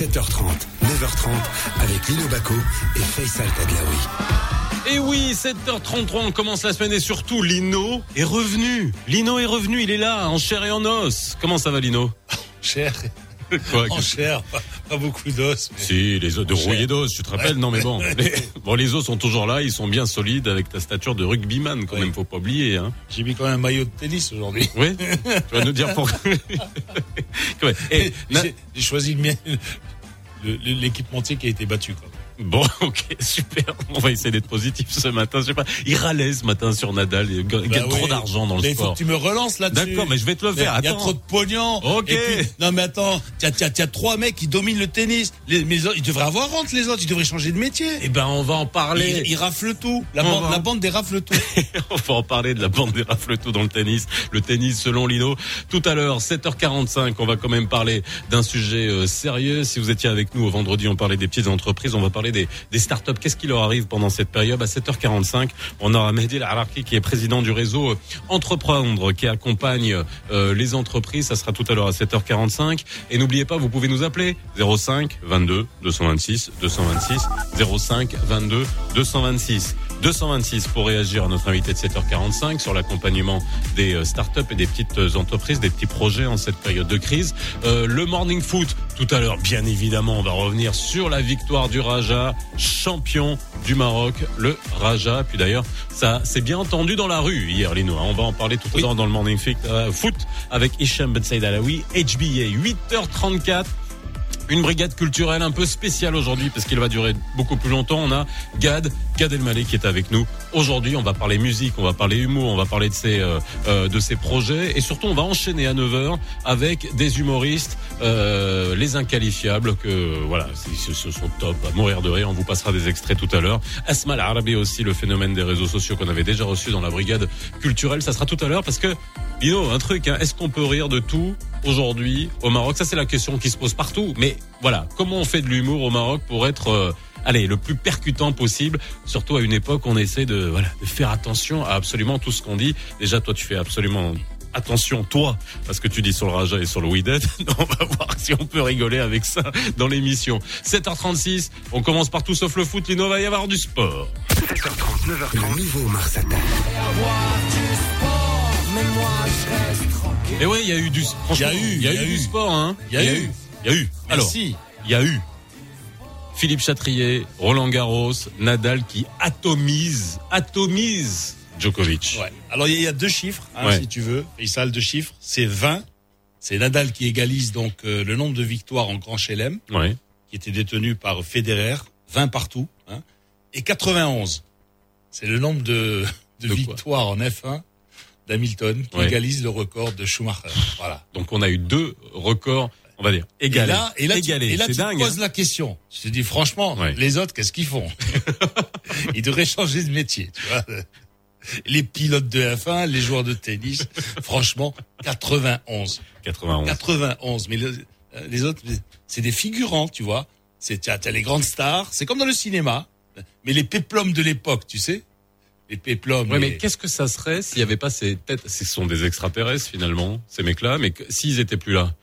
7h30, 9h30 avec Lino Baco et Faisal Tadlaoui. Et oui, 7h33, on commence la semaine et surtout Lino est revenu. Lino est revenu, il est là, en chair et en os. Comment ça va Lino? Cher. Quoi, En chair, pas, pas beaucoup d'os. mais- Si, les os de rouillé d'os, tu te rappelles? Non mais bon, les, bon, les os sont toujours là, ils sont bien solides avec ta stature de rugbyman quand Oui. même, faut pas oublier. Hein. J'ai mis quand même un maillot de tennis aujourd'hui. Oui? Tu vas nous dire pourquoi Ouais. Et, na- J'ai choisi le mien, le- le- l'équipementier qui a été battu. Quoi. Bon, ok, super. On va essayer d'être positif ce matin. Je sais pas, il râlait ce matin sur Nadal. Il gagne Bah trop oui. d'argent dans le Mais il faut sport. que tu me relances là-dessus. D'accord, mais je vais te le faire. Il y a trop de pognon. Ok. Puis- non mais attends, il y a, y a- y a trois mecs qui dominent le tennis. Les, mais ils devraient avoir honte les autres, ils devraient changer de métier. Eh ben, on va en parler. Ils, ils raflent tout. La, bande, va- la bande des rafle tout. On va en parler de la bande des rafles tout dans le tennis. Le tennis selon Lino. Tout à l'heure, 7h45, on va quand même parler d'un sujet euh, sérieux. Si vous étiez avec nous au vendredi, on parlait des petites entreprises. On va parler des, des startups. Qu'est-ce qui leur arrive pendant cette période À 7h45, on aura Mehdi Laraki qui est président du réseau euh, Entreprendre qui accompagne euh, les entreprises. Ça sera tout à l'heure à 7h45. Et n'oubliez pas, vous pouvez nous appeler 05 22 226 226 05 22 226. 226 pour réagir à notre invité de 7h45 sur l'accompagnement des euh, startups et des petites euh, entreprises, des petits projets en cette période de crise. Le morning foot, tout à l'heure, bien évidemment, on va revenir sur la victoire du Raja, champion du Maroc, le Raja. Puis d'ailleurs, ça s'est bien entendu dans la rue hier, Lino. hein. On va en parler tout à l'heure dans le morning euh, foot avec Hicham Ben Saïd Alaoui, HBA, 8h34. Une brigade culturelle un peu spéciale aujourd'hui parce qu'il va durer beaucoup plus longtemps. On a Gad, Gad Elmaleh qui est avec nous. Aujourd'hui, on va parler musique, on va parler humour, on va parler de ses, euh, euh, de ses projets et surtout on va enchaîner à 9h avec des humoristes, euh, les inqualifiables que voilà, ce sont top, à mourir de rire. On vous passera des extraits tout à l'heure. Asma Arabi aussi, le phénomène des réseaux sociaux qu'on avait déjà reçu dans la brigade culturelle. Ça sera tout à l'heure parce que Lino, un truc, hein, est-ce qu'on peut rire de tout? Aujourd'hui au Maroc Ça, c'est la question qui se pose partout. Mais voilà, comment on fait de l'humour au Maroc pour être, euh, allez, le plus percutant possible? Surtout à une époque, où on essaie de, voilà, de faire attention à absolument tout ce qu'on dit. Déjà, toi, tu fais absolument attention, toi, parce que tu dis sur le Raja et sur le Widet. on va voir si on peut rigoler avec ça dans l'émission. 7h36, on commence par tout sauf le foot. Lino, va y avoir du sport. 7h30, 9h30, le nouveau Mars Attack. Et ouais, il y a eu du, Il y a eu, il y a il y a eu du sport, hein. Il y a eu. Il y a eu. Alors, il y a eu Philippe Chatrier, Roland Garros, Nadal qui atomise, atomise Djokovic. Ouais. Alors il y, a- il y a deux chiffres, hein, Ouais. si tu veux. Faisal, deux chiffres. C'est 20. C'est Nadal qui égalise donc euh, le nombre de victoires en Grand Chelem, Ouais. qui était détenu par Federer, 20 partout. Hein, et 91. C'est le nombre de, de, victoires en F1 d'Hamilton qui Ouais. égalise le record de Schumacher. Voilà. Donc on a eu deux records, on va dire, égalés. Et là, et là, tu, égalés. et là, C'est tu dingue. poses la question. Tu te dis franchement, Ouais. les autres, qu'est-ce qu'ils font? Ils devraient changer de métier, tu vois. Les pilotes de F1, les joueurs de tennis, franchement, 91. 91. 91. Mais le- euh, les autres, c'est des figurants, tu vois. C'est t'as les grandes stars. C'est comme dans le cinéma, mais les péplums de l'époque, tu sais. Les péplums. Ouais, les- mais qu'est-ce que ça serait s'il n'y avait pas ces têtes Ce sont des extraterrestres finalement, ces mecs-là, mais que- s'ils étaient plus là,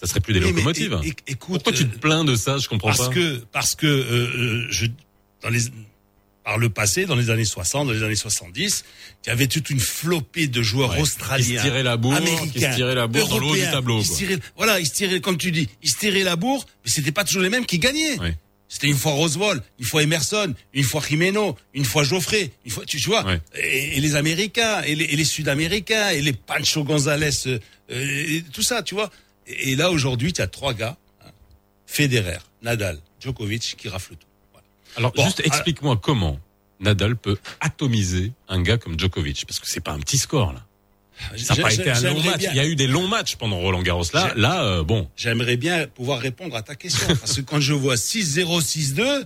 ça serait plus des Oui, locomotives. écoute, Pourquoi tu te euh, plains de ça? Je comprends parce pas. que parce que euh, euh, je dans les par le passé, dans les années 60, dans les années 70, il y avait toute une flopée de joueurs Ouais. Qui australiens, se tiraient la bourre, qui américains, se tiraient la bourre dans le haut du tableau. Ils se quoi. tiraient- voilà, ils se tiraient, comme tu dis, ils se tiraient la bourre, mais c'était pas toujours les mêmes qui gagnaient. Ouais. C'était une fois Roswell, une fois Emerson, une fois Jimeno, une fois Geoffrey, une fois, tu, tu vois, Ouais. et, et les Américains, et les, et les Sud-Américains, et les Pancho González, euh, euh, et tout ça, tu vois. Et, là, aujourd'hui, tu as trois gars, hein, Federer, Nadal, Djokovic, qui raflent tout. Voilà. Alors Bon, juste explique-moi comment Nadal peut atomiser un gars comme Djokovic parce que c'est pas un petit score là. Ça n'a pas été un long match. bien- Il y a eu des longs matchs pendant Roland Garros. Là, là, euh, bon. J'aimerais bien pouvoir répondre à ta question. Parce que quand je vois 6-0, 6-2,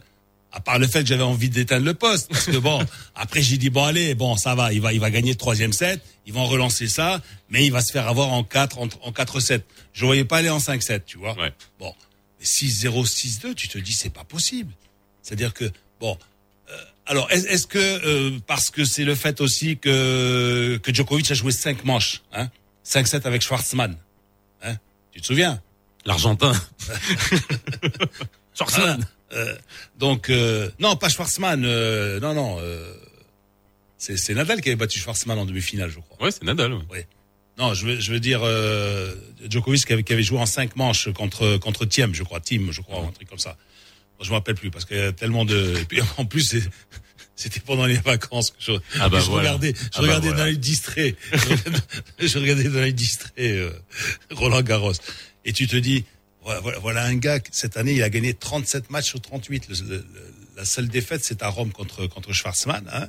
à part le fait que j'avais envie d'éteindre le poste, parce que bon, après j'ai dit bon allez, bon ça va, il va, il va gagner le troisième set, ils vont relancer ça, mais il va se faire avoir en 4 en, en 4-7. Je voyais pas aller en 5-7, tu vois. Ouais. Bon, mais 6-0, 6-2, tu te dis c'est pas possible. C'est-à-dire que bon. Euh, alors, est- est-ce que euh, parce que c'est le fait aussi que que Djokovic a joué cinq manches, hein, 5-7 avec Schwartzmann, hein, tu te souviens? L'Argentin. Schwarzman. Euh, donc euh, non, pas Schwarzman. euh, non, non. euh, c'est Nadal qui avait battu Schwarzman en demi-finale, je crois. Ouais, c'est Nadal. ouais. Non, je veux, je veux dire euh, Djokovic qui avait, qui avait joué en cinq manches contre contre Thiem, je crois, Thiem, je crois, un truc comme ça. Je me rappelle plus parce qu'il y a tellement de. Et puis en plus, c'était pendant les vacances que je, Ah bah je voilà. regardais, je Ah bah regardais voilà. dans les distraits, je regardais- dans les distraits euh, Roland Garros. Et tu te dis, voilà, voilà, voilà un gars cette année il a gagné 37 matchs sur 38. Le- le- le- la seule défaite c'est à Rome contre contre Schwarzman. Hein.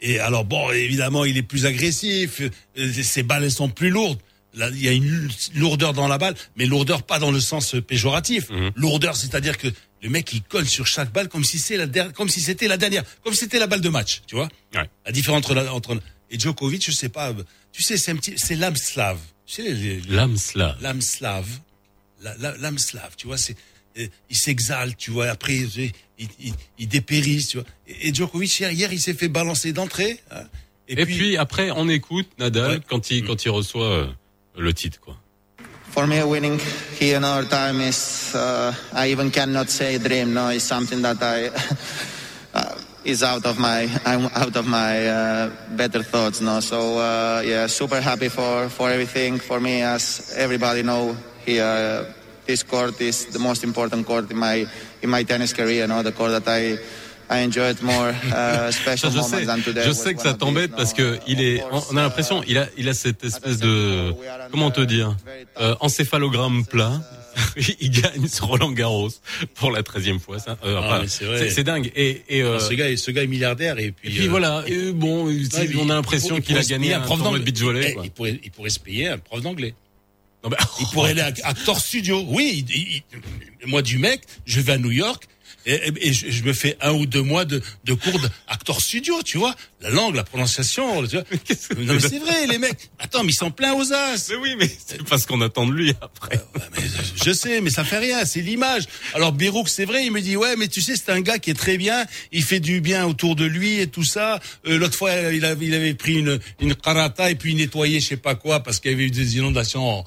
Et alors bon, évidemment, il est plus agressif, euh, ses balles elles sont plus lourdes. Là, il y a une lourdeur dans la balle, mais lourdeur pas dans le sens péjoratif. Mhm. Lourdeur, c'est-à-dire que le mec il colle sur chaque balle comme si c'est la der- si c'était la dernière, comme si c'était la balle de match, tu vois? Ouais. La différence entre la, entre et Djokovic, je sais pas, tu sais, c'est un petit, c'est l'âme slave. Tu sais, L'âme slave. l'âme slave, la- la- l'âme slave, tu vois, c'est, euh, il s'exalte, tu vois, après il, il, il- dépérisse, tu vois. Et, et Djokovic hier, hier, il s'est fait balancer d'entrée. hein. Et, puis, après, on écoute Nadal Ouais. quand il quand il reçoit euh, le titre, quoi. For me, winning here in our time is, uh, I even cannot say dream. No, it's something that I uh, is out of my, I'm out of my uh, better thoughts. No, so uh, yeah, super happy for for everything. For me, as everybody know here, uh, this court is the most important court in my in my tennis career. No, the court that I. I enjoyed more uh, special je sais, than today. je sais que ça of t'embête parce que il est, on a l'impression, il a, il a cette espèce de, comment te dire, euh, encéphalogramme plat. il gagne sur Roland Garros pour la treizième fois. Ça, euh, Ah, c'est vrai. c'est c'est dingue. Et, et, euh, ce gars, est- ce gars est milliardaire et puis. et puis euh, voilà. Et bon, ouais, on a l'impression il qu'il a pourrait se gagné un prof d'anglais. beach volley. Eh. Il pourrait, il pourrait se payer un prof d'anglais. Non, mais- Il pourrait aller à acteur studio. Oui, il- il- moi du mec, je vais à New York et, et- et je, je me fais un ou deux mois de, de cours d'acteur studio, tu vois. La langue, la prononciation, tu vois. Que- Non mais c'est vrai, les mecs. Attends, mais ils sont pleins aux as. Mais oui, mais c'est pas ce qu'on attend de lui après. Ouais, mais je sais, mais ça fait rien, c'est l'image. Alors Birouk, c'est vrai, il me dit ouais, mais tu sais, c'est un gars qui est très bien, il fait du bien autour de lui et tout ça. Euh, L'autre fois, il avait, il avait pris une une karata et puis il nettoyait je sais pas quoi parce qu'il y avait eu des inondations en,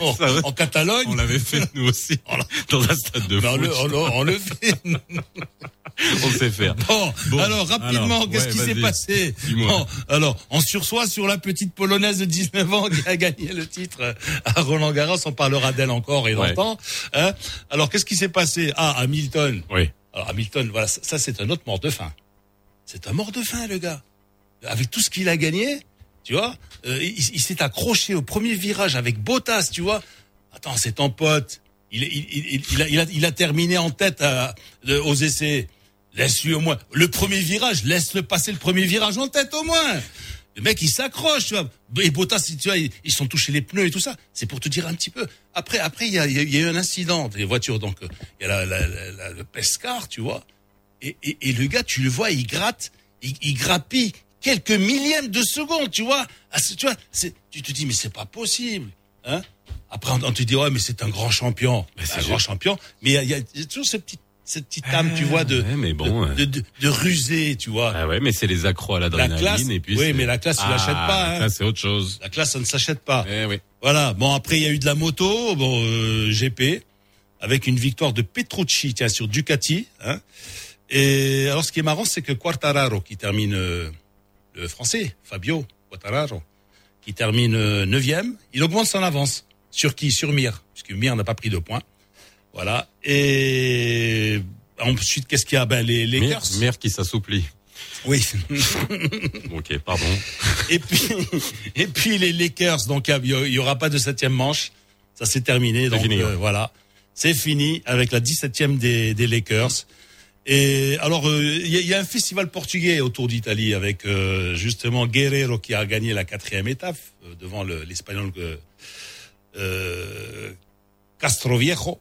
en, Ça va. en Catalogne. On l'avait fait nous aussi dans un stade de Ben, on, foot. le, on, le, on le fait. On sait faire. Bon, Bon, alors rapidement, qu'est-ce ouais, qui s'est passé. Bon, Alors, on sursoit sur la petite polonaise de 19 ans qui a gagné le titre à Roland Garros. On parlera d'elle encore et Ouais. longtemps. Hein alors, qu'est-ce qui s'est passé Ah, Hamilton. Oui. Alors, Hamilton, voilà, ça, ça, c'est un autre mort de faim. C'est un mort de faim, le gars. Avec tout ce qu'il a gagné, tu vois, euh, il, s'est accroché au premier virage avec Bottas, tu vois. Attends, c'est ton pote. Il, a, terminé en tête de- aux essais. Laisse-lui au moins le premier virage. Laisse-le passer le premier virage en tête au moins. Le mec, il s'accroche, tu vois. Et Bottas, tu vois, ils, sont touchés les pneus et tout ça. C'est pour te dire un petit peu. Après, après, il y a, eu un incident des voitures. Donc, euh, il y a la, la, le pescar, tu vois. Et le gars, tu le vois, il gratte, il, il grappille quelques millièmes de seconde, tu vois. Ah, tu vois, tu te dis, mais c'est pas possible, hein. Après, on, te dit, ouais, mais c'est un grand champion. Mais c'est un grand champion. Mais il y a, y toujours cette petite, cette petite âme, tu vois, de, ouais, mais bon, de, de, de, tu vois. Ah ouais, mais c'est les accros à La l'adrénaline classe, et puis. oui, mais la classe, tu Ah, l'achètes pas, hein. C'est autre chose. La classe, ça ne s'achète pas. Eh oui. Voilà. Bon, après, il y a eu de la moto, bon, euh, GP, avec une victoire de Petrucci, tiens, sur Ducati. Hein. Et alors, ce qui est marrant, c'est que Quartararo, qui termine euh, le français, Fabio Quartararo, qui termine euh, neuvième, il augmente son avance. Sur qui? Sur Mir, puisque Mir n'a pas pris de points. Voilà. Et ensuite, qu'est-ce qu'il y a? Ben, les Lakers. mère qui s'assouplit. Oui. Ok, pardon. Et puis, et puis les Lakers, donc il y, y aura pas de septième manche. Ça c'est terminé. Donc fini, euh, ouais. voilà, c'est fini avec la 17e des, des Lakers. Et alors euh, il y, a- il y a un festival portugais autour d'Italie avec euh, justement Guerrero qui a gagné la quatrième étape euh, devant le- l'Espagnol euh, euh, Castroviejo.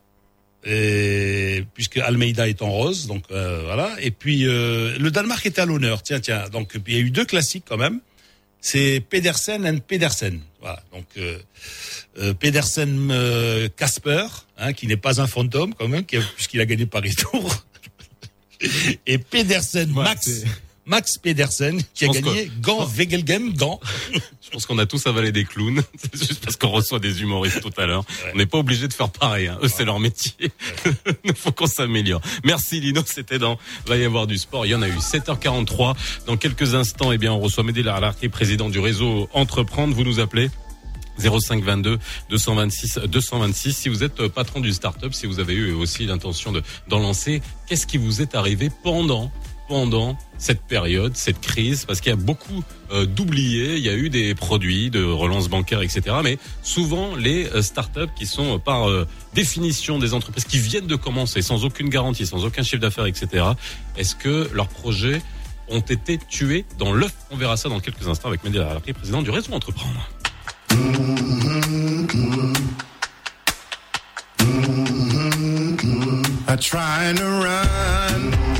Et, puisque Almeida est en rose, donc euh, voilà. Et puis euh, le Danemark est à l'honneur. Tiens, tiens. Donc il y a eu deux classiques quand même. C'est Pedersen and Pedersen. Voilà. Donc euh, euh, Pedersen euh, Casper, hein, qui n'est pas un fantôme quand même, puisqu'il a gagné Paris Tour. Et Pedersen Ouais, Max Max Pedersen qui a gagné Gant Wegelgem Gant. Je pense qu'on a tous avalé des clowns. C'est juste parce qu'on reçoit des humoristes tout à l'heure. On n'est pas obligé de faire pareil. Hein. Eux, c'est leur métier. Il faut qu'on s'améliore. Merci Lino. C'était dans Va y avoir du sport. Il y en a eu 7h43. Dans quelques instants, eh bien, on reçoit Médé Larlarquet, président du réseau Entreprendre. Vous nous appelez 0522 226 226. Si vous êtes patron d'une start-up, si vous avez eu aussi l'intention de d'en lancer, qu'est-ce qui vous est arrivé pendant pendant cette période, cette crise, parce qu'il y a beaucoup euh, d'oubliés, il y a eu des produits de relance bancaire, etc. Mais souvent, les euh, startups qui sont euh, par euh, définition des entreprises qui viennent de commencer sans aucune garantie, sans aucun chiffre d'affaires, etc. Est-ce que leurs projets ont été tués dans l'œuf? On verra ça dans quelques instants avec Médéla Larquet, président du réseau Entreprendre. I try to run.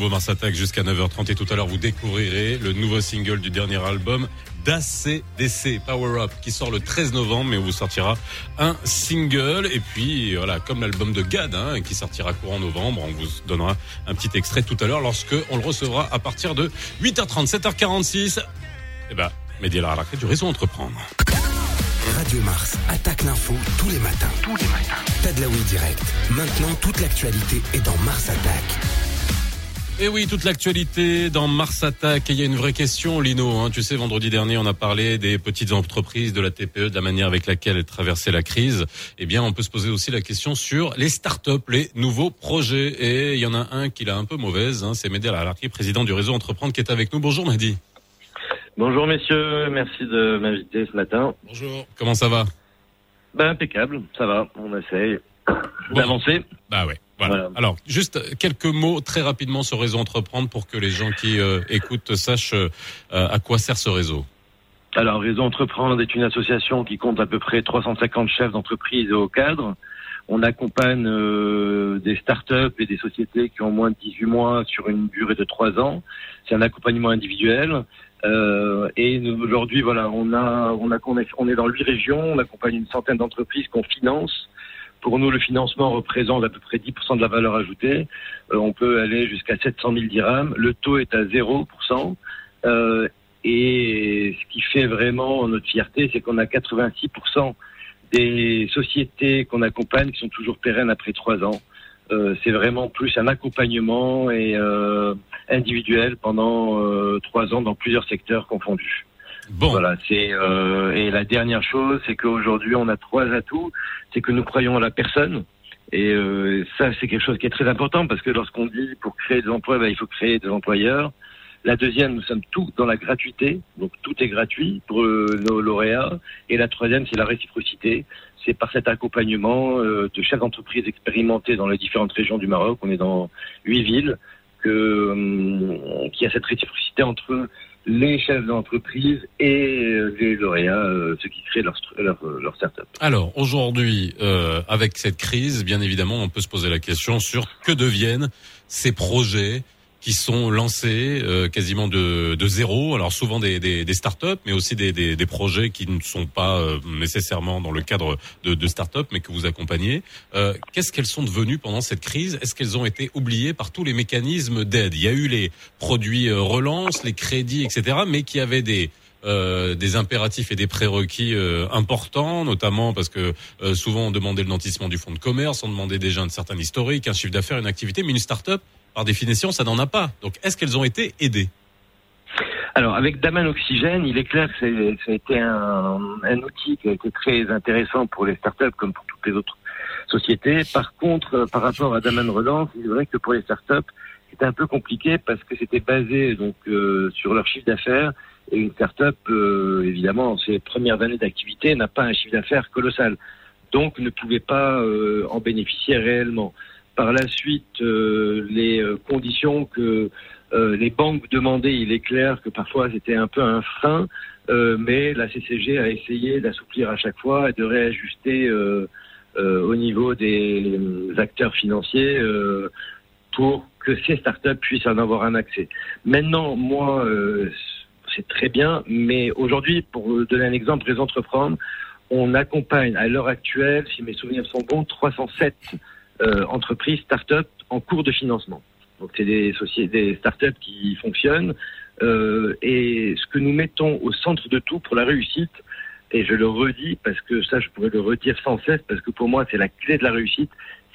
Nouveau Mars Attack jusqu'à 9h30 et tout à l'heure vous découvrirez le nouveau single du dernier album d'ACDC Power Up qui sort le 13 novembre mais où vous sortira un single et puis voilà comme l'album de Gad hein, qui sortira courant novembre on vous donnera un petit extrait tout à l'heure lorsque on le recevra à partir de 8h30 7h46 et ben Mehdi Laracré du réseau Entreprendre Radio Mars attaque l'info tous les matins. Tous les matins. Tadlaoui direct. Maintenant, toute l'actualité est dans Mars Attack. Et oui, toute l'actualité dans Mars Attack. Et il y a une vraie question, Lino. Hein. Tu sais, vendredi dernier, on a parlé des petites entreprises, de la TPE, de la manière avec laquelle elles traversaient la crise. Eh bien, on peut se poser aussi la question sur les startups, les nouveaux projets. Et il y en a un qui l'a un peu mauvaise. Hein. C'est Mehdi Alarki, président du réseau Entreprendre, qui est avec nous. Bonjour, Mehdi. Bonjour messieurs, merci de m'inviter ce matin. Bonjour. Comment ça va? Ben impeccable, ça va, on essaye Bon. d'avancer. Bah ouais. Voilà. Voilà. Alors, juste quelques mots très rapidement sur Réseau Entreprendre pour que les gens qui euh, écoutent sachent euh, à quoi sert ce réseau. Alors Réseau Entreprendre est une association qui compte à peu près 350 chefs d'entreprise et au cadre. On accompagne euh, des startups et des sociétés qui ont moins de 18 mois sur une durée de 3 ans. C'est un accompagnement individuel. Euh, et aujourd'hui, voilà, on a, on a, on est dans huit régions. On accompagne une centaine d'entreprises qu'on finance. Pour nous, le financement représente à peu près 10% de la valeur ajoutée. Euh, on peut aller jusqu'à 700 000 dirhams. Le taux est à 0%. Euh, et ce qui fait vraiment notre fierté, c'est qu'on a 86% des sociétés qu'on accompagne qui sont toujours pérennes après trois ans. Euh, c'est vraiment plus un accompagnement et individuel pendant trois ans dans plusieurs secteurs confondus. Bon, Voilà, c'est euh, et la dernière chose, c'est qu'aujourd'hui on a trois atouts, c'est que nous croyons à la personne. Et euh, ça, c'est quelque chose qui est très important parce que lorsqu'on dit pour créer des emplois, ben, il faut créer des employeurs. La deuxième, nous sommes tous dans la gratuité, donc tout est gratuit pour euh, nos lauréats. Et la troisième, c'est la réciprocité. C'est par cet accompagnement euh, de chaque entreprise expérimentée dans les différentes régions du Maroc. On est dans huit villes que hum, qu'il y a cette réciprocité entre les chefs d'entreprise et euh, les lauréats, euh, ceux qui créent leur, euh, leur start-up. Alors aujourd'hui, euh, avec cette crise, bien évidemment, on peut se poser la question sur que deviennent ces projets qui sont lancés euh, quasiment de, de zéro. Alors souvent des, des, des startups, mais aussi des, des, des projets qui ne sont pas euh, nécessairement dans le cadre de, de startups, mais que vous accompagnez. Euh, Qu'est-ce qu'elles sont devenues pendant cette crise? Est-ce qu'elles ont été oubliées par tous les mécanismes d'aide? Il y a eu les produits euh, relance, les crédits, etc., mais qui avaient des euh, des impératifs et des prérequis euh, importants, notamment parce que euh, souvent on demandait le nantissement du fonds de commerce, on demandait déjà un certain historique, un chiffre d'affaires, une activité, mais une start-up, par définition, ça n'en a pas. Donc est-ce qu'elles ont été aidées? Alors, avec Daman Oxygène, il est clair que ça a été un, outil qui a été très intéressant pour les startups comme pour toutes les autres sociétés. Par contre, euh, par rapport à Daman Relance, il est vrai que pour les startups, c'était un peu compliqué parce que c'était basé donc euh, sur leur chiffre d'affaires et une startup, euh, évidemment, en ses premières années d'activité, n'a pas un chiffre d'affaires colossal, donc ne pouvait pas en bénéficier réellement. Par la suite, euh, les euh, conditions que euh, les banques demandaient, il est clair que parfois c'était un peu un frein, mais la CCG a essayé d'assouplir à chaque fois et de réajuster au niveau des acteurs financiers pour que ces startups puissent en avoir un accès. Maintenant, moi, c'est très bien, mais aujourd'hui, pour donner un exemple, les entreprendre, on accompagne à l'heure actuelle, si mes souvenirs sont bons, 307 euh, entreprises, startups en cours de financement. Donc c'est des sociétés, des startups qui fonctionnent. Euh, et ce que nous mettons au centre de tout pour la réussite, et je le redis parce que ça je pourrais le redire sans cesse parce que pour moi c'est la clé de la réussite,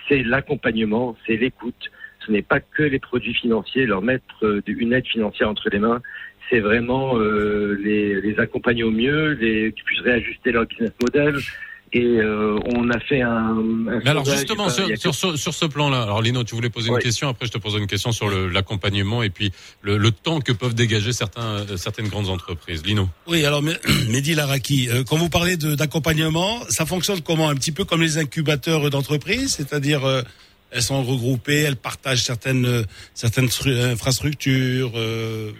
c'est l'accompagnement, c'est l'écoute. Ce n'est pas que les produits financiers, leur mettre euh, une aide financière entre les mains. C'est vraiment euh, les, les accompagner au mieux, les, qu'ils puissent réajuster leur business model. Et euh, on a fait un. un Mais alors justement, sur, a sur, ce- sur ce plan-là, alors Lino, tu voulais poser une question, après je te poserai une question sur le- l'accompagnement et puis le, le temps que peuvent dégager certains, euh, certaines grandes entreprises. Lino. Oui, alors Mehdi Laraki, euh, quand vous parlez de- d'accompagnement, ça fonctionne comment? Un petit peu comme les incubateurs d'entreprise, c'est-à-dire euh, elles sont regroupées, elles partagent certaines certaines stru- infrastructures, euh,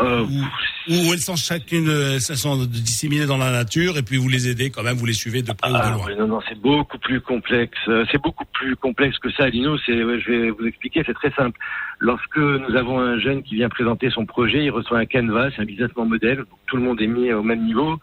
euh, ou, ou elles sont chacune, euh, elles sont disséminées dans la nature, et puis vous les aidez quand même, vous les suivez de près ou de Ah, loin. non, non, c'est beaucoup plus complexe. Euh, C'est beaucoup plus complexe que ça, Lino. C'est, je vais vous expliquer, c'est très simple. Lorsque nous avons un jeune qui vient présenter son projet, il reçoit un canvas, un business model. Donc, tout le monde est mis au même niveau.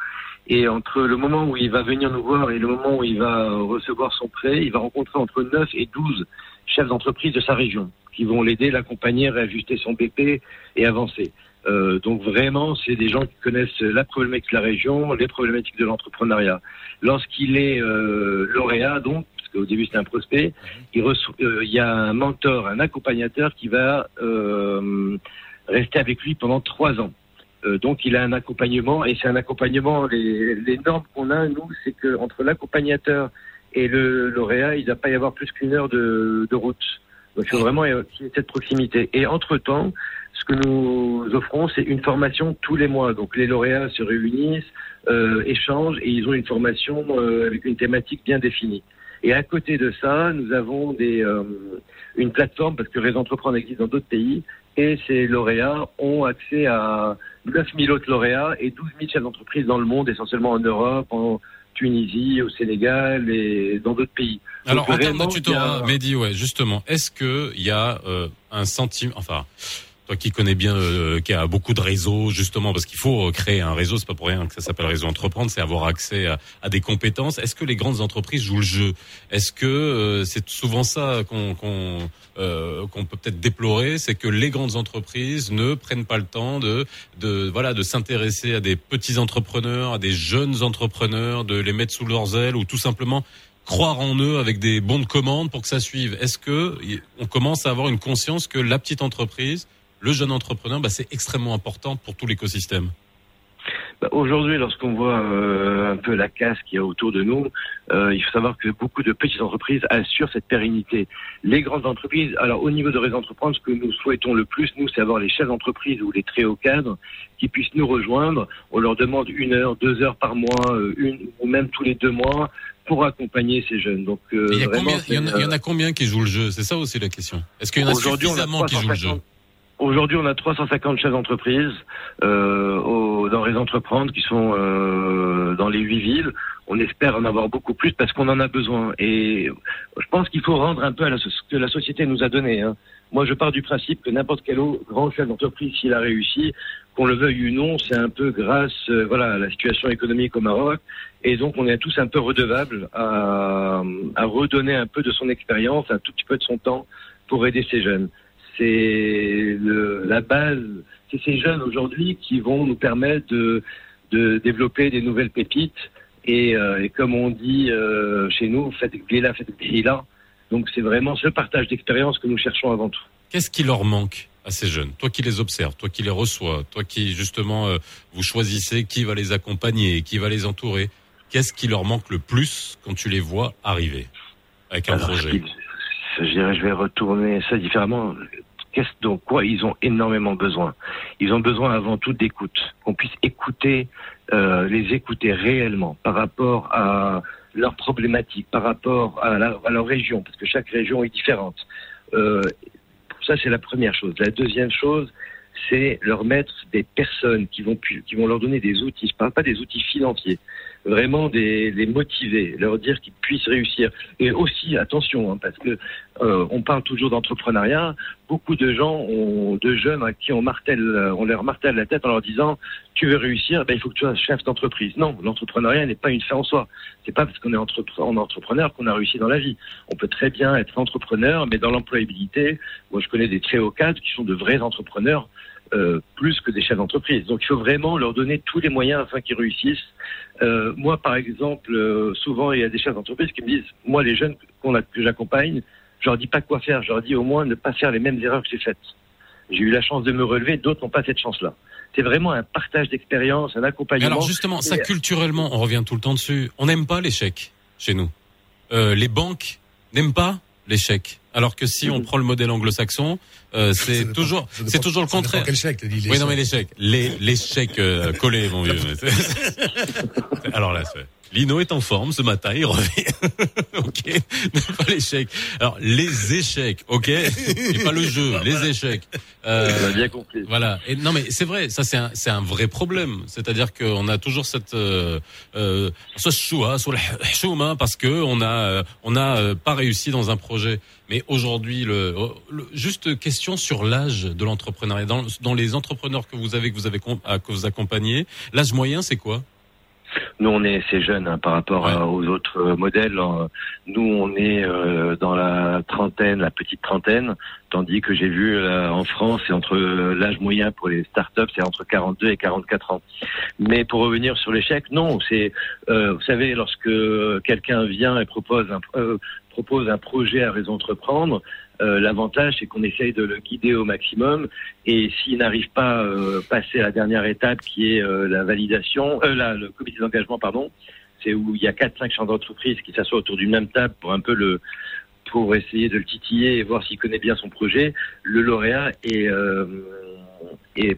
Et entre le moment où il va venir nous voir et le moment où il va recevoir son prêt, il va rencontrer entre 9 et 12 chefs d'entreprise de sa région qui vont l'aider, l'accompagner, réajuster son BP et avancer. Euh, donc vraiment, c'est des gens qui connaissent la problématique de la région, les problématiques de l'entrepreneuriat. Lorsqu'il est euh, lauréat, donc, parce qu'au début c'est un prospect, il, euh, il y a un mentor, un accompagnateur qui va euh, rester avec lui pendant trois ans. Euh, donc il a un accompagnement et c'est un accompagnement. Les, les normes qu'on a nous, c'est que entre l'accompagnateur et le lauréat, il ne va pas y avoir plus qu'une heure de, de route. Donc il faut vraiment euh, cette proximité. Et entre temps, ce que nous offrons, c'est une formation tous les mois. Donc les lauréats se réunissent, euh, échangent et ils ont une formation euh, avec une thématique bien définie. Et à côté de ça, nous avons des, euh, une plateforme, parce que Réseau Entreprendre existe dans d'autres pays, et ces lauréats ont accès à 9000 autres lauréats et 12 000 chefs d'entreprise dans le monde, essentiellement en Europe, en Tunisie, au Sénégal et dans d'autres pays. Alors, Donc, en termes de tutorat, a- Mehdi, ouais, justement, est-ce que il y a euh, un sentiment, enfin, toi qui connais bien, euh, qui a beaucoup de réseaux, justement, parce qu'il faut créer un réseau, c'est pas pour rien que ça s'appelle réseau entreprendre, c'est avoir accès à, à des compétences. Est-ce que les grandes entreprises jouent le jeu? Est-ce que euh, c'est souvent ça qu'on qu'on euh, qu'on peut peut-être déplorer, c'est que les grandes entreprises ne prennent pas le temps de de voilà de s'intéresser à des petits entrepreneurs, à des jeunes entrepreneurs, de les mettre sous leurs ailes ou tout simplement croire en eux avec des bons de commande pour que ça suive? Est-ce que on commence à avoir une conscience que la petite entreprise, le jeune entrepreneur, bah, c'est extrêmement important pour tout l'écosystème. Bah, Aujourd'hui, lorsqu'on voit euh, un peu la casse qu'il y a autour de nous, euh, il faut savoir que beaucoup de petites entreprises assurent cette pérennité. Les grandes entreprises, alors au niveau de Réseau Entreprendre, ce que nous souhaitons le plus, nous, c'est avoir les chefs d'entreprise ou les très hauts cadres qui puissent nous rejoindre. On leur demande une heure, deux heures par mois, euh, une ou même tous les deux mois pour accompagner ces jeunes. Donc, euh, Il y, y en a, c'est, il y en a combien qui jouent le jeu? C'est ça aussi la question. Est-ce qu'il y en a suffisamment qui jouent le jeu? 350 Aujourd'hui, on a 350 chefs d'entreprise euh, dans les entreprendre qui sont euh, dans les huit villes. On espère en avoir beaucoup plus parce qu'on en a besoin. Et je pense qu'il faut rendre un peu à la, ce que la société nous a donné. hein. Moi, je pars du principe que n'importe quel autre grand chef d'entreprise, s'il a réussi, qu'on le veuille ou non, c'est un peu grâce euh, voilà, à la situation économique au Maroc. Et donc, on est tous un peu redevables à, à redonner un peu de son expérience, un tout petit peu de son temps pour aider ces jeunes. C'est la base. C'est ces jeunes aujourd'hui qui vont nous permettre de, de développer des nouvelles pépites. Et, euh, et comme on dit euh, chez nous, faites gléla, faites gléla. Donc, c'est vraiment ce partage d'expérience que nous cherchons avant tout. Qu'est-ce qui leur manque à ces jeunes? Toi qui les observes, toi qui les reçois, toi qui justement euh, vous choisissez qui va les accompagner, qui va les entourer. Qu'est-ce qui leur manque le plus quand tu les vois arriver avec un Alors, projet Je dirais, je vais retourner ça différemment. Qu'est-ce donc quoi ils ont énormément besoin? Ils ont besoin avant tout d'écoute, qu'on puisse écouter, euh, les écouter réellement par rapport à leurs problématiques, par rapport à, leur région, parce que chaque région est différente. Euh, ça, c'est la première chose. La deuxième chose, c'est leur mettre des personnes qui vont, qui vont leur donner des outils. Je parle pas des outils financiers, vraiment des, les motiver, leur dire qu'ils puissent réussir. Et aussi, attention, hein, parce que euh, on parle toujours d'entrepreneuriat. Beaucoup de gens, ont, de jeunes à qui on martèle, euh, on leur martèle la tête en leur disant tu veux réussir, ben, il faut que tu sois chef d'entreprise. Non, l'entrepreneuriat n'est pas une fin en soi. C'est pas parce qu'on est en entrepreneur qu'on a réussi dans la vie. On peut très bien être entrepreneur, mais dans l'employabilité, moi je connais des très hauts cadres qui sont de vrais entrepreneurs. Euh, plus que des chefs d'entreprise. Donc il faut vraiment leur donner tous les moyens afin qu'ils réussissent. Euh, moi, par exemple, euh, souvent il y a des chefs d'entreprise qui me disent, moi les jeunes qu'on a, que j'accompagne, je leur dis pas quoi faire, je leur dis au moins ne pas faire les mêmes erreurs que j'ai faites. J'ai eu la chance de me relever, d'autres n'ont pas cette chance-là. C'est vraiment un partage d'expérience, un Mais accompagnement. alors justement, ça culturellement, on revient tout le temps dessus. On n'aime pas l'échec chez nous. Les banques n'aiment pas l'échec. Alors que si on prend le modèle anglo-saxon, euh, c'est toujours, c'est toujours le contraire. Quel chèque, dit, les Oui, non, mais chèques. l'échec. Les, l'échec euh, collé, mon vieux. Alors là, c'est- Lino est en forme ce matin, il revient. ok, mais pas l'échec. Alors, les échecs, ok Et pas le jeu, les échecs. Euh, bien compris. voilà. Et non, mais c'est vrai, ça c'est un, c'est un vrai problème. C'est-à-dire qu'on a toujours cette euh, euh, soit choua, soit le chouma, parce que on a euh, on a euh, pas réussi dans un projet. Mais aujourd'hui, le, le- juste question sur l'âge de l'entrepreneuriat. Dans, dans les entrepreneurs que vous avez que vous avez que vous accompagnez, l'âge moyen c'est quoi? Nous, on est assez jeunes hein, par rapport Ouais. à- aux autres euh, modèles. Euh, Nous, on est euh, dans la trentaine, la petite trentaine, tandis que j'ai vu euh, en France, c'est entre euh, l'âge moyen pour les startups, c'est entre 42 et 44 ans. Mais pour revenir sur l'échec, non, c'est, euh, vous savez, lorsque quelqu'un vient et propose un, euh, propose un projet à Réseau Entreprendre, euh, l'avantage, c'est qu'on essaye de le guider au maximum. Et s'il n'arrive pas à euh, passer à la dernière étape, qui est euh, la validation, euh, la- le comité d'engagement, pardon, c'est où il y a quatre, cinq champs d'entreprise qui s'assoient autour d'une même table pour un peu le pour essayer de le titiller et voir s'il connaît bien son projet. Le lauréat et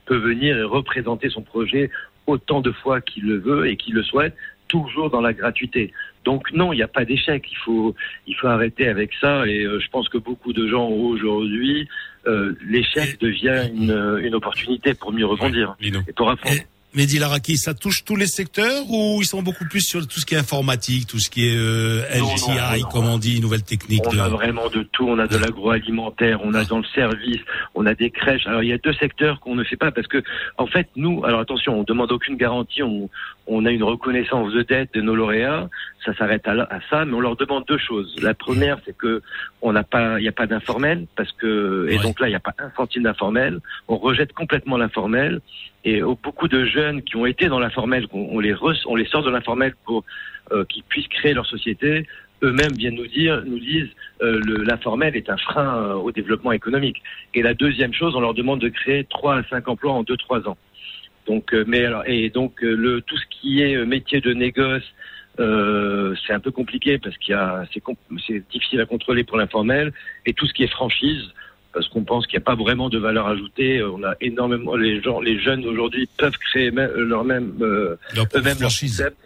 peut venir et représenter son projet autant de fois qu'il le veut et qu'il le souhaite, toujours dans la gratuité. Donc non, il n'y a pas d'échec. Il faut, il faut arrêter avec ça. Et euh, je pense que beaucoup de gens aujourd'hui, euh, l'échec devient une, une opportunité pour mieux rebondir et pour apprendre. Mehdi Laraki, ça touche tous les secteurs ou ils sont beaucoup plus sur tout ce qui est informatique, tout ce qui est euh, LGI, non, non. comme on dit, nouvelles techniques On de... a vraiment de tout. On a de l'agroalimentaire, on a dans le service, on a des crèches. Alors il y a deux secteurs qu'on ne fait pas parce que, en fait, nous, alors attention, on demande aucune garantie. On, on a une reconnaissance de dette de nos lauréats. Ça s'arrête à, à ça, mais on leur demande deux choses. La première, c'est que on n'a pas, il n'y a pas d'informel parce que, et Ouais. donc là, il n'y a pas un centime d'informel. On rejette complètement l'informel. Et oh, beaucoup de jeunes qui ont été dans l'informel, on, les re- on les sort de l'informel pour euh, qu'ils puissent créer leur société eux-mêmes viennent nous dire, nous disent, euh, l'informel est un frein euh, au développement économique. Et la deuxième chose, on leur demande de créer trois à cinq emplois en deux trois ans. Donc, euh, mais alors, et donc euh, le tout ce qui est euh, métier de négoce, euh, c'est un peu compliqué parce qu'il y a, c'est difficile à contrôler pour l'informel. Et tout ce qui est franchise, parce qu'on pense qu'il n'y a pas vraiment de valeur ajoutée. euh, On a énormément les gens, les jeunes aujourd'hui peuvent créer même, leur même euh, leur eux-mêmes leur concept.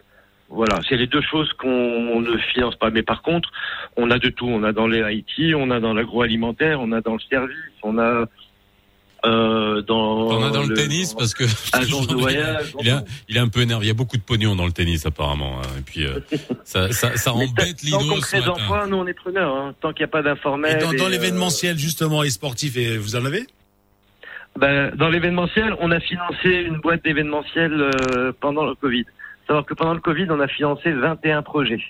Voilà, c'est les deux choses qu'on ne finance pas. Mais par contre, on a de tout. On a dans les IT, on a dans l'agroalimentaire, on a dans le service, on a euh, dans, T'en as dans le, tennis parce que agence de voyage. il, est, un- il est un peu énervé. Il y a beaucoup de pognon dans le tennis apparemment. hein. Et puis euh, ça, ça, ça embête tant Lino qu'on crée d'emplois, nous on est preneurs. Hein. Tant qu'il n'y a pas Et d'informel. dans, dans et, euh, l'événementiel justement et sportif, et vous en avez? Ben, dans l'événementiel, on a financé une boîte d'événementiel euh, pendant le Covid. Savoir que pendant le Covid, on a financé 21 projets.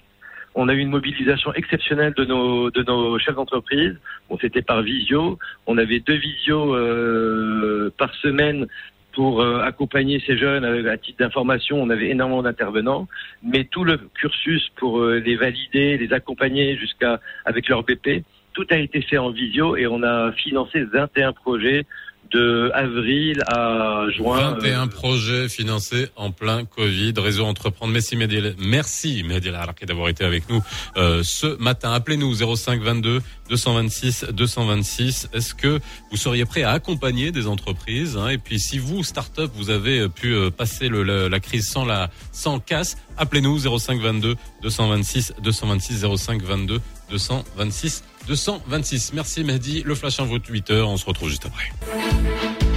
On a eu une mobilisation exceptionnelle de nos chefs d'entreprise. Bon, c'était par visio. On avait deux visios euh, par semaine pour euh, accompagner ces jeunes euh, à titre d'information. On avait énormément d'intervenants, mais tout le cursus pour les valider, les accompagner jusqu'à avec leur BP, tout a été fait en visio et on a financé 21 projets de avril à juin. 21 euh, projets financés en plein Covid. Réseau Entreprendre. Merci Mehdi. Merci Araki d'avoir été avec nous euh, ce matin. Appelez-nous 05 22 226 226. Est-ce que vous seriez prêt à accompagner des entreprises hein? Et puis si vous, start-up, vous avez pu euh, passer le- le- la crise sans la sans casse, appelez-nous 05 22 226 226 05 22 226 226. Merci Mehdi. Le flash info Twitter. On se retrouve juste après.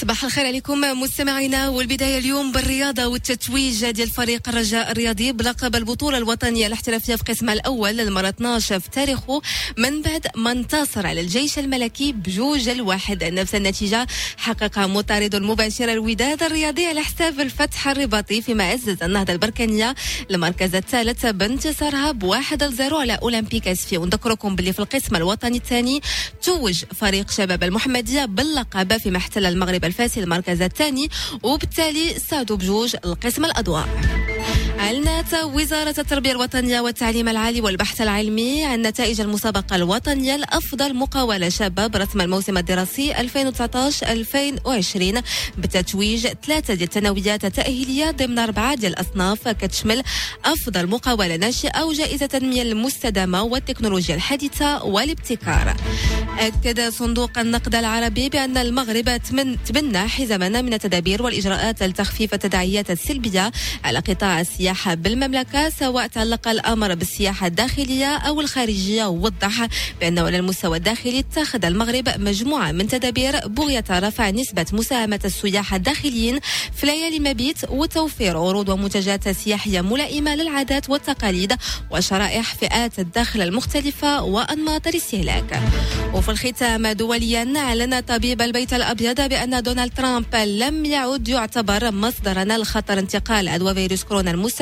صباح الخير عليكم مستمعينا. والبداية اليوم بالرياضة والتتويج ديال فريق الرجاء الرياضي بلقب البطولة الوطنية الاحترافيه في قسمها الأول للمرة 12 في تاريخه من بعد ما انتصر على الجيش الملكي بجوج الواحد. نفس النتيجة حققها مطارد المباشر الوداد الرياضي على حساب الفتح الرباطي فيما عزز النهضة البركانية المركز الثالث بانتصارها بواحد لزيرو على أولمبيك آسفي. ونذكركم باللي في القسم الوطني الثاني توج فريق شباب المحمدية باللقب فيما احتل المغرب الفاسي المركز الثاني وبالتالي صعدوا بجوج القسم الأضواء. أعلنت وزارة التربية الوطنية والتعليم العالي والبحث العلمي عن نتائج المسابقة الوطنية لأفضل مقاولة شابة برسم الموسم الدراسي 2019-2020 بتتويج ثلاثة ديال الثانويات التأهيلية ضمن أربعة ديال الأصناف كتشمل أفضل مقاولة ناشئة وجائزة التنمية المستدامة والتكنولوجيا الحديثة والابتكار. أكد صندوق النقد العربي بأن المغرب تبنى حزاما من التدابير والإجراءات لتخفيف التداعيات السلبية على قطاع السياحة بالمملكة سواء تعلق الأمر بالسياحة الداخلية أو الخارجية ووضح بأنه على المستوى الداخلي اتخذ المغرب مجموعة من تدابير بغية رفع نسبة مساهمة السياح الداخليين في ليالي مبيت وتوفير عروض ومنتجات سياحية ملائمة للعادات والتقاليد وشرائح فئات الدخل المختلفة وأنماط الاستهلاك. وفي الختام دوليا أعلن طبيب البيت الأبيض بأن دونالد ترامب لم يعد يعتبر مصدرا لخطر انتقال عدوى فيروس كورونا المستجد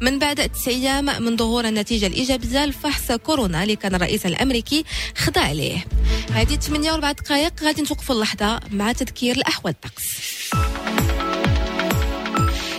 من بعد تسع أيام من ظهور النتيجة الإيجابية لفحص كورونا اللي كان الرئيس الأمريكي خضع له هذه 8 وربع دقائق غادي نتوقفوا اللحظة مع تذكير الأحوال الطقس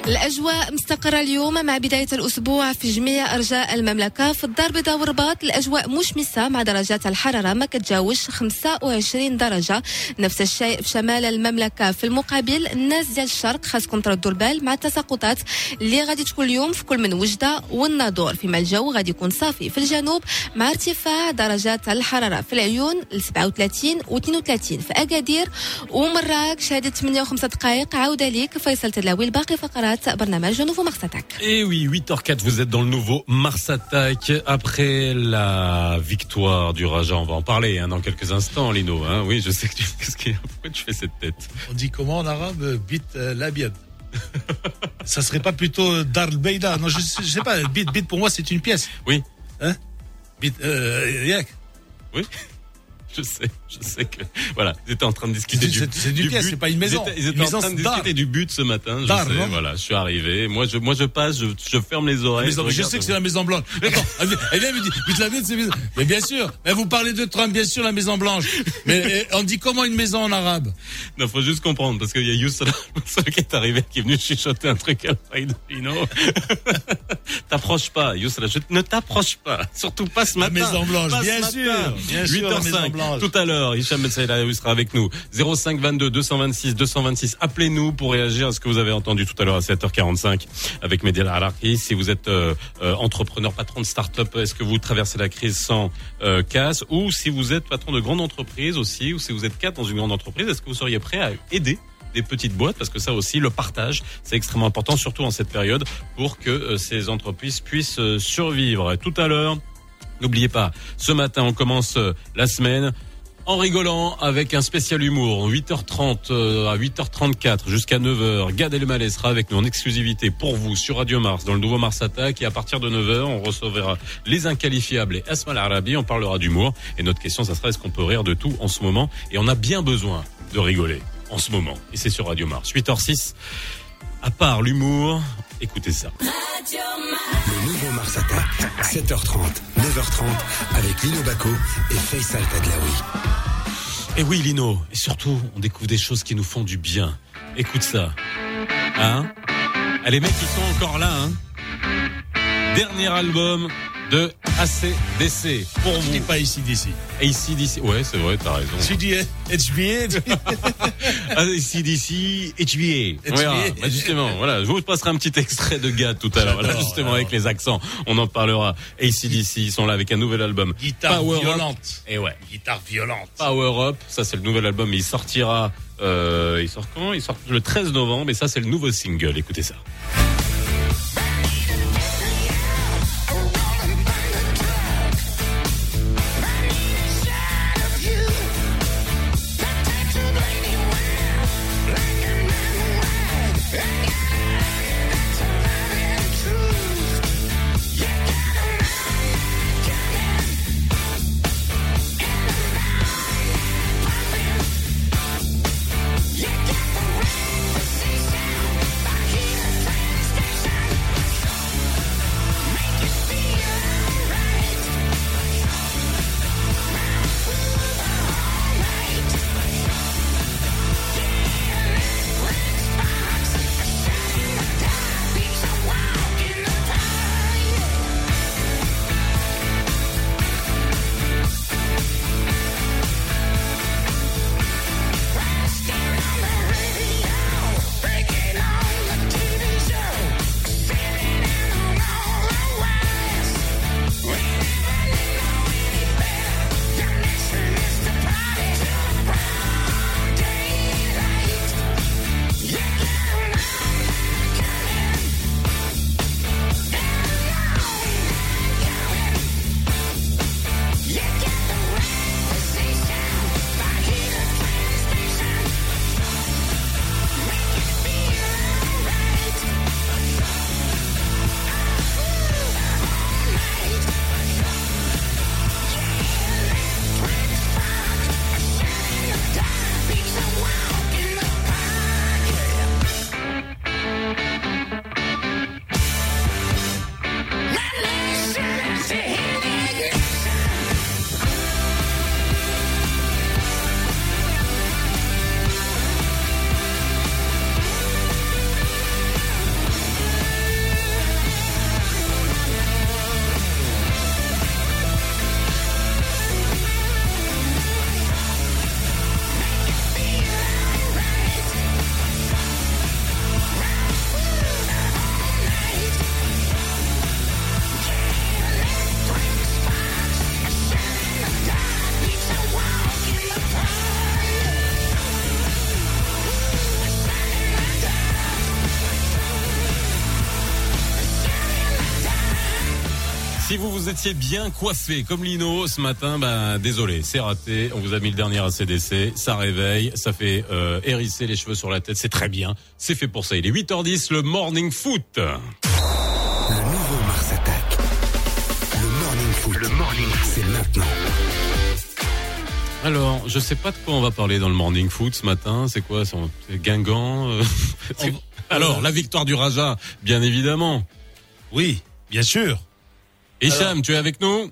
الأجواء مستقرة اليوم مع بداية الأسبوع في جميع أرجاء المملكة. في الدار البيضاء والرباط الأجواء مشمسة مع درجات الحرارة ما كتجاوزش 25 درجة. نفس الشيء في شمال المملكة. في المقابل الناس ديال الشرق خاصكم تردوا البال مع التساقطات اللي غادي تكون اليوم في كل من وجدة والناظور. فيما الجو غادي يكون صافي. في الجنوب مع ارتفاع درجات الحرارة. في العيون ل 37 و 32 في أكادير ومراكش هذه 8 و 5 دقائق. عودة ليك فيصل تلاوي الباقي فقرات برنامج نوفو مقصتك Et oui, 8h04, vous êtes dans le nouveau Mars Attack. Après la victoire du Raja, on va en parler hein, dans quelques instants, Lino. Hein. Oui, je sais que tu... Qu'est-ce qu'il y a Pourquoi tu fais cette tête On dit comment en arabe Bit euh, labiad. Ça serait pas plutôt Dar Beida Non, je, sais- je sais pas. Bit, bit pour moi c'est une pièce. Oui. Hein Bit, euh, yak. Oui je sais, je sais que voilà, ils étaient en train de discuter C'est- du, c'est- c'est du pièce, but. c'est pas une maison. Ils étaient, ils étaient Une en train de discuter du but ce matin. Je sais, voilà, je suis arrivé. Moi, je, moi, je passe, je, je ferme les oreilles. Maison- je sais que c'est la Maison Blanche. Attends, elle vient- elle vient me labiad c'est maison. Mais bien sûr. Mais vous parlez de Trump, bien sûr la Maison Blanche. Mais eh, on dit comment une maison en arabe? Non, faut juste comprendre parce qu'il y a Youssef qui est arrivé, qui est venu chuchoter un truc à l'oreille de Lino. T'approches pas, Youssef, ne t'approche pas, surtout pas ce La matin. Maison Blanche, bien matin. sûr, bien sûr, la Maison 8h05, Tout à l'heure, Hicham Ben Saïda sera avec nous. 05 22 226 226. Appelez-nous pour réagir à ce que vous avez entendu tout à l'heure à 7h45 avec Medial Alarki. Si vous êtes euh, euh, entrepreneur, patron de start-up, est-ce que vous traversez la crise sans euh, casse? Ou si vous êtes patron de grande entreprise aussi ou si vous êtes cadre dans une grande entreprise, est-ce que vous seriez prêt à aider des petites boîtes? Parce que ça aussi le partage c'est extrêmement important surtout en cette période pour que euh, ces entreprises puissent euh, survivre. Tout à l'heure, n'oubliez pas, ce matin on commence euh, la semaine En rigolant avec un spécial humour, 8h30 euh, à 8h34 jusqu'à 9h, Gad Elmaleh sera avec nous en exclusivité pour vous sur Radio Mars dans le nouveau Mars Attack. Et à partir de 9h, on recevra les inqualifiables et Asma Arabi, on parlera d'humour. Et notre question ça sera est-ce qu'on peut rire de tout en ce moment? Et on a bien besoin de rigoler en ce moment. Et c'est sur Radio Mars. 8h06. À part l'humour, écoutez ça. Le nouveau Mars Attack, 7h30, 9h30, avec Lino Baco et Faisal Tadlaoui. Et oui, Lino, et surtout, on découvre des choses qui nous font du bien. Écoute ça. Hein? Ah, Les mecs, ils sont encore là, hein? Dernier album de ACDC pour Je dis vous. pas ici d'ici. ACDC, ouais, c'est vrai, t'as raison. Tu dis HBA, ACDC, HBA. HBA. Voilà, bah justement, voilà, je vous passerai un petit extrait de Gad tout à l'heure, là, J'adore, justement alors. avec les accents, on en parlera. ACDC, ils sont là avec un nouvel album. guitare Power Up. violente. Et ouais. Guitare violente. Power Up, ça c'est le nouvel album, il sortira, euh, il sort quand Il sort le 13 novembre, et ça c'est le nouveau single, écoutez ça. Si vous vous étiez bien coiffé comme Lino ce matin, ben désolé, c'est raté. On vous a mis le dernier ACDC, ça réveille, ça fait euh, hérisser les cheveux sur la tête, c'est très bien. C'est fait pour ça. Il est 8h10, le morning foot. Le nouveau Mars Attack. Le morning foot. Le morning foot. C'est maintenant. Alors, je sais pas de quoi on va parler dans le morning foot ce matin. C'est quoi? C'est Guingamp euh, Alors, la victoire du Raja, bien évidemment. Oui, bien sûr. Hicham, tu es avec nous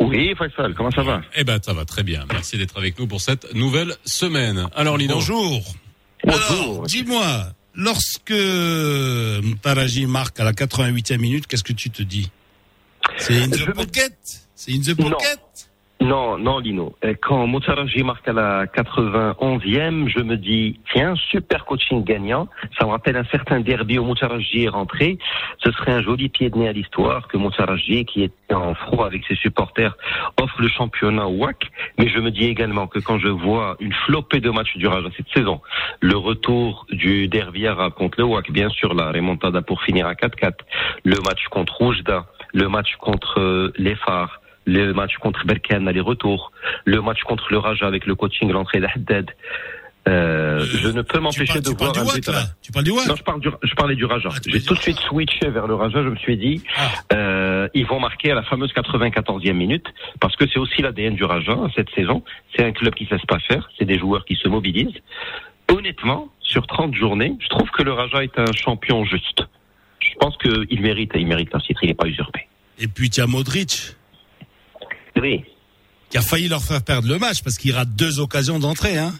Oui, Faisal, comment ça va Eh ben, ça va très bien. Merci d'être avec nous pour cette nouvelle semaine. Alors, Lino. Bonjour. Bonjour. Alors, dis-moi, lorsque Taraji marque à la 88e minute, qu'est-ce que tu te dis? C'est in the pocket? C'est in the pocket? Non, non, Lino. Quand Motaraji marque à la 91e, je me dis, tiens, super coaching gagnant. Ça me rappelle un certain derby où Motaraji est rentré. Ce serait un joli pied de nez à l'histoire que Motaraji, qui était en froid avec ses supporters, offre le championnat au WAC. Mais je me dis également que quand je vois une flopée de matchs du cette saison, le retour du derby contre le WAC, bien sûr, la remontada pour finir à 4-4, le match contre Oujda, le match contre euh, les Phares, le match contre Berkane aller-retour, le match contre le Raja avec le coaching l'entrée d'Haddad. Euh, je ne peux m'empêcher de voir un là la- Tu parles du WAC Non, je, parle du, je parlais du Raja. Ah, J'ai tout de suite switché vers le Raja. Je me suis dit, Ah. euh, ils vont marquer à la fameuse 94e minute, parce que c'est aussi l'ADN du Raja hein, cette saison. C'est un club qui ne se laisse pas faire. C'est des joueurs qui se mobilisent. Honnêtement, sur 30 journées, je trouve que le Raja est un champion juste. Je pense qu'il mérite, il mérite un titre. Il n'est pas usurpé. Et puis tu as Modric, Oui. qui a failli leur faire perdre le match parce qu'il rate deux occasions d'entrée. Hein.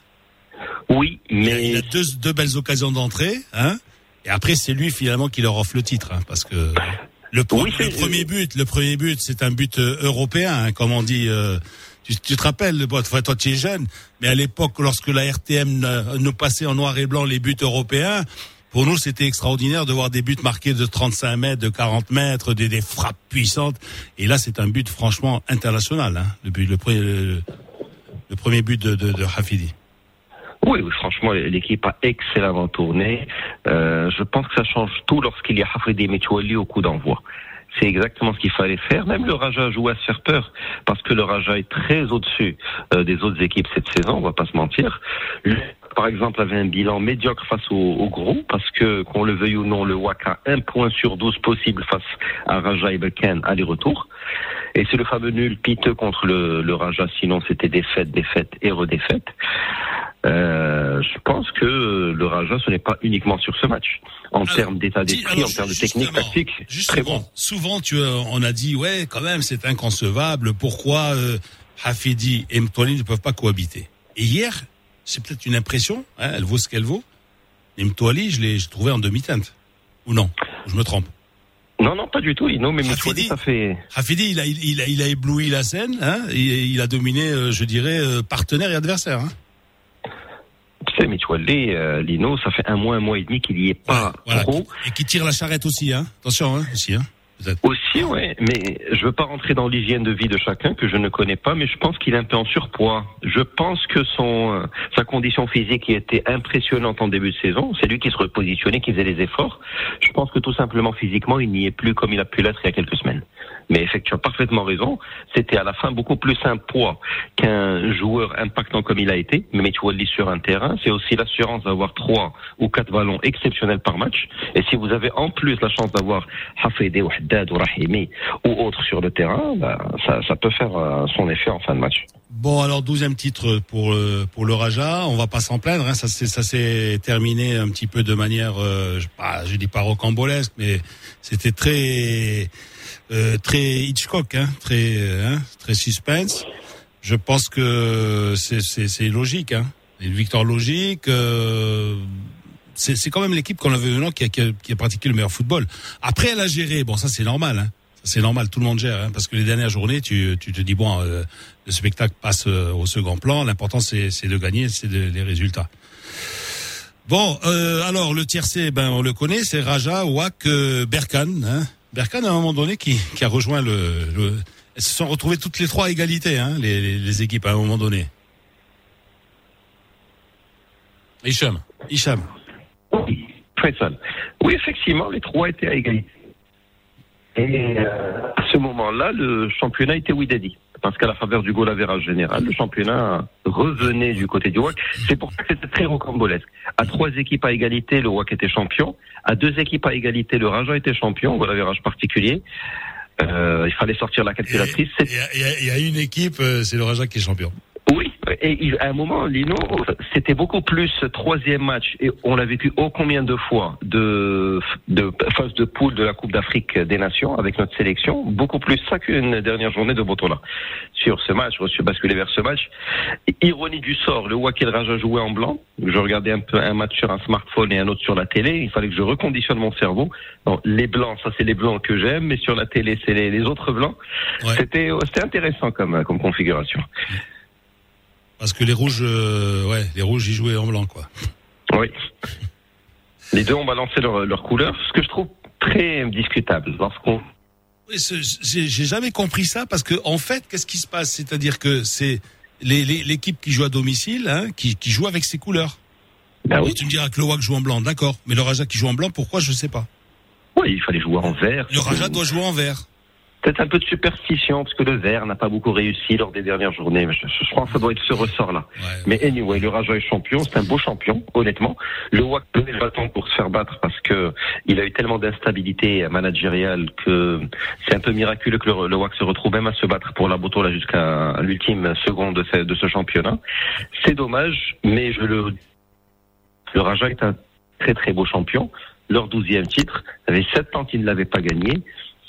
Oui, mais il a deux, deux belles occasions d'entrée. Hein. Et après, c'est lui finalement qui leur offre le titre. Hein, parce que le, Oui, premier but, le premier but, c'est un but euh, européen, hein, comme on dit. euh, tu, tu te rappelles, bon, toi, toi tu es jeune, mais à l'époque, lorsque la RTM euh, nous passait en noir et blanc les buts européens, pour nous, c'était extraordinaire de voir des buts marqués de 35 mètres, de 40 mètres, des, frappes puissantes. Et là, c'est un but franchement international. Hein, le, premier- but de, de, Hafidi. Oui, oui, franchement, l'équipe a excellemment tourné. Euh, je pense que ça change tout lorsqu'il y a Hafridi Metouali au coup d'envoi. C'est exactement ce qu'il fallait faire. Même le Raja a joué à se faire peur, parce que le Raja est très au-dessus euh, des autres équipes cette saison, on va pas se mentir. Par exemple, avait un bilan médiocre face au, au gros, parce que, qu'on le veuille ou non, le WAC a un point sur 12 possible face à Raja et Belkan aller-retour. Et c'est le fameux nul piteux contre le, le Raja, sinon c'était défaite, défaite et redéfaite. Euh, je pense que le Raja, ce n'est pas uniquement sur ce match. En Alors, termes d'état d'esprit, en termes de technique, tactique, très bon. souvent tu, euh, on a dit ouais quand même c'est inconcevable. Pourquoi euh, Hafidi et Mtouali ne peuvent pas cohabiter? Et hier, c'est peut-être une impression. Hein, elle vaut ce qu'elle vaut. Mtouali, je l'ai trouvé en demi-teinte. Ou non Je me trompe. Non, non, pas du tout. Non, mais Mouchouali, ça fait... Hafidi, il a, il, il a, il a ébloui la scène. Hein, et il a dominé, euh, je dirais, euh, partenaire et adversaire. Hein. Tu sais, Mitchouali, euh, Lino, ça fait un mois, un mois et demi qu'il y est pas Voilà. trop. Et qui tire la charrette aussi. Hein. Attention, hein, aussi. Hein, Aussi, ouais, mais je veux pas rentrer dans l'hygiène de vie de chacun que je ne connais pas, mais je pense qu'il est un peu en surpoids. Je pense que son euh, sa condition physique qui était impressionnante en début de saison, c'est lui qui se repositionnait, qui faisait les efforts. Je pense que tout simplement physiquement, il n'y est plus comme il a pu l'être il y a quelques semaines. Mais effectivement, tu as parfaitement raison. C'était à la fin beaucoup plus un poids qu'un joueur impactant comme il a été. Mais Metouali sur un terrain, c'est aussi l'assurance d'avoir trois ou quatre ballons exceptionnels par match. Et si vous avez en plus la chance d'avoir Hafidé ou Haddad ou Rahimi ou autres sur le terrain, bah, ça, peut faire euh, son effet en fin de match. Bon, alors douzième titre pour le, pour le Raja. On va pas s'en plaindre. Hein. Ça s'est terminé un petit peu de manière, euh, je, je dis pas rocambolesque, mais c'était très euh, très Hitchcock, hein, très euh, hein, très suspense. Je pense que c'est logique. Hein. Une victoire logique. Euh, c'est quand même l'équipe qu'on avait maintenant qui a, qui, a, qui a pratiqué le meilleur football. Après, elle a géré. Bon, ça c'est normal. Hein. C'est normal, tout le monde gère, hein, parce que les dernières journées, tu, tu te dis bon, euh, le spectacle passe euh, au second plan. L'important c'est de gagner, c'est les résultats. Bon, euh, alors le tiercé, ben on le connaît, c'est Raja, Wak, euh, Berkane. Hein. Berkane à un moment donné qui, qui a rejoint le, le. Elles se sont retrouvées toutes les trois à égalité, hein, les, les, les équipes à un moment donné. Hicham. Hicham. Oui. Oui, effectivement, les trois étaient à égalité. Et euh, à ce moment-là, le championnat était Widadi. Parce qu'à la faveur du goal average général, le championnat revenait du côté du WAC. C'est pour ça que c'était très rocambolesque. À trois équipes à égalité, le WAC était champion. À deux équipes à égalité, le Raja était champion, goal average particulier. Euh, il fallait sortir la calculatrice. Il y, y a une équipe, euh, c'est le Raja qui est champion. Et à un moment, Lino, c'était beaucoup plus troisième match, et on l'a vécu ô combien de fois de, de phase de poule de la Coupe d'Afrique des Nations avec notre sélection, beaucoup plus ça qu'une dernière journée de Botola. Sur ce match, je suis basculé vers ce match. Ironie du sort, le Wakil Raja jouait en blanc. Je regardais un peu un match sur un smartphone et un autre sur la télé. Il fallait que je reconditionne mon cerveau. Non, les blancs, ça c'est les blancs que j'aime, mais sur la télé, c'est les, les autres blancs. Ouais. C'était, c'était intéressant comme, comme configuration. Parce que les rouges, euh, ouais, les rouges, ils jouaient en blanc, quoi. Oui. Les deux ont balancé leur, leur couleur, ce que je trouve très discutable. Lorsqu'on Oui, ce- j'ai j'ai jamais compris ça parce que en fait, qu'est-ce qui se passe? C'est-à-dire que c'est l'équipe qui joue à domicile, hein, qui, qui joue avec ses couleurs. Ben Oui, tu me diras que le WAC joue en blanc, d'accord. Mais le Raja qui joue en blanc, pourquoi Je sais pas? oui, il fallait jouer en vert. Le Raja doit jouer en vert. Peut-être un peu de superstition, parce que le vert n'a pas beaucoup réussi lors des dernières journées. Mais Je, je pense que ça doit être ce ressort-là. Ouais. Mais anyway, le Raja est champion, c'est un beau champion, honnêtement. Le WAC donnait le bâton pour se faire battre parce que il a eu tellement d'instabilité managériale que c'est un peu miraculeux que le, le WAC se retrouve même à se battre pour la Boto là jusqu'à l'ultime seconde de ce, de ce championnat. C'est dommage, mais je le le Raja est un très très beau champion. Leur douzième titre, ça fait sept ans qu'ils ne l'avaient pas gagné.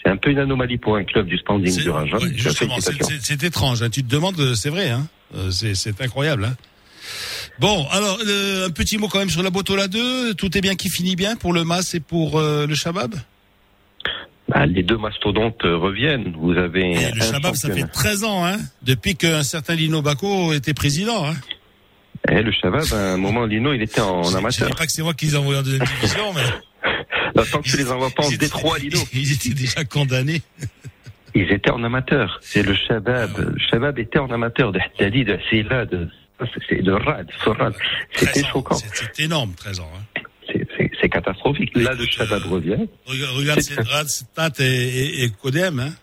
C'est un peu une anomalie pour un club du standing du Raja. ouais, justement, c'est- étrange. hein. Tu te demandes, euh, c'est vrai, hein. Euh, c'est incroyable. Hein. Bon, alors euh, un petit mot quand même sur la Botola 2. Tout est bien qui finit bien pour le Mas et pour euh, le Shabab? Bah, les deux mastodontes reviennent. Vous avez Et le Shabab, ça fait championnat. 13 ans, hein, depuis qu'un certain Lino Bacco était président. Hein. Eh, le Shabab, à un moment, Lino, il était en Je- Je amateur. dis pas que c'est moi qui les ai envoyés en deuxième division, mais tant que tu les envoies pas en ils étaient- Détroit, Lino. Ils étaient déjà condamnés. Ils étaient en amateur. C'est le Shabab. Le Shabab était en amateur de Haddadi, de Silla, de, c'est de Rad, Sorad. 13 C'était choquant. C'est énorme, 13 ans. Hein. C'est- catastrophique. Là, le Shabab euh, revient. Regarde, C'est- Rad, Stat et, et, et Codem. Hein.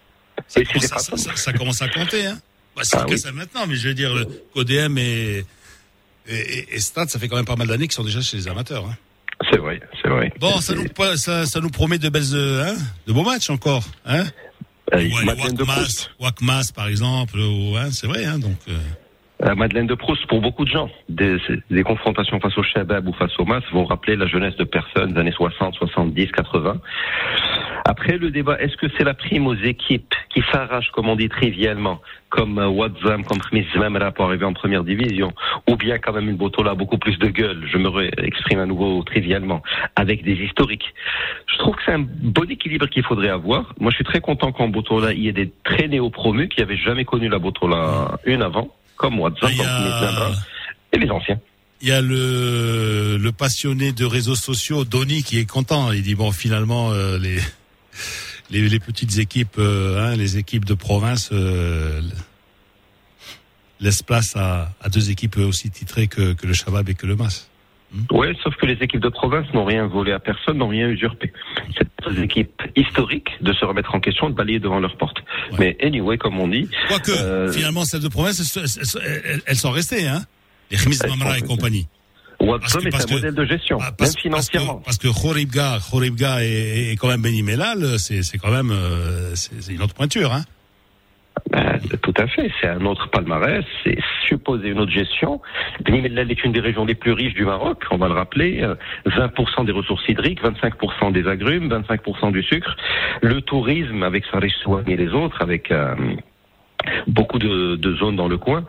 Ça, commence ça, patrons. ça- ça commence à compter. Hein. Bah, c'est Ah que oui. ça maintenant, mais je veux dire, le Codem et, et, et- et Stade, ça fait quand même pas mal d'années qu'ils sont déjà chez les amateurs. Hein. C'est vrai, c'est vrai. Bon, ça nous, ça, ça nous promet de belles, euh, hein, de beaux matchs encore. Hein euh, Ouais, Wakmas. Wakmas, par exemple, ou, hein, c'est vrai. Hein, donc, Euh, Madeleine de Proust, pour beaucoup de gens, des, des confrontations face au Shabab ou face au Mas vont rappeler la jeunesse de personnes des années 60, 70, 80. Après, le débat, est-ce que c'est la prime aux équipes qui s'arrachent, comme on dit trivialement, comme euh, Wadzam, comme Khmis Zamra pour arriver en première division, ou bien quand même une Botola beaucoup plus de gueule, je me ré- exprime à nouveau trivialement, avec des historiques? Je trouve que c'est un bon équilibre qu'il faudrait avoir. Moi, je suis très content qu'en Botola, il y ait des très néo-promus qui avaient jamais connu la Botola une avant, comme Wadzam, il y comme a- Khmis Zamra, et les anciens. Il y a le, le passionné de réseaux sociaux, Donny, qui est content. Il dit bon, finalement, euh, les, les les petites équipes, euh, hein, les équipes de province euh, laissent place à, à deux équipes aussi titrées que, que le Shabab et que le Mas. Ouais, sauf que les équipes de province n'ont rien volé à personne, n'ont rien usurpé. C'est des équipes historiques de se remettre en question, de balayer devant leur porte. Ouais. Mais anyway, comme on dit, Quoique, Euh, finalement, celles de province, elles, sont restées, hein. Les Khmis Mamra et compagnie. Watson Parce que- est un que- modèle de gestion, Ah, même financièrement. parce que Khoribga, Khoribga et, et quand même Beni Mellal, c'est quand même euh, c'est une autre pointure, hein. Ben, tout à fait, c'est un autre palmarès, c'est supposé une autre gestion. Beni Mellal est une des régions les plus riches du Maroc, on va le rappeler. euh, 20% des ressources hydriques, 25% des agrumes, 25% du sucre. Le tourisme avec Sarissouane et les autres, avec euh, beaucoup de, zones dans le coin.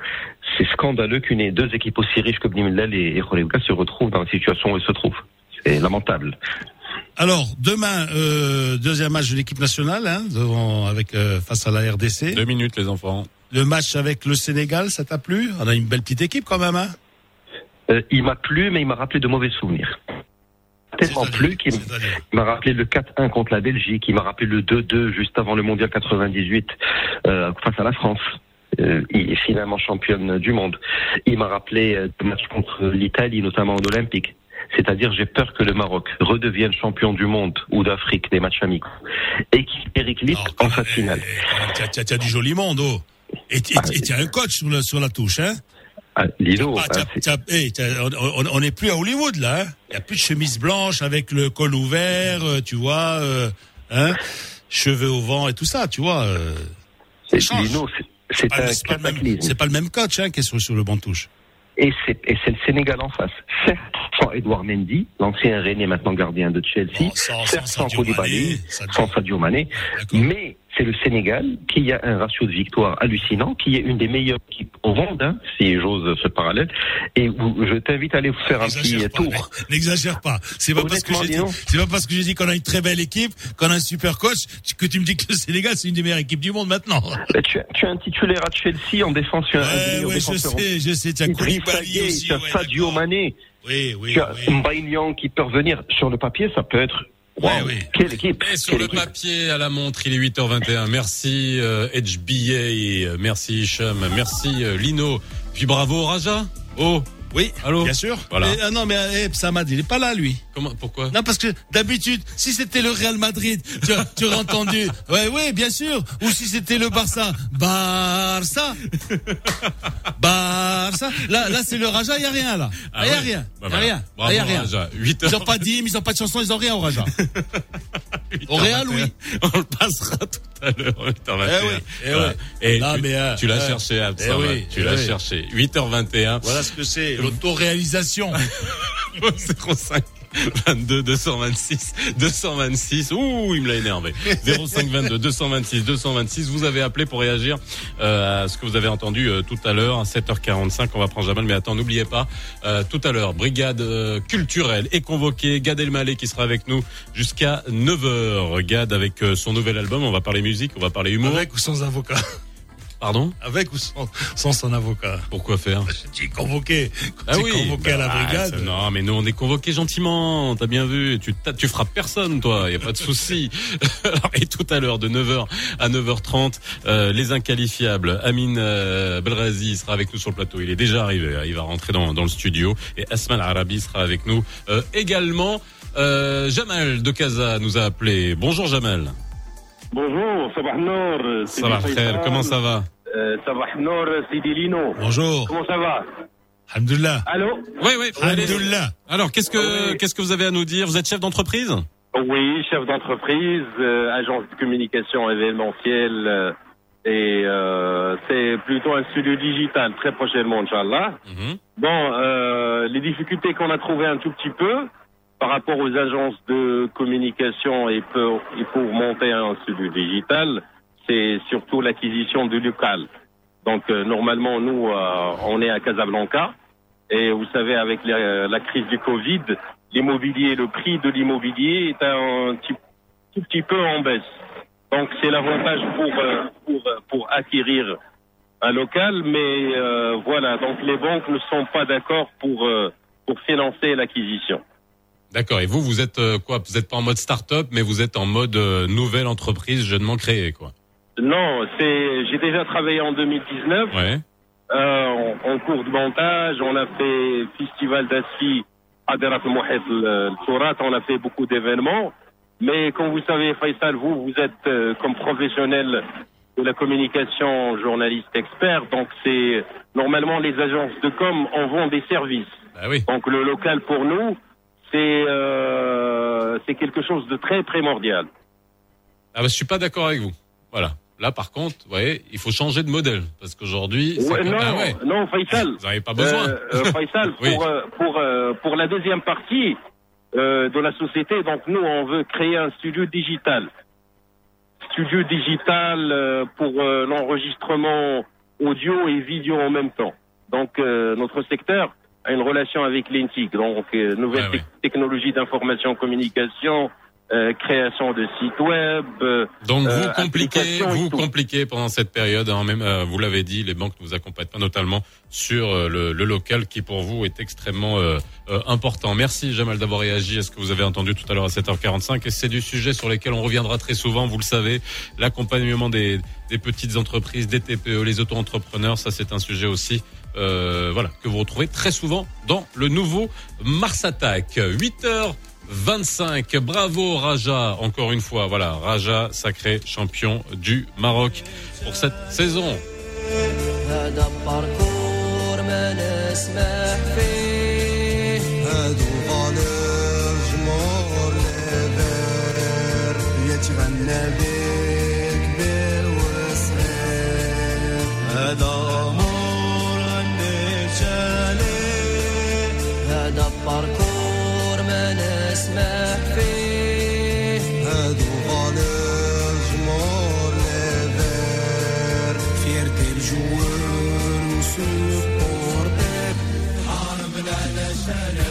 C'est scandaleux qu'une deux équipes aussi riches que Beni Mellal et, Khoribga se retrouvent dans la situation où elles se trouvent. C'est lamentable. Alors demain, euh, deuxième match de l'équipe nationale, hein, devant, avec euh, face à la RDC. Deux minutes, les enfants. Le match avec le Sénégal, ça t'a plu? On a une belle petite équipe quand même, hein. Euh, il m'a plu, mais il m'a rappelé de mauvais souvenirs. Tellement plu qu'il m'a rappelé le 4-1 contre la Belgique. Il m'a rappelé le 2-2 juste avant le Mondial 98 euh, face à la France. Euh, il est finalement championne du monde. Il m'a rappelé le match contre l'Italie, notamment en Olympique. C'est-à-dire, j'ai peur que le Maroc redevienne champion du monde ou d'Afrique des matchs amicaux et qu'il périclite Alors, en phase finale. eh, t'as- t'as- T'as du joli monde, oh. Et et t'as un coach sur, le, sur la touche, hein. Ah, Lilo, Ah, hein, eh, on- n'est plus à Hollywood là. hein. Il y a plus de chemise blanche avec le col ouvert, euh, tu vois, euh, hein, cheveux au vent et tout ça, tu vois. euh, c'est- pas- pas, pas le même coach hein, qui est sur, sur le banc de touche. Et c'est, et c'est le Sénégal en face. Certes, sans Edouard Mendy, l'ancien René, maintenant gardien de Chelsea. Bon, sans- Certes, sans sans Koulibaly, sans Sadio Mané. Mais c'est le Sénégal qui a un ratio de victoire hallucinant, qui est une des meilleures équipes au monde, hein, si j'ose ce parallèle. Et je t'invite à aller vous faire un petit pas, tour. N'exagère pas. C'est pas parce que j'ai c'est pas parce que j'ai dit qu'on a une très belle équipe, qu'on a un super coach, que tu me dis que le Sénégal c'est une des meilleures équipes du monde maintenant. Bah, tu, as, tu as un titulaire à Chelsea en défense, tu as un Ouais, je sais, je sais. Tu as Koulibaly aussi. tu as ouais, Sadio. Mané, Oui, oui, tu as oui. Mbaye qui peut revenir. Sur le papier, ça peut être... Ouais, Waouh, oui. Quelle équipe Et sur quelle le équipe. papier, à la montre, il est 8h21. Merci euh, HBA, merci Hicham, merci euh, Lino. Puis bravo Raja. Oh, Oui, Allô bien sûr. Voilà. Et, ah non, mais eh, Samad, il est pas là, lui. Comment Pourquoi Non, parce que d'habitude, si c'était le Real Madrid, tu, tu aurais entendu. Ouais, ouais, bien sûr. Ou si c'était le Barça, Barça, Barça. Là, là, c'est le Raja, il y a rien là. Ah Il y a ouais rien. Bah y a rien. Bravo, y a rien. Raja. 8 Ils ont pas d'hymne, ils ont pas de chanson, ils ont rien au Raja. Au Real, oui. On le passera tout à l'heure. 8h21. Eh oui, eh Voilà. oui. Et Non, tu, mais, euh, tu l'as euh, cherché, eh oui, Tu l'as cherché. 8h21. Voilà ce que c'est, l'autoréalisation. 05 22 226 226 ouh il me l'a énervé. 05 22 226 226 vous avez appelé pour réagir euh, à ce que vous avez entendu euh, tout à l'heure à 7h45 on va prendre Jamal mais attends n'oubliez pas euh, tout à l'heure brigade euh, culturelle est convoquée. Gad Elmaleh qui sera avec nous jusqu'à 9h Gad avec euh, son nouvel album on va parler musique on va parler humour. Avec ou sans avocat pardon Avec ou sans, sans son avocat pourquoi faire Tu es convoqué. tu es convoqué à la bah, brigade. non, mais nous on est convoqués gentiment. T'as bien vu. Tu tu frappes personne, toi. Y a pas de souci. Et tout à l'heure de 9h à 9h30, euh, les inqualifiables. Amine euh, Belrazi sera avec nous sur le plateau. Il est déjà arrivé. hein. Il va rentrer dans, dans le studio. Et Asmal Arabi sera avec nous euh, également. Euh, Jamal de Casa nous a appelé. Bonjour Jamal. Bonjour, Sabah Nour. Ça va frère. Comment ça va euh, Sabah Nour, Sidi Lino. Bonjour. Comment ça va Alhamdulillah. Allô Oui, oui. Alhamdulillah. Alors qu'est-ce que Oui. qu'est-ce que vous avez à nous dire? Vous êtes chef d'entreprise? Oui, chef d'entreprise, euh, agence de communication événementielle. euh, et euh, c'est plutôt un studio digital très prochainement, Inch'Allah. Mhm. Bon, euh, les difficultés qu'on a trouvées un tout petit peu par rapport aux agences de communication et pour, et pour monter un studio digital, c'est surtout l'acquisition du local. Donc euh, normalement, nous, euh, on est à Casablanca et vous savez, avec la, la crise du Covid, l'immobilier, le prix de l'immobilier est un tout petit peu en baisse. Donc c'est l'avantage pour, euh, pour, euh, pour acquérir un local, mais euh, voilà, donc les banques ne sont pas d'accord pour, pour financer l'acquisition. D'accord. Et vous, vous êtes euh, quoi? Vous êtes pas en mode start-up, mais vous êtes en mode euh, nouvelle entreprise jeunement créée, quoi. Non, c'est j'ai déjà travaillé en 2019 Ouais. euh, en, en cours de montage. On a fait festival d'asfi à Sourat. On a fait beaucoup d'événements. Mais comme vous savez, Faisal, vous, vous êtes euh, comme professionnel de la communication, journaliste expert. Donc c'est normalement les agences de com en vendent des services. Bah oui. Donc le local pour nous, c'est euh, c'est quelque chose de très primordial. Ah bah, je suis pas d'accord avec vous. Voilà. Là, par contre, vous voyez, il faut changer de modèle parce qu'aujourd'hui, Ouais, non, ah ouais. non, Faisal. Vous n'avez pas besoin. Euh, euh, Faisal, Oui. pour, euh, pour, pour la deuxième partie euh, de la société, donc nous, on veut créer un studio digital. Studio digital euh, pour l'enregistrement audio et vidéo en même temps. Donc, notre secteur a une relation avec l'INTIC, donc euh, nouvelle Ouais, ouais. tec- technologie d'information communication, euh, création de sites web. euh, Donc vous euh, compliquez, vous compliquez pendant cette période. hein, même, vous l'avez dit, les banques ne vous accompagnent pas, notamment sur le, le local, qui pour vous est extrêmement important. Merci Jamal d'avoir réagi à ce que vous avez entendu tout à l'heure à 7h45. Et c'est du sujet sur lequel on reviendra très souvent. Vous le savez, l'accompagnement des, des petites entreprises, des TPE, les auto-entrepreneurs, ça c'est un sujet aussi. euh, voilà, que vous retrouvez très souvent dans le nouveau Mars Attack. 8h25. Bravo Raja, encore une fois. Voilà, Raja, sacré champion du Maroc pour cette saison. هذا هذا باركور ما نسمح فيه. هادو فالور جمهور ليفر فيرتي الجوار وسبورتك حاربنا على شارع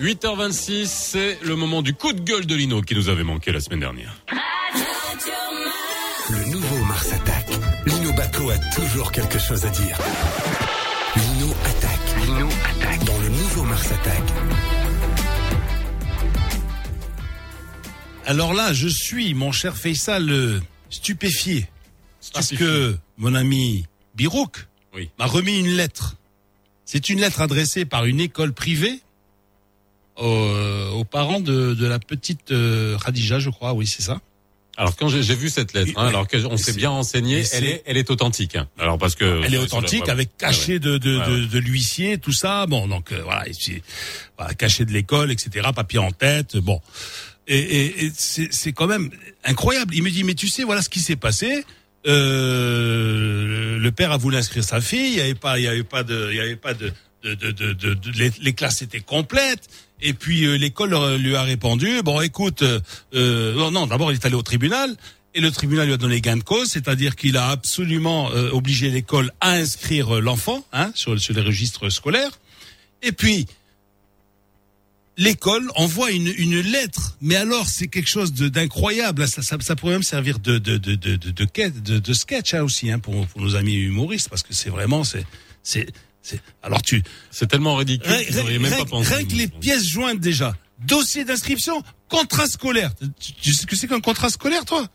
8h26, c'est le moment du coup de gueule de Lino qui nous avait manqué la semaine dernière. Le nouveau Mars Attack. Lino Baco toujours quelque chose à dire. Lino attaque. Lino attaque. Dans le nouveau Mars Attack. Alors là, je suis, mon cher Faisal, stupéfié. Parce que mon ami Birouk Oui. m'a remis une lettre. C'est une lettre adressée par une école privée aux, aux parents de, de la petite euh, Khadija, je crois. Oui, c'est ça. Alors quand j'ai vu cette lettre, hein, alors qu'on s'est bien renseigné, elle est, elle est authentique. hein. Alors parce que Elle est authentique avec cachet de, de, Ouais, de, ouais. de l'huissier, tout ça. Bon, donc euh, voilà, et puis, voilà, cachet de l'école, etc. Papier en tête. Bon, et, et, et c'est c'est quand même incroyable. Il me dit, mais tu sais, voilà ce qui s'est passé. Euh, le père a voulu inscrire sa fille. Il y avait pas, il y avait pas de, il y avait pas de, de, de, de, de- de- les, les classes étaient complètes. Et puis euh, l'école leur- lui a répondu, bon, écoute, euh, euh, non, d'abord il est allé au tribunal. Et le tribunal lui a donné gain de cause, c'est-à-dire qu'il a absolument euh, obligé l'école à inscrire euh, l'enfant hein, sur, sur les registres scolaires. Et puis, l'école envoie une, une lettre. Mais alors, c'est quelque chose d'incroyable. Ça, ça, ça pourrait même servir de, de, de, de, de, de, de- sketch hein, aussi hein, pour, pour nos amis humoristes, parce que c'est vraiment... c'est Alors, tu... C'est tellement ridicule, Rien, vous même rien- pas pensé. rien que les pièces jointes déjà. Dossier d'inscription, contrat scolaire. Tu, tu sais ce que c'est qu'un contrat scolaire, toi?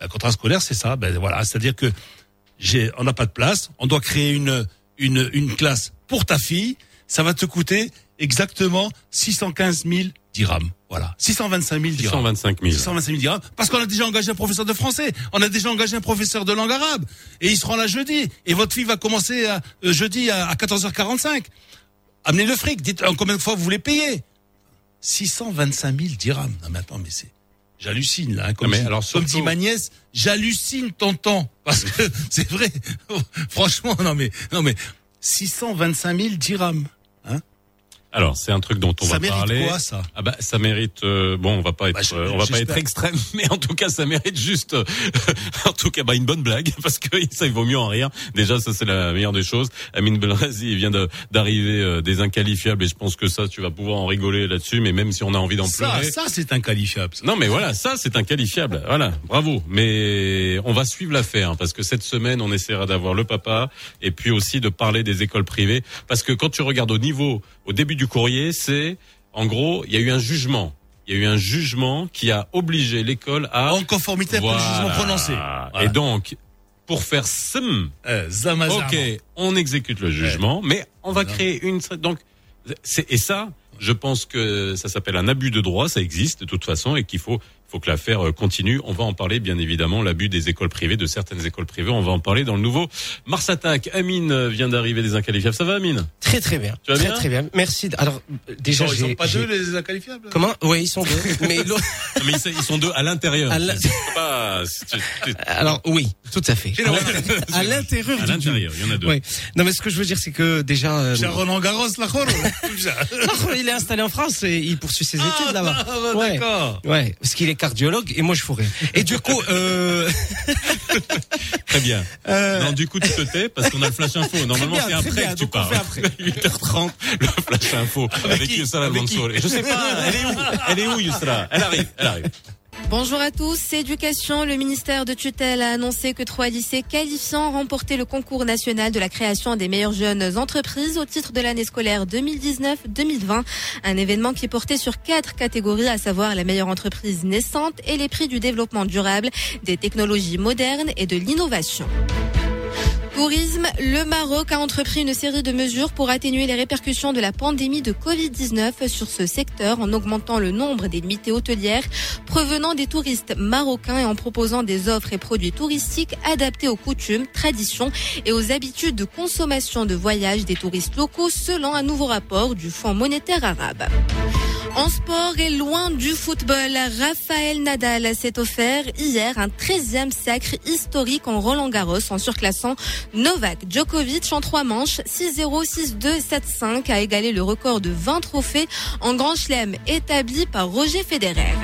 Un contrat scolaire, c'est ça. Ben voilà, c'est-à-dire que j'ai, on n'a pas de place. On doit créer une une une classe pour ta fille. Ça va te coûter exactement 615 000 dirhams. Voilà, 625 000 dirhams. 625 000. 625 000 dirhams. Parce qu'on a déjà engagé un professeur de français. On a déjà engagé un professeur de langue arabe. Et il sera là jeudi. Et votre fille va commencer à, euh, jeudi à, à 14h45. Amenez le fric. Dites en combien de fois vous voulez payer? 625 000 dirhams. Non, mais attends, mais c'est, j'hallucine, là. hein, comme mais dit- alors, comme dit ma nièce, j'hallucine tonton. Parce que c'est vrai. Franchement, non, mais, non, mais, 625 000 dirhams. Alors c'est un truc dont on ça va mérite parler. quoi, ça? Ah bah ça mérite euh, bon on va pas être Bah, je- euh, on va pas être extrême mais en tout cas ça mérite juste euh, en tout cas bah une bonne blague parce que ça il vaut mieux en rire déjà ça c'est la meilleure des choses Amine Belrazi il vient de- d'arriver euh, des inqualifiables et je pense que ça tu vas pouvoir en rigoler là-dessus mais même si on a envie d'en Ça, pleurer ça, c'est inqualifiable. ça. non mais voilà, ça c'est inqualifiable. Voilà, bravo. Mais on va suivre l'affaire hein, parce que cette semaine on essaiera d'avoir le papa et puis aussi de parler des écoles privées parce que quand tu regardes au niveau au début du courrier, c'est en gros, il y a eu un jugement. Il y a eu un jugement qui a obligé l'école à En conformité avec le jugement prononcé. Voilà. Et donc pour faire sim, Euh. Ok, on exécute le jugement, mais on va créer une donc c'est et ça, je pense que ça s'appelle un abus de droit, ça existe de toute façon et qu'il faut faut que l'affaire euh, continue. On va en parler bien évidemment, l'abus des écoles privées, de certaines écoles privées, on va en parler dans le nouveau Mars Attack. Amine euh, vient d'arriver des inqualifiables. Ça va Amine? Très très bien. Tu vas très bien? très bien. Merci. Alors déjà Genre, ils sont pas deux, les inqualifiables? Comment? Oui, ils sont deux. Mais Non, ils, ils sont deux à l'intérieur. Pas- alors oui, tout à fait. À l'intérieur- À l'intérieur il y en a deux. Oui. Non mais ce que je veux dire c'est que déjà euh, J'ai Roland Garros, la il est installé en France et il poursuit ses études là-bas. Ah, bah, Ouais. D'accord. Ouais, parce qu'il est cardiologue et moi je fourrais. Et du coup, euh, Très bien. euh, Non, du coup, tu te tais parce qu'on a le flash info. Normalement, c'est après bien. que tu parles. après. 8h30, le flash info avec, Avec qui Mansour. Je sais pas, elle est où? Elle est où, Elle arrive, elle arrive. Bonjour à tous. Éducation, le ministère de tutelle a annoncé que trois lycées qualifiants remportaient le concours national de la création des meilleures jeunes entreprises au titre de l'année scolaire 2019-2020. Un événement qui portait sur quatre catégories, à savoir la meilleure entreprise naissante et les prix du développement durable, des technologies modernes et de l'innovation. Tourisme, le Maroc a entrepris une série de mesures pour atténuer les répercussions de la pandémie de Covid-19 sur ce secteur en augmentant le nombre des nuitées hôtelières provenant des touristes marocains et en proposant des offres et produits touristiques adaptés aux coutumes, traditions et aux habitudes de consommation de voyage des touristes locaux selon un nouveau rapport du Fonds monétaire arabe. En sport et loin du football, Raphaël Nadal s'est offert hier un 13e sacre historique en Roland Garros en surclassant Novak Djokovic en trois manches 6-0, 6-2, 7-5 a égalé le record de 20 trophées en Grand Chelem établi par Roger Federer.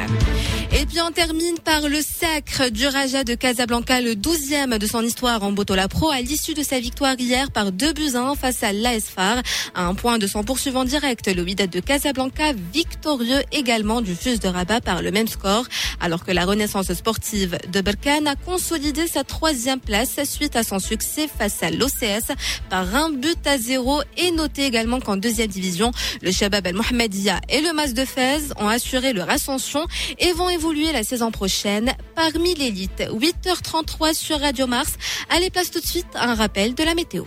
Et puis on termine par le sacre du Raja de Casablanca, le 12e de son histoire en Botola Pro, à l'issue de sa victoire hier par 2 buts à 1 face à l'AS FAR. À un point de son poursuivant direct, le Wydad de Casablanca, victorieux également du Fus de Rabat par le même score, alors que la renaissance sportive de Berkane a consolidé sa troisième place suite à son succès face à l'OCS par un but à zéro et noté également qu'en deuxième division, le Shabab El Mohamedia et le Mas de Fès ont assuré leur ascension et vont évoluer la saison prochaine parmi l'élite. 8h33 sur Radio Mars. Allez, place tout de suite un rappel de la météo.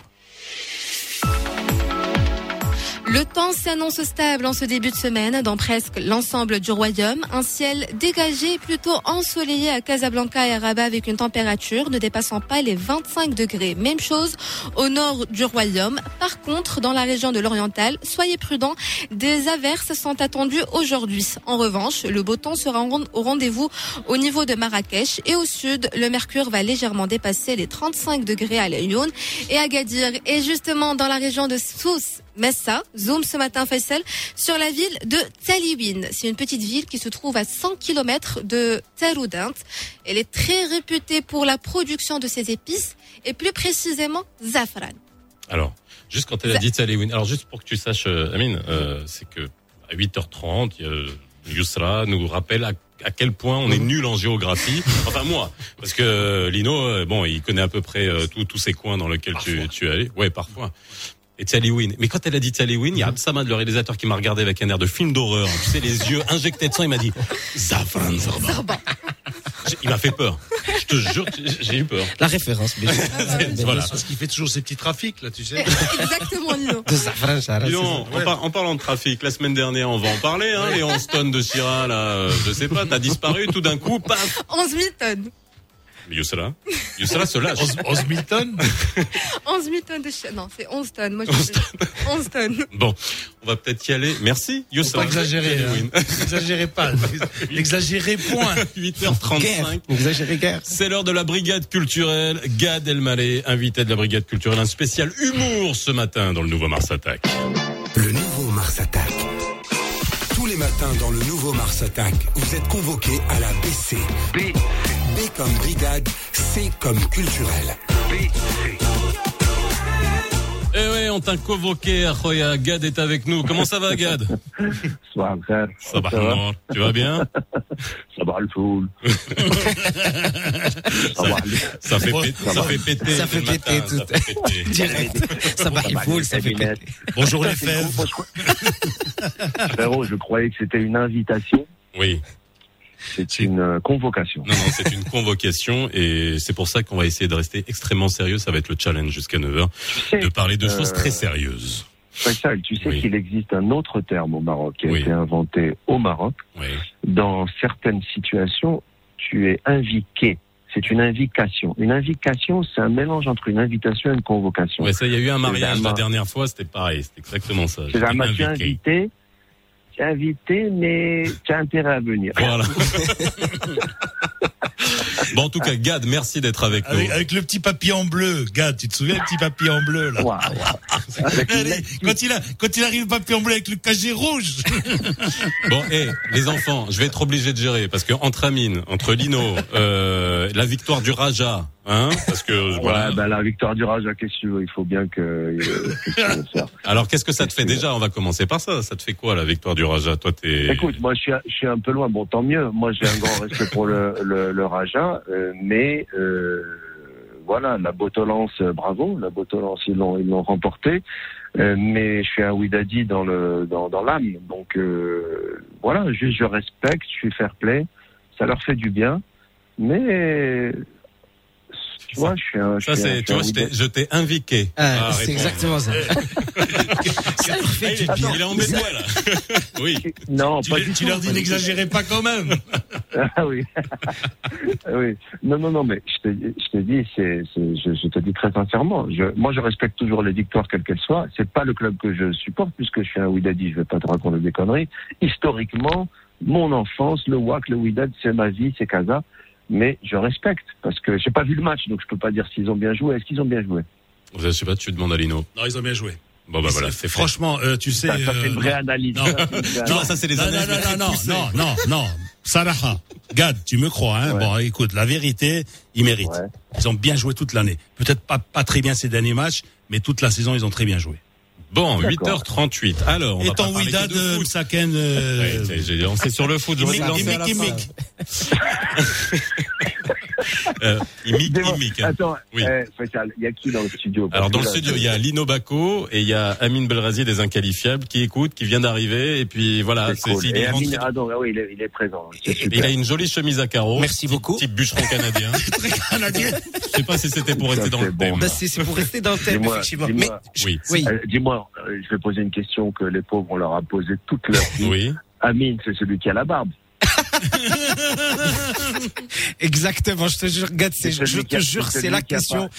Le temps s'annonce stable en ce début de semaine dans presque l'ensemble du royaume. Un ciel dégagé plutôt ensoleillé à Casablanca et à Rabat avec une température ne dépassant pas les 25 degrés. Même chose au nord du royaume. Par contre, dans la région de l'Oriental, soyez prudents, des averses sont attendues aujourd'hui. En revanche, le beau temps sera au rendez-vous au niveau de Marrakech et au sud, le mercure va légèrement dépasser les 35 degrés à Lyon et à Gadir. Et justement, dans la région de Sousse, Messa, zoom ce matin Faisal, sur la ville de Taliwin. C'est une petite ville qui se trouve à 100 km de Taroudant. Elle est très réputée pour la production de ses épices et plus précisément zafran. Alors, juste quand elle a dit Taléwin, alors juste pour que tu saches, euh, Amine, euh, c'est que à 8h30, il y a Yousra nous rappelle à, à quel point on est nul en géographie. Enfin moi, parce que euh, Lino, euh, bon, il connaît à peu près euh, tous tous ces coins dans lesquels tu, tu es allé. Ouais, parfois. Et Taliwin. Mais quand elle a dit Taliwin, il y a Absamad, le réalisateur, qui m'a regardé avec un air de film d'horreur. Tu sais, les yeux injectés de sang, il m'a dit Zafran Zarba. J'ai- Il m'a fait peur. Je te jure, j'ai- eu peur. La référence, bien sûr. voilà. Parce qu'il fait toujours ses petits trafics, là, tu sais. Exactement, Lino. De Zafran ça. en, par- en parlant de trafic, la semaine dernière, on va en parler, hein, les 11 tonnes de Syrah, là, euh, je sais pas, t'as disparu tout d'un coup, paf 11 000 tonnes. Youssala, Youssala se lâche. 11 000 tonnes 11 000 tonnes de ch... Non, c'est 11 tonnes. Moi, je dis 11 tonnes. Bon, on va peut-être y aller. Merci, Faut Youssala. pas exagérer. hein. N'exagérez pas. N'exagérez point. 8h35. Guerre. N'exagérez guerre. C'est l'heure de la brigade culturelle. Gad Elmaleh, invité de la brigade culturelle, un spécial humour ce matin dans le nouveau Mars Attack. Le nouveau Mars Attack. Tous les matins dans le nouveau Mars Attack, vous êtes convoqués à la BC. B. B comme brigade, C comme culturel. Eh ouais, on t'a convoqué, Akhoya. Gad est avec nous. Comment ça va, Gad? Soir, frère. Ça va, Ça va Nour. Tu vas bien? Ça va le foule. Ça le fait, Ça péter, ça fait péter. Ça fait le péter tout. Direct. Ça va, il faut, ça fait péter. Bonjour les fèves. Frérot, je croyais que c'était une invitation. Oui. C'est une euh, convocation. Non, non, c'est une convocation et c'est pour ça qu'on va essayer de rester extrêmement sérieux. Ça va être le challenge jusqu'à 9h, Tu sais, de parler de euh, choses très sérieuses. Faisal, tu sais Oui. qu'il existe un autre terme au Maroc qui a Oui. été inventé au Maroc. Oui. Dans certaines situations, tu es inviqué. C'est une invitation. Une invitation, c'est un mélange entre une invitation et une convocation. Ouais, ça, il y a eu un mariage la dernière fois, c'était pareil, c'était exactement ça. C'est un tu invité. Invité, mais tu as intérêt à venir. Voilà. bon, en tout cas, Gad, merci d'être avec nous. Avec, avec le petit papillon bleu, Gad, tu te souviens le petit papillon bleu là? Waouh, waouh. Avec une Allez, quand il a quand il arrive le papillon bleu avec le casier rouge. Bon, et les enfants, je vais être obligé de gérer parce que entre Amine, entre Lino, euh, la victoire du Raja, hein, parce que voilà. Ouais, ben la victoire du Raja, qu'est-ce que tu veux? Il faut bien que. euh, que Alors, qu'est-ce que ça te fait déjà? On va commencer par ça. Ça te fait quoi la victoire du Raja? Toi, t'es. Écoute, moi je suis, un- je suis un peu loin. Bon, tant mieux. Moi j'ai un grand respect pour le, le, le Raja, euh, mais euh, voilà, la Botolance, bravo, la Botolance ils l'ont ils l'ont remporté. Mais je suis un Widadi dans le dans, dans l'âme, donc voilà, juste je respecte, je suis fair play, ça leur fait du bien, mais tu vois, je suis un. je Ça, suis un- c'est, je tu vois, je t'ai, inviqué. Ah, c'est exactement ça. Ah, il, est, il est embêté, là. oui. Non, Tu, pas du leur dis du n'exagérez pas quand même. Ah oui. oui. Non, non, non, mais je te, je te dis, c'est- je, je te dis très sincèrement, je, moi je respecte toujours les victoires quelles qu'elles soient. C'est pas le club que je supporte puisque je suis un Ouidadi, je vais pas te raconter des conneries. Historiquement, mon enfance, le WAC, le Ouidad, c'est ma vie, c'est Casa. Mais je respecte parce que j'ai pas vu le match, donc je peux pas dire s'ils ont bien joué. Est-ce qu'ils ont bien joué? Je sais pas, tu demandes à Lino. Non, ils ont bien joué. Bon, bah voilà, c'est. Franchement, euh, tu sais. ça, ça fait euh, une vraie analyse. non. Vois, ça, c'est les Non, non, analyses non, non, non, non, non, non. Salaha, Gad, tu me crois, hein Ouais. Bon, écoute, la vérité, ils méritent. Ouais. Ils ont bien joué toute l'année. Peut-être pas, pas très bien ces derniers matchs, mais toute la saison, ils ont très bien joué. Bon, D'accord. 8h38. Alors, on Et va pas ton Wida de de euh, Ouais, j'ai lancé sur le foot, dû Imic, lancer Euh, Dis-moi, imic, hein. Attends, Oui. Faisal, il y a qui dans le studio? Alors dans le studio, il y a Lino Baco et il y a Amine Belrazi des Inqualifiables qui écoute, qui vient d'arriver et puis voilà, C'est cool. Et est Amine, ah non, ah oui, il est, il est présent. Super. il a une jolie chemise à carreaux. Merci type- beaucoup. Type bûcheron canadien. Canadien. Je sais pas si c'était pour rester dans c'est le thème. Bah, c'est pour rester dans le thème, effectivement. dis-moi. Mais, Oui. oui. Euh, Dis-moi, euh, je vais poser une question que les pauvres on leur a posée toute leur vie. Oui. Amine, c'est celui qui a la barbe. Exactement, je te jure, Gad, c'est- je, te jure, c'est la question.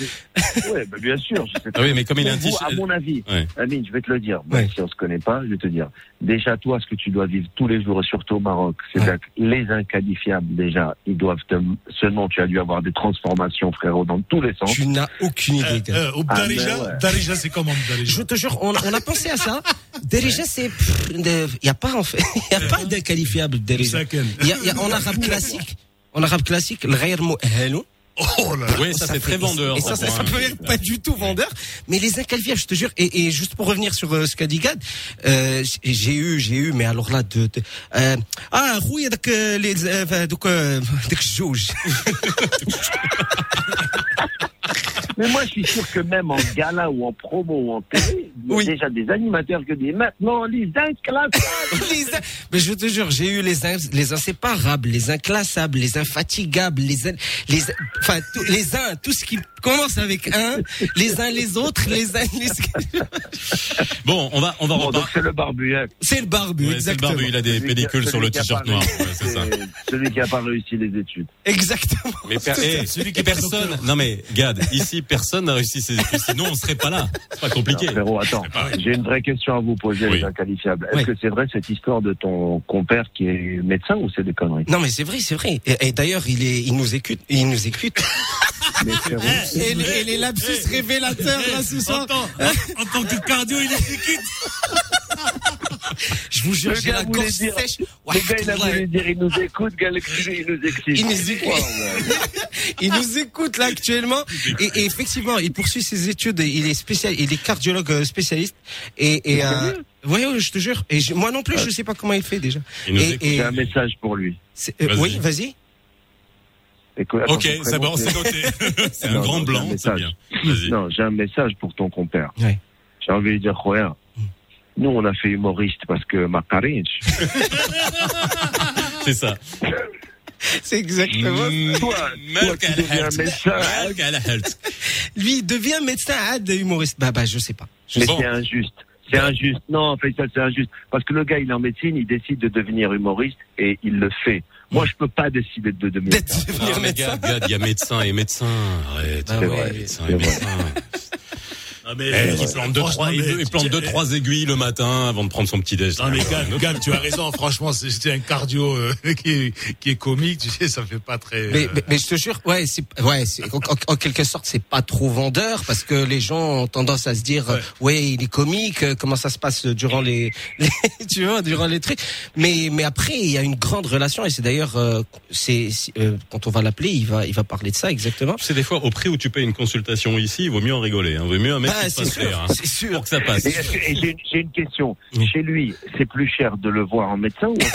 Ouais, bah, bien sûr. je sais Ah oui, mais comme il a t-shirt- À mon avis, Ouais. Amine, je vais te le dire. Ouais. si on se connaît pas, je vais te dire. Déjà, toi, ce que tu dois vivre tous les jours, surtout au Maroc, c'est Ouais. que les inqualifiables, déjà, ils doivent te... Seulement, tu as dû avoir des transformations, frérot, dans tous les sens. Tu n'as aucune idée, Euh, euh, au Ah, Darija, ouais. Darija, c'est comment Je Darija te jure, on, on a pensé à ça. Derija, c'est, il y a pas en fait, il y a pas d'inqualifiable. Msaken. Il y a, il y a en arabe classique, en arabe classique, le ghayr mu'ahhalun. Oh là là. Oui, ça, c'est très vendeur. Et ça, ça, ça, peut être pas du tout vendeur. Mais les incalviables, je te jure. Et, et, juste pour revenir sur euh, ce qu'a dit Gad, euh, j'ai eu, j'ai eu, mais alors là, de, de euh, ah, rouille avec euh, les, donc, euh, Mais moi, je suis sûr que même en gala ou en promo ou en télé, il y a Oui. déjà des animateurs qui disent maintenant les inclassables. les in- Mais je te jure, j'ai eu les in- les inséparables, les inclassables, les infatigables, les in- les enfin tout- les uns, tout ce qui commence avec un, les uns les autres, les uns les Bon, on va, on va Bon, c'est le barbu. hein. C'est le barbu, Ouais, c'est le exactement. barbu, il a des pellicules sur le t-shirt noir. réussi- Ouais, c'est ça. Celui qui a pas réussi les études. Exactement. Mais per- eh, celui qui personne, non mais Gad, ici personne n'a réussi ses études, sinon on serait pas là. C'est pas compliqué. Alors, frérot, attends, j'ai une vraie question à vous poser, Oui. les inqualifiables. Est-ce Oui. que c'est vrai cette histoire de ton compère qui est médecin ou c'est des conneries? Non mais c'est vrai, c'est vrai. Et, et d'ailleurs, il est, il nous écoute, il nous écoute. Mais frérot, Et, les- et les lapsus révélateurs là ce soir. En, en tant que cardio, il est liquide. Je vous jure, j'ai la gorge dire- sèche. le gars, il a voulu dire, il nous écoute, cul, il nous excite. Il nous écoute. Il nous écoute là actuellement et, et effectivement il poursuit ses études. Il est spécial, il est cardiologue euh, spécialiste et, et euh, je te jure. Et je- moi non plus, je sais pas comment il fait déjà. Écoute. J'ai un message pour lui. euh, oui, vas-y. Écoute, Ok, c'est bon, c'est noté. C'est un Non, grand blanc, c'est bien. Non, j'ai un message pour ton compère. Ouais. J'ai envie de dire, Khoya, nous, on a fait humoriste parce que Makarinch, C'est ça. C'est exactement. Mm, Toi, toi, tu deviens médecin. Lui il devient médecin ad humoriste. Bah bah je sais pas. Je mais c'est injuste. C'est injuste. Non, Faisal, c'est injuste. Parce que le gars, il est en médecine, il décide de devenir humoriste et il le fait. Moi, je peux pas décider de devenir. Médecin. Il y a médecin et médecin. Arrête. Ah ouais. vrai. Médecin et médecin. Mais, Eh, il plante deux, trois, il, mais- il plante deux, trois aiguilles le matin avant de prendre son petit déj. Non mais Gad, Gad, tu as raison. Franchement, c'est c'est un cardio euh, qui, est, qui est comique. Tu sais, ça fait pas très. Mais, euh, mais, mais je te jure, ouais, c'est, ouais, c'est, en, en- en quelque sorte, c'est pas trop vendeur parce que les gens ont tendance à se dire, euh, ouais, il est comique. euh, Comment ça se passe durant les, les- tu vois, durant les trucs. Mais, mais après, il y a une grande relation et c'est d'ailleurs, euh, c'est, euh, quand on va l'appeler, il va, il va parler de ça exactement. C'est des fois au prix où tu payes une consultation ici, il vaut mieux en rigoler. Hein. Il vaut mieux un mec Ah, c'est sûr, hein, c'est sûr. pour que ça passe. Et, j'ai une- j'ai une question. Oui. Chez lui, c'est plus cher de le voir en médecin ou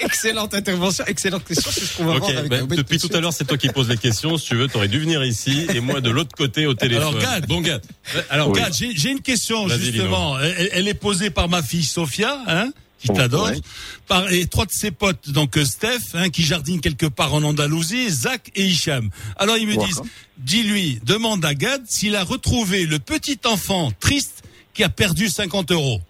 Excellente intervention, excellente question. C'est ce qu'on va Ok, voir avec bah, Ahmed depuis tout à l'heure, c'est toi qui poses les questions. Si tu veux, t'aurais dû venir ici et moi de l'autre côté au téléphone. Alors, Gad. bon Gad. Alors Gad, j'ai j'ai une question Vas-y, justement. Elle, elle est posée par ma fille Sophia, hein, qui Oh, t'adore, ouais. par et trois de ses potes, donc euh, Steph, hein, qui jardine quelque part en Andalousie, Zach et Hicham. Alors ils me disent, dis-lui, demande à Gad s'il a retrouvé le petit enfant triste qui a perdu 50 euros.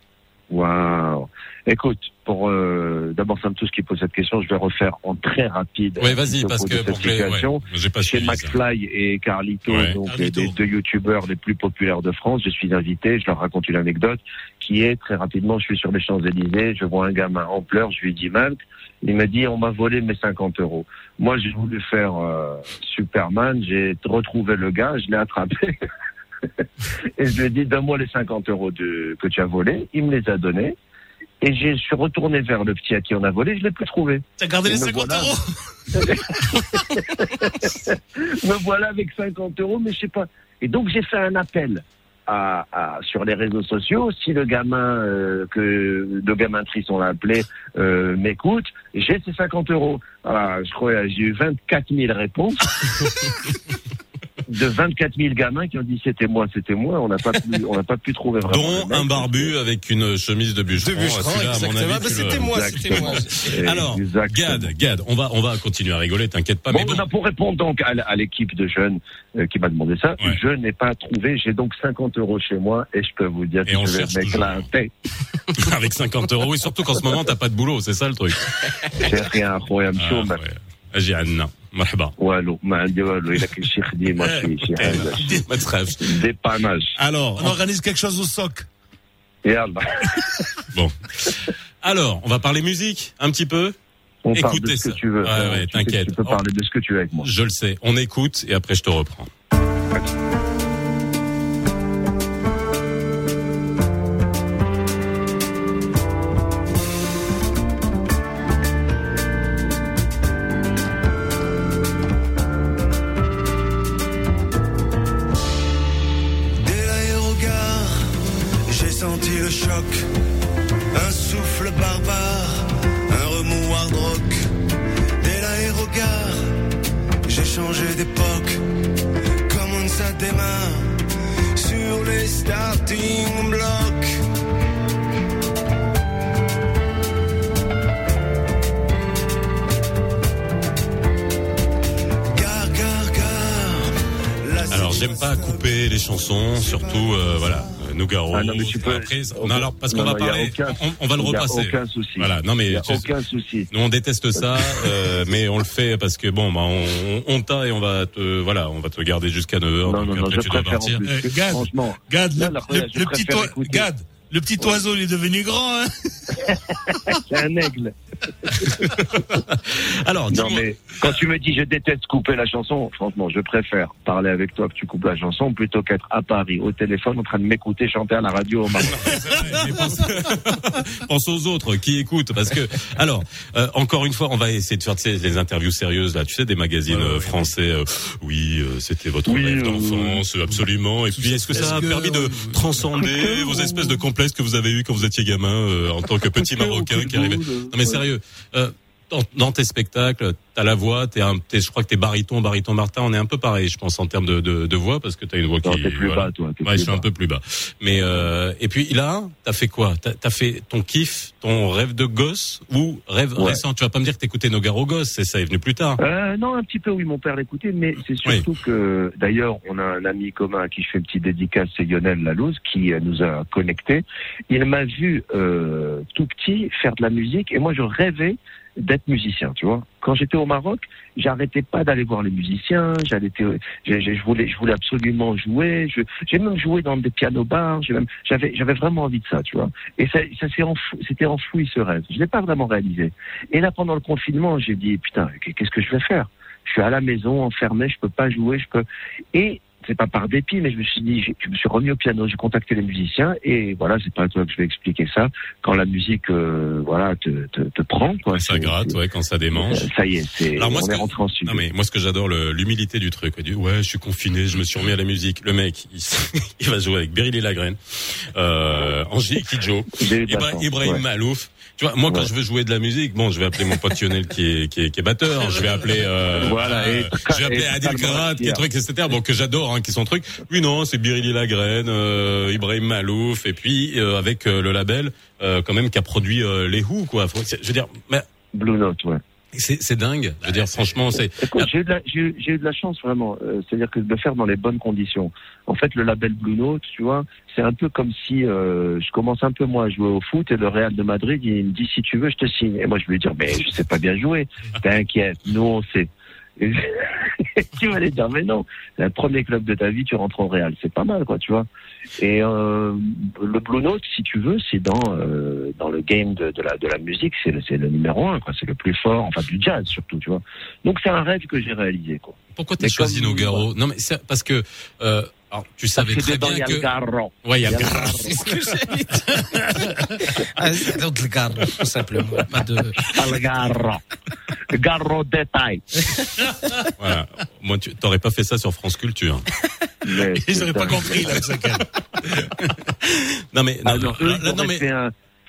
Waouh. Écoute, pour euh, d'abord ça me touche qui pose cette question. Je vais refaire en très rapide. Ouais, un vas-y, petit parce que pour que les- ouais, situation. pas Chez ça. McFly et Carlito, Ouais. donc Carlito. les deux youtubeurs les plus populaires de France, je suis invité, je leur raconte une anecdote qui est très rapidement, je suis sur les Champs-Élysées, je vois un gamin en pleurs, je lui dis Marc, il m'a dit on m'a volé mes 50 euros. Moi j'ai voulu faire euh, Superman, j'ai retrouvé le gars, je l'ai attrapé. Et je lui ai dit, donne-moi les 50 euros de, que tu as volés. Il me les a donnés. Et je suis retourné vers le petit à qui on a volé, je l'ai plus trouvé. T'as gardé Et les me 50 voilà. euros Me voilà avec 50 euros, mais je sais pas. Et donc j'ai fait un appel sur les réseaux sociaux. Si le gamin euh, que le gamin triste on l'a appelé euh, m'écoute, j'ai ces 50 euros. Voilà, je crois j'ai eu 24 000 réponses. de 24 000 gamins qui ont dit c'était moi, c'était moi. On n'a pas pu, on n'a pas pu trouver vraiment. Dont un barbu avec une chemise de bûcheron. De ah, bah, C'était moi, c'était moi. Alors, exactement. Gad, Gad, on va, on va continuer à rigoler, t'inquiète pas. Bon, mais pour répondre donc à, l'équipe de jeunes euh, qui m'a demandé ça, je n'ai pas trouvé. J'ai donc 50 euros chez moi et je peux vous dire et que je vais m'éclater. avec 50 euros, oui, surtout qu'en ce moment t'as pas de boulot, c'est ça le truc. J'ai rien, à ah, ouais. J'ai rien. مرحبا والو ما عندي والو الا كاين شي خديمه شي شي حاجه شي ما تخافش ديباناج alors On organise quelque chose au soc. يلا bon alors on va parler musique un petit peu on parle de Écoutez ce que ça. tu veux Ouais, frère. ouais, Tu sais, t'inquiète. tu peux Oh. parler de ce que tu veux avec moi je le sais on écoute et après je te reprends Dès Ah non, mais tu peux- après aucun- non alors parce qu'on non, va non, y a parler aucun- on, on va le repasser aucun souci voilà non mais tu- aucun souci Nous on déteste ça, euh, mais on le fait parce que bon, bah, on, on t'a et on va te, voilà, on va te garder jusqu'à 9h. non non non après je tu dois préfère en partir. plus Euh, Gad. franchement Gad, le, petit, écouter. Gad, le petit oiseau, il est devenu grand. Hein c'est un aigle Alors, Non mais quand tu me dis je déteste couper la chanson, franchement, je préfère parler avec toi que tu coupes la chanson plutôt qu'être à Paris au téléphone en train de m'écouter chanter à la radio au Maroc. Pense, pense aux autres qui écoutent parce que alors euh, encore une fois on va essayer de faire tu sais, les interviews sérieuses là tu sais des magazines euh, français euh, oui euh, c'était votre Oui, rêve euh, d'enfance euh, absolument et puis est-ce que ça a permis de transcender vos espèces de complexes que vous avez eu quand vous étiez gamin euh, en tant que petit marocain qui arrivait. non mais sérieux euh, dans, dans tes spectacles, t'as la voix, t'es un, t'es, je crois que t'es baryton, baryton Martin, on est un peu pareil, je pense en termes de, de, de voix, parce que t'as une voix Non, qui. t'es plus voilà. bas, toi. Ouais, plus je suis un peu plus bas. Mais euh, et puis là, t'as fait quoi? T'as as fait ton kiff, ton rêve de gosse ou rêve Ouais. récent? Tu vas pas me dire que t'écoutais Nogaro gosse, c'est ça est venu plus tard. Euh, non, un petit peu, oui, mon père l'écoutait, mais c'est surtout que, d'ailleurs, on a un ami commun à qui je fais une petite dédicace, c'est Lionel Lalouse, qui euh, nous a connectés. Il m'a vu euh, tout petit faire de la musique, et moi, je rêvais d'être musicien, tu vois. Quand j'étais au Maroc, j'arrêtais pas d'aller voir les musiciens, j'allais, je voulais, je voulais absolument jouer, je, j'ai même joué dans des pianos bars, j'ai même, j'avais, j'avais vraiment envie de ça, tu vois. Et ça, ça s'est enfou, c'était enfoui ce rêve. Je l'ai pas vraiment réalisé. Et là, pendant le confinement, j'ai dit, putain, qu'est-ce que je vais faire? Je suis à la maison, enfermé, je peux pas jouer, je peux. Et c'est pas par dépit, mais je me suis dit, je me suis remis au piano, j'ai contacté les musiciens, et voilà, c'est pas à toi que je vais expliquer ça. Quand la musique, euh, voilà, te, te, te prend, quoi. ça gratte, ouais, quand ça démange. Ça y est, c'est, Alors moi, on est rentré en studio. Non mais moi ce que j'adore l'humilité du truc. Ouais, je suis confiné, je me suis remis à la musique. Le mec, il, va jouer avec Beryl Lagraine, euh, Angie Kidjo, Ibrahim ouais. Malouf. Tu vois, moi quand Ouais. je veux jouer de la musique, bon, je vais appeler mon pote Lionel qui est, qui est, qui est batteur, je vais appeler, euh, Voilà, et- je vais appeler et Adil Karat, qui est truc, etc. Bon, que j'adore, hein, qui sont trucs. Oui, non, c'est Beryl Lagraine, euh, Ibrahim Malouf, et puis euh, avec euh, le label, euh, quand même, qui a produit euh, les Who, quoi. Faut- Je veux dire, mais Blue Note, ouais. C'est dingue. Je veux dire, franchement, c'est. J'ai eu, de la- j'ai eu- de la chance vraiment, Euh, c'est-à-dire que de le faire dans les bonnes conditions. En fait, le label Blue Note, tu vois, c'est un peu comme si euh, je commence un peu moi à jouer au foot et le Real de Madrid, il me dit si tu veux, je te signe. Et moi, je lui dis mais je sais pas bien jouer. T'inquiète, nous on sait. Tu vas aller dire mais non, c'est le premier club de ta vie, tu rentres au Real, c'est pas mal quoi, tu vois. Et euh, le Blue Note, si tu veux, c'est dans euh, dans le game de, de la de la musique, c'est le, c'est le numéro un, quoi. C'est le plus fort, enfin du jazz surtout, tu vois. Donc c'est un rêve que j'ai réalisé, quoi. Pourquoi t'as choisi comme- Nogaro Non mais c'est parce que euh, Alors, tu savais très dedans, il y bien a le que. garrot. Ouais, il y a le garrot. C'est ce que j'allais dire. Ah, le gars, tout simplement. Pas de. Le garrot. Le garrot détail. Voilà. Moi, tu t'aurais pas fait ça sur France Culture. Mais Ils n'auraient pas compris, là, ça Non mais, non, Ah non, mais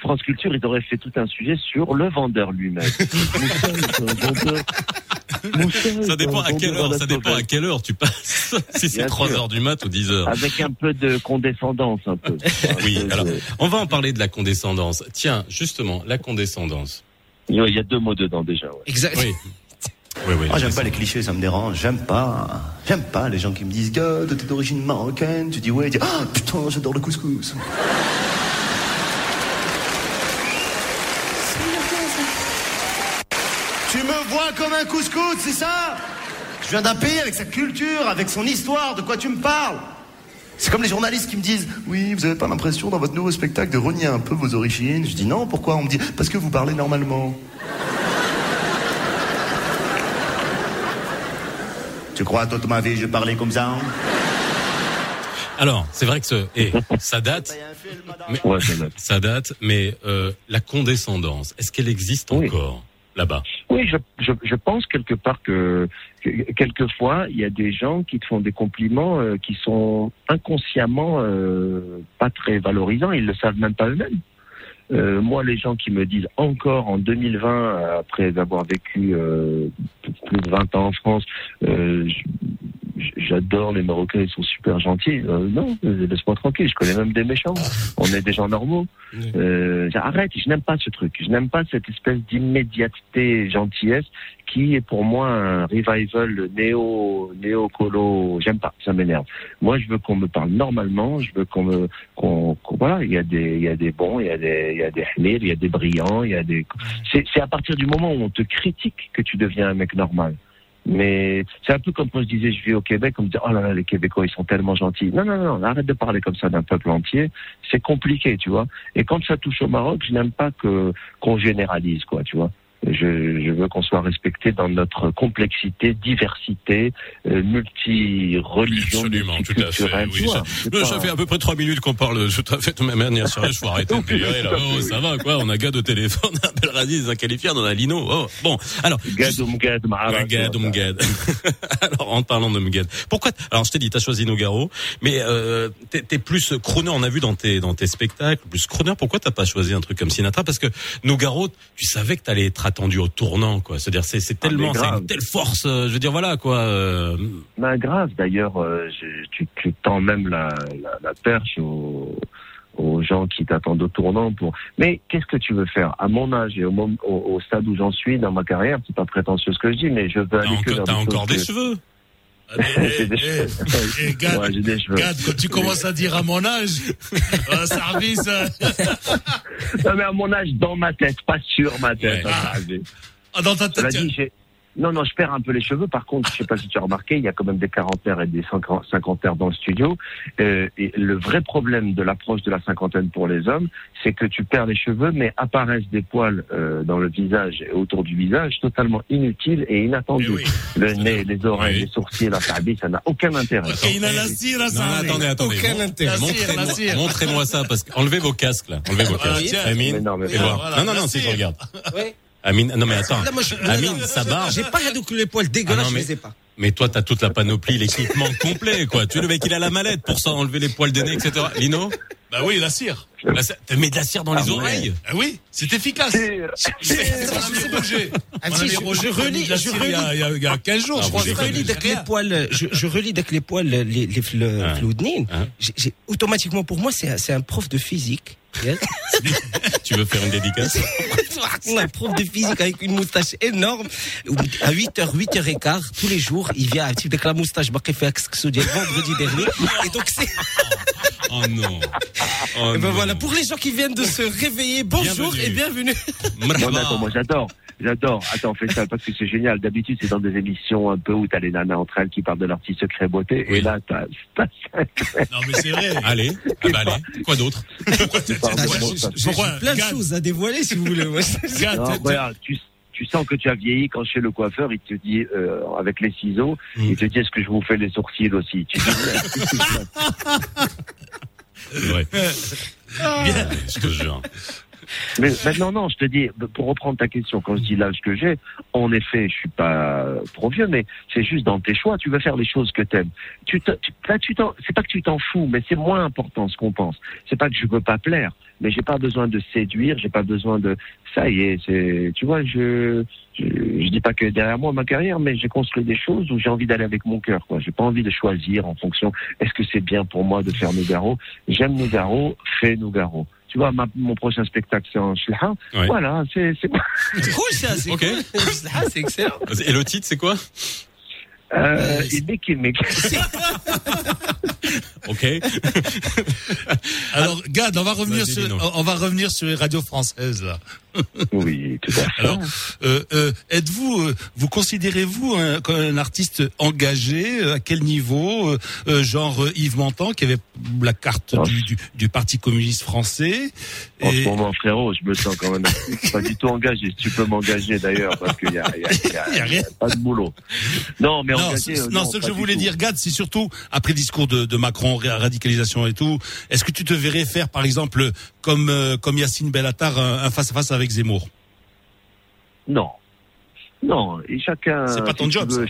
France Culture, ils auraient fait tout un sujet sur le vendeur lui-même. Moussa, c'est un vendeur. Moussa, ça c'est dépend un à quelle vendeur heure. Ça dépend à quelle heure tu passes. si c'est Bien 3 sûr. heures du mat ou 10 heures. Avec un peu de condescendance, un peu. Oui, alors on va en parler de la condescendance. Tiens, justement, la condescendance. Il y a deux mots dedans déjà. Ouais. Exact. Oui. Oui, oui. Moi, j'aime pas les clichés, ça me dérange. J'aime pas. J'aime pas les gens qui me disent, gars, t'es d'origine marocaine. Tu dis, ouais, tu dis, ah, putain, j'adore le couscous. Tu me vois comme un couscous, c'est ça? Je viens d'un pays avec sa culture, avec son histoire, de quoi tu me parles? C'est comme les journalistes qui me disent Oui, vous avez pas l'impression dans votre nouveau spectacle de renier un peu vos origines? Je dis non, pourquoi? On me dit Parce que vous parlez normalement. tu crois toute ma vie je parlais comme ça Alors, c'est vrai que ce, et ça date. Mais, Ouais, ça date. ça date, mais euh, la condescendance, est-ce qu'elle existe Oui. encore? Là-bas Oui, je, je, pense quelque part que, que quelquefois il y a des gens qui te font des compliments euh, qui sont inconsciemment euh, pas très valorisants. Ils le savent même pas eux-mêmes. Euh, moi, les gens qui me disent encore en 2020, euh, après avoir vécu plus de 20 ans en France, j'adore les Marocains, ils sont super gentils. Euh, non, euh, laisse-moi tranquille. Je connais même des méchants. On est des gens normaux. Euh, arrête, je n'aime pas ce truc. Je n'aime pas cette espèce d'immédiateté gentillesse qui est pour moi un revival néo néo colo. J'aime pas, ça m'énerve. Moi, je veux qu'on me parle normalement. Je veux qu'on me qu'on voilà. Il y a des il y a des bons, il y a des il y a des il y a des brillants, il y a des. C'est c'est à partir du moment où on te critique que tu deviens un mec normal. Mais c'est un peu comme quand je disais je vis au Québec, on me dit oh là là les Québécois ils sont tellement gentils. Non non non, arrête de parler comme ça d'un peuple entier. C'est compliqué, tu vois. Et quand ça touche au Maroc, je n'aime pas que qu'on généralise quoi, tu vois. Je, je veux qu'on soit respecté dans notre complexité, diversité, euh, multi-religion, Absolument, tout à fait. multiculturelle, Oui, ça, pas- ça fait à peu près trois minutes qu'on parle tout à fait de ma manière sérieuse. Faut arrêter de là. Oh, ça va, quoi. On a Gad au téléphone, on appelle Radiz, un qualifié, on a Lino. Oh, bon. Alors. Gad ou Mgad, Gad ou Mgad. Alors, en parlant de Mgad. Pourquoi, alors, je t'ai dit, t'as choisi Nogaro, mais, euh, t'es, t'es plus crooner, on a vu dans tes, dans tes spectacles, plus crooner. Pourquoi t'as pas choisi un truc comme Sinatra? Parce que Nogaro, tu savais que t'allais être attendu au tournant, quoi. C'est-à-dire, c'est, c'est Ah, tellement, c'est une telle force, euh, je veux dire, voilà, quoi. euh, Ben, grave, d'ailleurs, euh, je- tu, tu tends même la, la, la perche aux, aux gens qui t'attendent au tournant pour. Mais qu'est-ce que tu veux faire? À mon âge et au, mom- au, au stade où j'en suis dans ma carrière, c'est pas prétentieux ce que je dis, mais je veux aller que t'as encore des que- cheveux. J'ai des Eh, cheveux. eh, eh, Gad, j'ai quand tu commences à dire à mon âge, un service. euh, Non, mais à mon âge, dans ma tête, pas sur ma tête. Ouais. hein, j'ai- ah, dans ta tête. Non, non, je perds un peu les cheveux. Par contre, je sais pas si tu as remarqué, il y a quand même des quarantaires et des cinquan- cinquantaires dans le studio. Euh, et le vrai problème de l'approche de la cinquantaine pour les hommes, c'est que tu perds les cheveux, mais apparaissent des poils euh, dans le visage et autour du visage totalement inutiles et inattendus. Oui. Le nez, les oreilles, Oui. les sourcils, la tabi, ça n'a aucun intérêt. Et il a la cire, là, Non, ça. non, arrive. attendez, attendez. Aucun intérêt. Montrez-moi ça parce que enlevez vos casques là, enlevez vos Voilà, casques. tiens. Mais non, mais et voilà, voir. voilà, non non non, si je regarde. Ouais. Amine, non mais attends. Là, moi, je- Amine, non, non, ça je- barge. J'ai pas donc les poils dégueulasses, Ah non, je mais- les ai pas. Mais toi, t'as toute la panoplie, l'équipement complet, quoi. Tu le mec, il a la mallette pour ça, enlever les poils de nez, etc. Lino, Bah oui, la cire. t'as mis de la cire dans les ouais. oreilles. Ah oui, c'est efficace. Roger. Ah, je- je relis- la je cire il y a- il y a- il y a 15 jours, Ah, je Je relis avec Rien. les poils, je, je relis avec les poils, les, les, le, Ah. Ah. J'ai- automatiquement, pour moi, c'est un prof de physique. Yes. Tu veux faire une dédicace? Un prof de physique avec une moustache énorme. À 8h, 8h15, tous les jours, il vient un type avec la moustache, Axxoudia vendredi dernier. Et donc, c'est, Oh non. Oh et ben non. voilà, pour les gens qui viennent de se réveiller, bonjour Bienvenue. et bienvenue. Attends, moi j'adore. J'adore. Attends, fais ça parce que c'est génial. D'habitude, c'est dans des émissions un peu où t'as les nanas entre elles qui parlent de leur petit secret beauté. Oui. Et là, t'as, t'as Non, mais c'est vrai. Allez, ah bah allez. Quoi d'autre Pourquoi ça- plein de choses à dévoiler, si vous voulez. Non, tu, sens que tu as vieilli quand chez le coiffeur, il te dit, euh, avec les ciseaux, Mm. il te dit, est-ce que je vous fais les sourcils aussi? Tu dis, C'est vrai. Bien. Je te jure. Mais maintenant, non, je te dis, pour reprendre ta question, quand je dis l'âge que j'ai, en effet, je suis pas trop vieux, mais c'est juste dans tes choix, tu veux faire les choses que t'aimes. Tu te, tu, là, tu t'en, c'est pas que tu t'en fous, mais c'est moins important ce qu'on pense. C'est pas que je veux pas plaire, mais j'ai pas besoin de séduire, j'ai pas besoin de, ça y est, c'est, tu vois, je, je, dis pas que derrière moi ma carrière, mais j'ai construit des choses où j'ai envie d'aller avec mon cœur, quoi. J'ai pas envie de choisir en fonction, est-ce que c'est bien pour moi de faire Nougaro? J'aime Nougaro, fais Nougaro. Tu vois, ma- mon prochain spectacle, c'est en. Ouais. Voilà, c'est, c'est, C'est cool ça, c'est Ok. cool. Ah, c'est excellent. Et le titre, c'est quoi euh, Mick. Ok. Alors, Gad, on va revenir sur, on va revenir sur les radios françaises, là. Oui, tout à fait. Alors, euh, euh, êtes-vous, euh, vous considérez-vous un, comme un artiste engagé euh, À quel niveau euh, euh, Genre Yves Montand, qui avait la carte du, du, du Parti communiste français. En ce Et- moment, frérot, je me sens quand même pas du tout engagé. Tu peux m'engager d'ailleurs, parce qu'il y y y y a rien. pas de boulot. Non, mais Non, engagé. euh, non, ce que je voulais dire, Gad, c'est surtout après le discours de, de Macron, ra- radicalisation et tout. Est-ce que tu te verrais faire, par exemple, comme euh, comme Yacine Bellatar, un un face à face avec Zemmour Non. Non, et chacun. C'est pas ton si job, veux,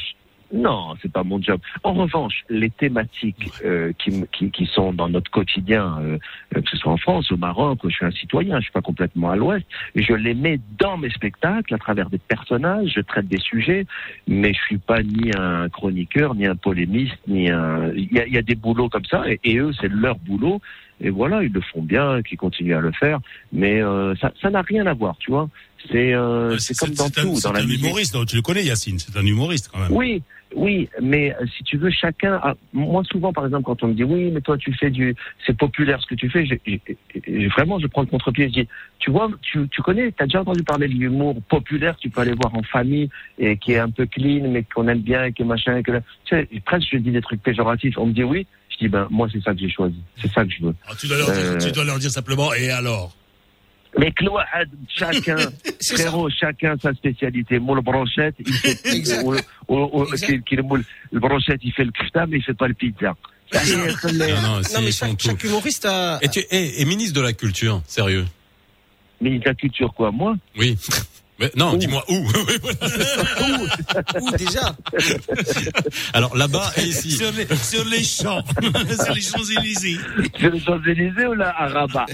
Non, c'est pas mon job. En revanche, les thématiques euh, qui, qui, qui sont dans notre quotidien, euh, que ce soit en France, au Maroc, je suis un citoyen, je suis pas complètement à l'ouest, je les mets dans mes spectacles à travers des personnages, je traite des sujets, mais je suis pas ni un chroniqueur, ni un polémiste, ni un. Il y a, il y a des boulots comme ça, et, et eux, c'est leur boulot. Et voilà, ils le font bien, qu'ils continuent à le faire, mais euh, ça ça n'a rien à voir, tu vois. C'est euh, c'est comme dans un, tout, c'est dans la un musique. humoriste, non, tu le connais, Yacine, c'est un humoriste quand même. Oui, oui, mais euh, si tu veux, chacun. a- moi, souvent, par exemple, quand on me dit oui, mais toi, tu fais du, c'est populaire ce que tu fais. j'ai- vraiment, je prends le contre-pied. Je dis, tu vois, tu, tu connais, t'as déjà entendu parler de l'humour populaire. Tu peux aller voir en famille et qui est un peu clean, mais qu'on aime bien et qui est machin. Et que, tu sais, presque je dis des trucs péjoratifs. On me dit oui. Ben moi, c'est ça que j'ai choisi. C'est ça que je veux. Ah, tu, dois leur dire, Euh, tu dois leur dire simplement, et alors? Mais Chloé, chacun, ça. frérot, chacun sa spécialité. Moi, le brochette, il fait, qui- qui- le le brochette, il fait le kfta, mais il fait pas le pizza. Non, non, mais chaque, humoriste a. Et, tu, et, et ministre de la Culture, sérieux? Mais la culture, quoi, moi? Oui. Mais non, Où dis-moi où. Oui, voilà. Ouh, déjà? Alors là-bas et ici. sur les, sur les champs, sur les Champs-Élysées. Sur les Champs-Élysées ou là, à Rabat?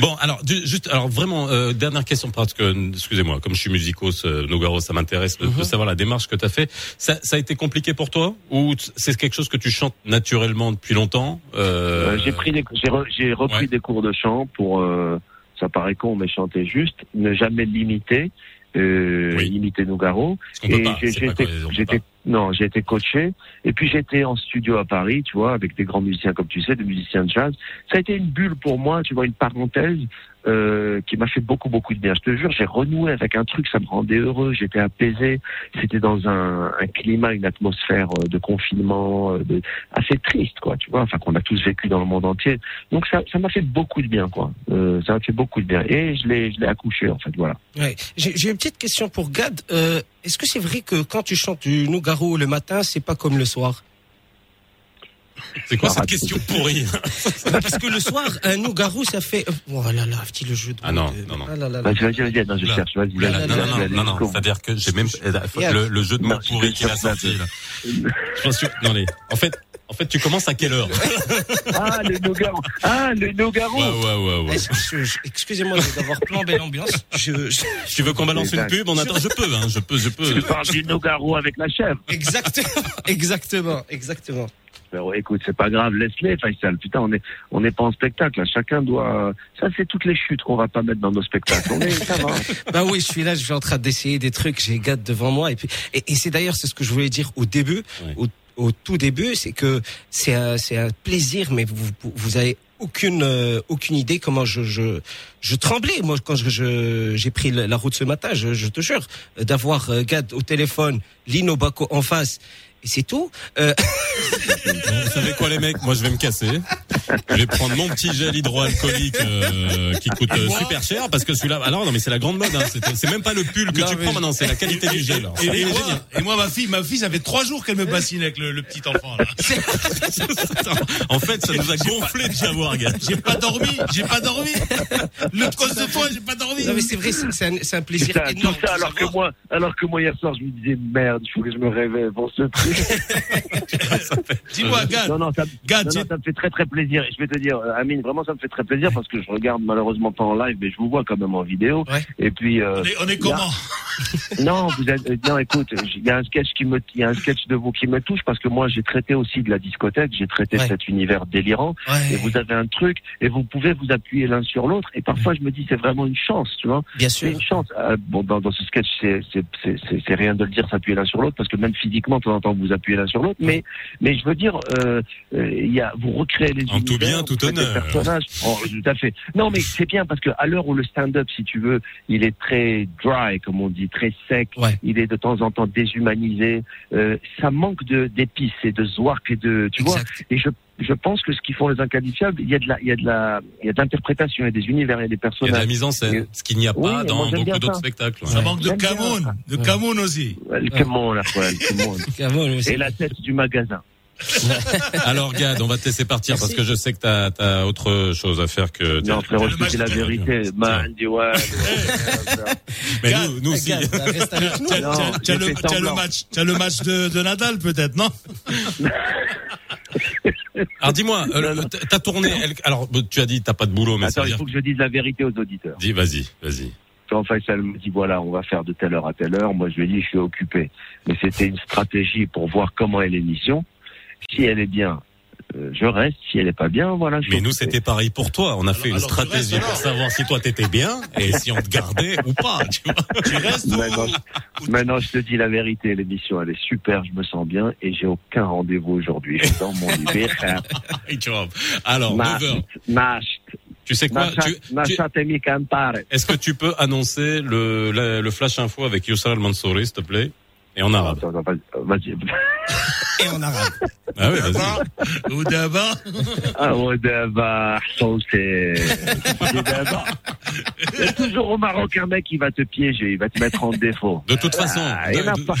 Bon, alors du- juste, alors vraiment euh, dernière question parce que excusez-moi, comme je suis musicos, euh, Nogaro, ça m'intéresse de, de savoir la démarche que tu as fait. Ça, ça a été compliqué pour toi ou c'est quelque chose que tu chantes naturellement depuis longtemps euh, Euh, j'ai pris des, j'ai, re- j'ai repris ouais. des cours de chant pour, euh, ça paraît con, mais chanter juste, ne jamais limiter, euh, Oui. limiter Nougaro. Et j'étais, non, j'ai été coaché. Et puis j'étais en studio à Paris, tu vois, avec des grands musiciens comme tu sais, des musiciens de jazz. Ça a été une bulle pour moi, tu vois, une parenthèse euh, qui m'a fait beaucoup beaucoup de bien. Je te jure, j'ai renoué avec un truc, ça me rendait heureux. J'étais apaisé. C'était dans un, climat, une atmosphère euh, de confinement, euh, assez triste, quoi, tu vois, enfin qu'on a tous vécu dans le monde entier. Donc ça, ça m'a fait beaucoup de bien, quoi. Euh, ça m'a fait beaucoup de bien. Et je l'ai, je l'ai accouché, en fait, voilà. Ouais. J'ai j'ai une petite question pour Gad. Euh, Est-ce que c'est vrai que quand tu chantes du Nougaro le matin, c'est pas comme le soir? C'est quoi cette question pourrie Bah, Parce que le soir, un Nougaro, ça fait. Oh là là, petit le jeu de. Ah non, non, non. Vas-y, vas-y, vas-y, non, je cherche, vas-y, vas-y, non, non, non, non, c'est-à-dire que j'ai même Yeah. le, jeu de mots pourri qu'il a sorti. là. Je pense que- non, les, en fait, en fait, tu commences à quelle heure Ah, le Nogaro. Ah, le Nogaro. Ouais, ouais, ouais, ouais. Excusez-moi d'avoir plombé l'ambiance. Je, je- Tu veux qu'on balance une pub? On attend, je peux, hein, je peux, je peux. Tu parles du Nogaro avec la chèvre. Exactement, exactement, exactement. Alors, écoute, c'est pas grave, laisse-les, Faisal. Putain, on est, on n'est pas en spectacle, là. Chacun doit, ça, c'est toutes les chutes qu'on va pas mettre dans nos spectacles. On est, ça va. Bah oui, je suis là, je suis en train d'essayer des trucs, j'ai Gad devant moi et puis et, et c'est d'ailleurs c'est ce que je voulais dire au début, Ouais. au, au tout début, c'est que c'est un c'est un plaisir, mais vous vous, vous avez aucune euh, aucune idée comment je je je tremblais moi quand je je- j'ai pris la route ce matin, je, je te jure d'avoir euh, Gad au téléphone, Lino Baco en face c'est tout. Euh, vous savez quoi, les mecs? Moi, je vais me casser. Je vais prendre mon petit gel hydroalcoolique euh, qui coûte euh, super cher parce que celui-là. Alors non, mais c'est la grande mode. Hein. C'est- même pas le pull que Non, tu mais- prends maintenant, c'est la qualité du gel. Et, moi, génial. et moi, ma fille, ma fille, ça fait trois jours qu'elle me bassine avec le, le petit enfant. Là. En fait, ça nous a gonflé de savoir, gars. J'ai pas dormi, j'ai pas dormi. Le cause de toi, j'ai pas dormi. Non mais c'est vrai, c'est c'est un, plaisir Putain, tout énorme. ça alors que moi, alors que moi hier soir je me disais merde, il faut que je me réveille pour ce truc. Dis-moi, Gad. non non, ça, Gad, non, j'ai- non, ça me fait très très plaisir. Je vais te dire, euh, Amine, vraiment ça me fait très plaisir parce que je regarde malheureusement pas en live, mais je vous vois quand même en vidéo. Ouais. Et puis euh, on est, on est il y a- comment non, vous êtes, euh, non, écoute, il y a un sketch qui me, il y a un sketch de vous qui me touche parce que moi j'ai traité aussi de la discothèque, j'ai traité Ouais. cet univers délirant. Et vous avez un truc et vous pouvez vous appuyer l'un sur l'autre. Et parfois je me dis c'est vraiment une chance, tu vois. bien C'est sûr. une chance. Euh, bon, dans, dans ce sketch, c'est c'est c'est c'est- c'est rien de le dire, s'appuyer l'un sur l'autre, parce que même physiquement, de temps en temps, vous appuyez l'un sur l'autre. Mais mais je veux dire, euh, euh, il y a vous recréez les En tout univers, bien, tout faites des honneur. personnages. Oh, tout à fait. Non, mais c'est bien parce que à l'heure où le stand-up, si tu veux, il est très dry, comme on dit, très sec. Ouais. Il est de temps en temps déshumanisé. Euh, ça manque de d'épices et de zwark et de tu vois. Et je je pense que ce qu'ils font les inqualifiables, il y a de la il y a de la il y a de l'interprétation, il y a des univers, il y a des Il y a de personnages. la mise en scène, ce qu'il n'y a pas dans beaucoup d'autres ça. spectacles. Ça ouais. manque de Camoun, de Camoun aussi. Là, welcome on. Cameroun aussi. Et la tête du magasin. Alors, Gad, on va te laisser partir parce que je sais que t'as as autre chose à faire que. Non, frérot, je te dis la vérité. Man, ouais. Mais Gad, nous, nous aussi. Nous. T'as le, match, t'as le match de, de Nadal peut-être, non Alors, dis-moi, euh, ta- tournée. elle- Alors, tu as dit t'as pas de boulot, mais Attends, il dire. faut que je dise la vérité aux auditeurs. Dis, vas-y, vas-y. Quand Faisal me dit voilà, on va faire de telle heure à telle heure, moi je lui ai dit je suis occupé. Mais c'était une stratégie pour voir comment est l'émission. Si elle est bien, euh, je reste. Si elle est pas bien, voilà. Je Mais nous, c'était pareil pour toi. On a fait une alors, stratégie restes pour savoir si toi t'étais bien et si on te gardait ou pas. Tu vois. Tu restes ou- Maintenant, je, maintenant, je te dis la vérité, l'émission elle est super, je me sens bien et j'ai aucun rendez-vous aujourd'hui. Je suis dans mon lit. Tu vois. Alors, Ma- 9h. Nash, Tu sais quoi tu, tu-. Est-ce que tu peux annoncer le, le, le flash info avec Youssal Mansouri, s'il te plaît? Et en arabe. Attends, attends, vas-y. Et en arabe. Ah oui, vas-y. D'abord, ou d'abord, Ah d'abord. Il y a toujours au Maroc un mec qui va te piéger, il va te mettre en défaut. De toute façon, Ah, de- et, là, de- pas-